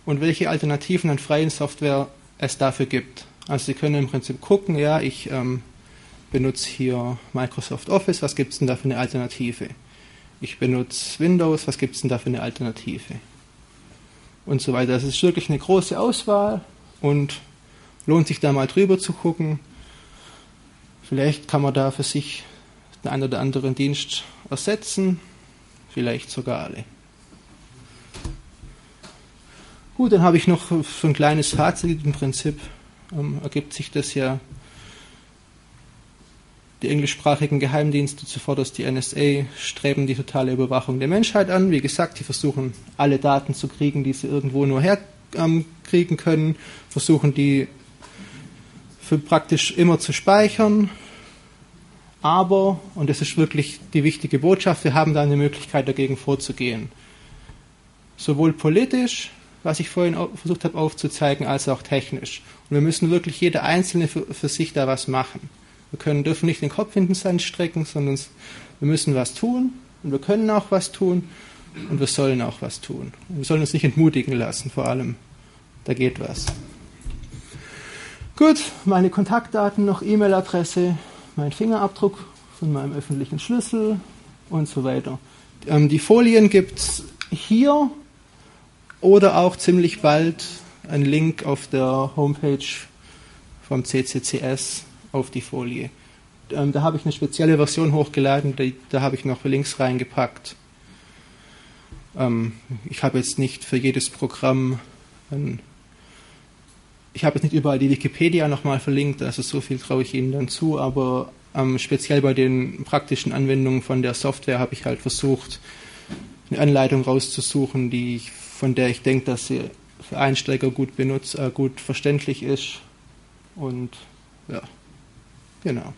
und welche Alternativen an freien Software es dafür gibt. Also Sie können im Prinzip gucken, ja, ich ähm, benutze hier Microsoft Office, was gibt es denn da für eine Alternative? Ich benutze Windows, was gibt es denn da für eine Alternative? Und so weiter. Das ist wirklich eine große Auswahl und lohnt sich da mal drüber zu gucken. Vielleicht kann man da für sich den einen oder anderen Dienst ersetzen, vielleicht sogar alle. Gut, dann habe ich noch so ein kleines Fazit. Im Prinzip ähm, ergibt sich das ja die englischsprachigen Geheimdienste, zuvorderst die NSA, streben die totale Überwachung der Menschheit an. Wie gesagt, die versuchen alle Daten zu kriegen, die sie irgendwo nur herkriegen ähm, können, versuchen die für praktisch immer zu speichern. Aber, und das ist wirklich die wichtige Botschaft, wir haben da eine Möglichkeit dagegen vorzugehen. Sowohl politisch, was ich vorhin versucht habe aufzuzeigen, als auch technisch. Und wir müssen wirklich jeder Einzelne für, für sich da was machen. Wir können, dürfen nicht den Kopf in den Sand strecken, sondern wir müssen was tun und wir können auch was tun und wir sollen auch was tun. Wir sollen uns nicht entmutigen lassen, vor allem. Da geht was. Gut, meine Kontaktdaten noch, E-Mail-Adresse, mein Fingerabdruck von meinem öffentlichen Schlüssel und so weiter. Ähm, die Folien gibt es hier oder auch ziemlich bald ein Link auf der Homepage vom CCCS auf die Folie. Ähm, da habe ich eine spezielle Version hochgeladen, die, da habe ich noch Links reingepackt. Ähm, ich habe jetzt nicht für jedes Programm, ein, ich habe jetzt nicht überall die Wikipedia nochmal verlinkt, also so viel traue ich Ihnen dann zu, aber ähm, speziell bei den praktischen Anwendungen von der Software habe ich halt versucht, eine Anleitung rauszusuchen, die ich, von der ich denke, dass sie für Einsteiger gut benutzt, äh, gut verständlich ist und ja. you know.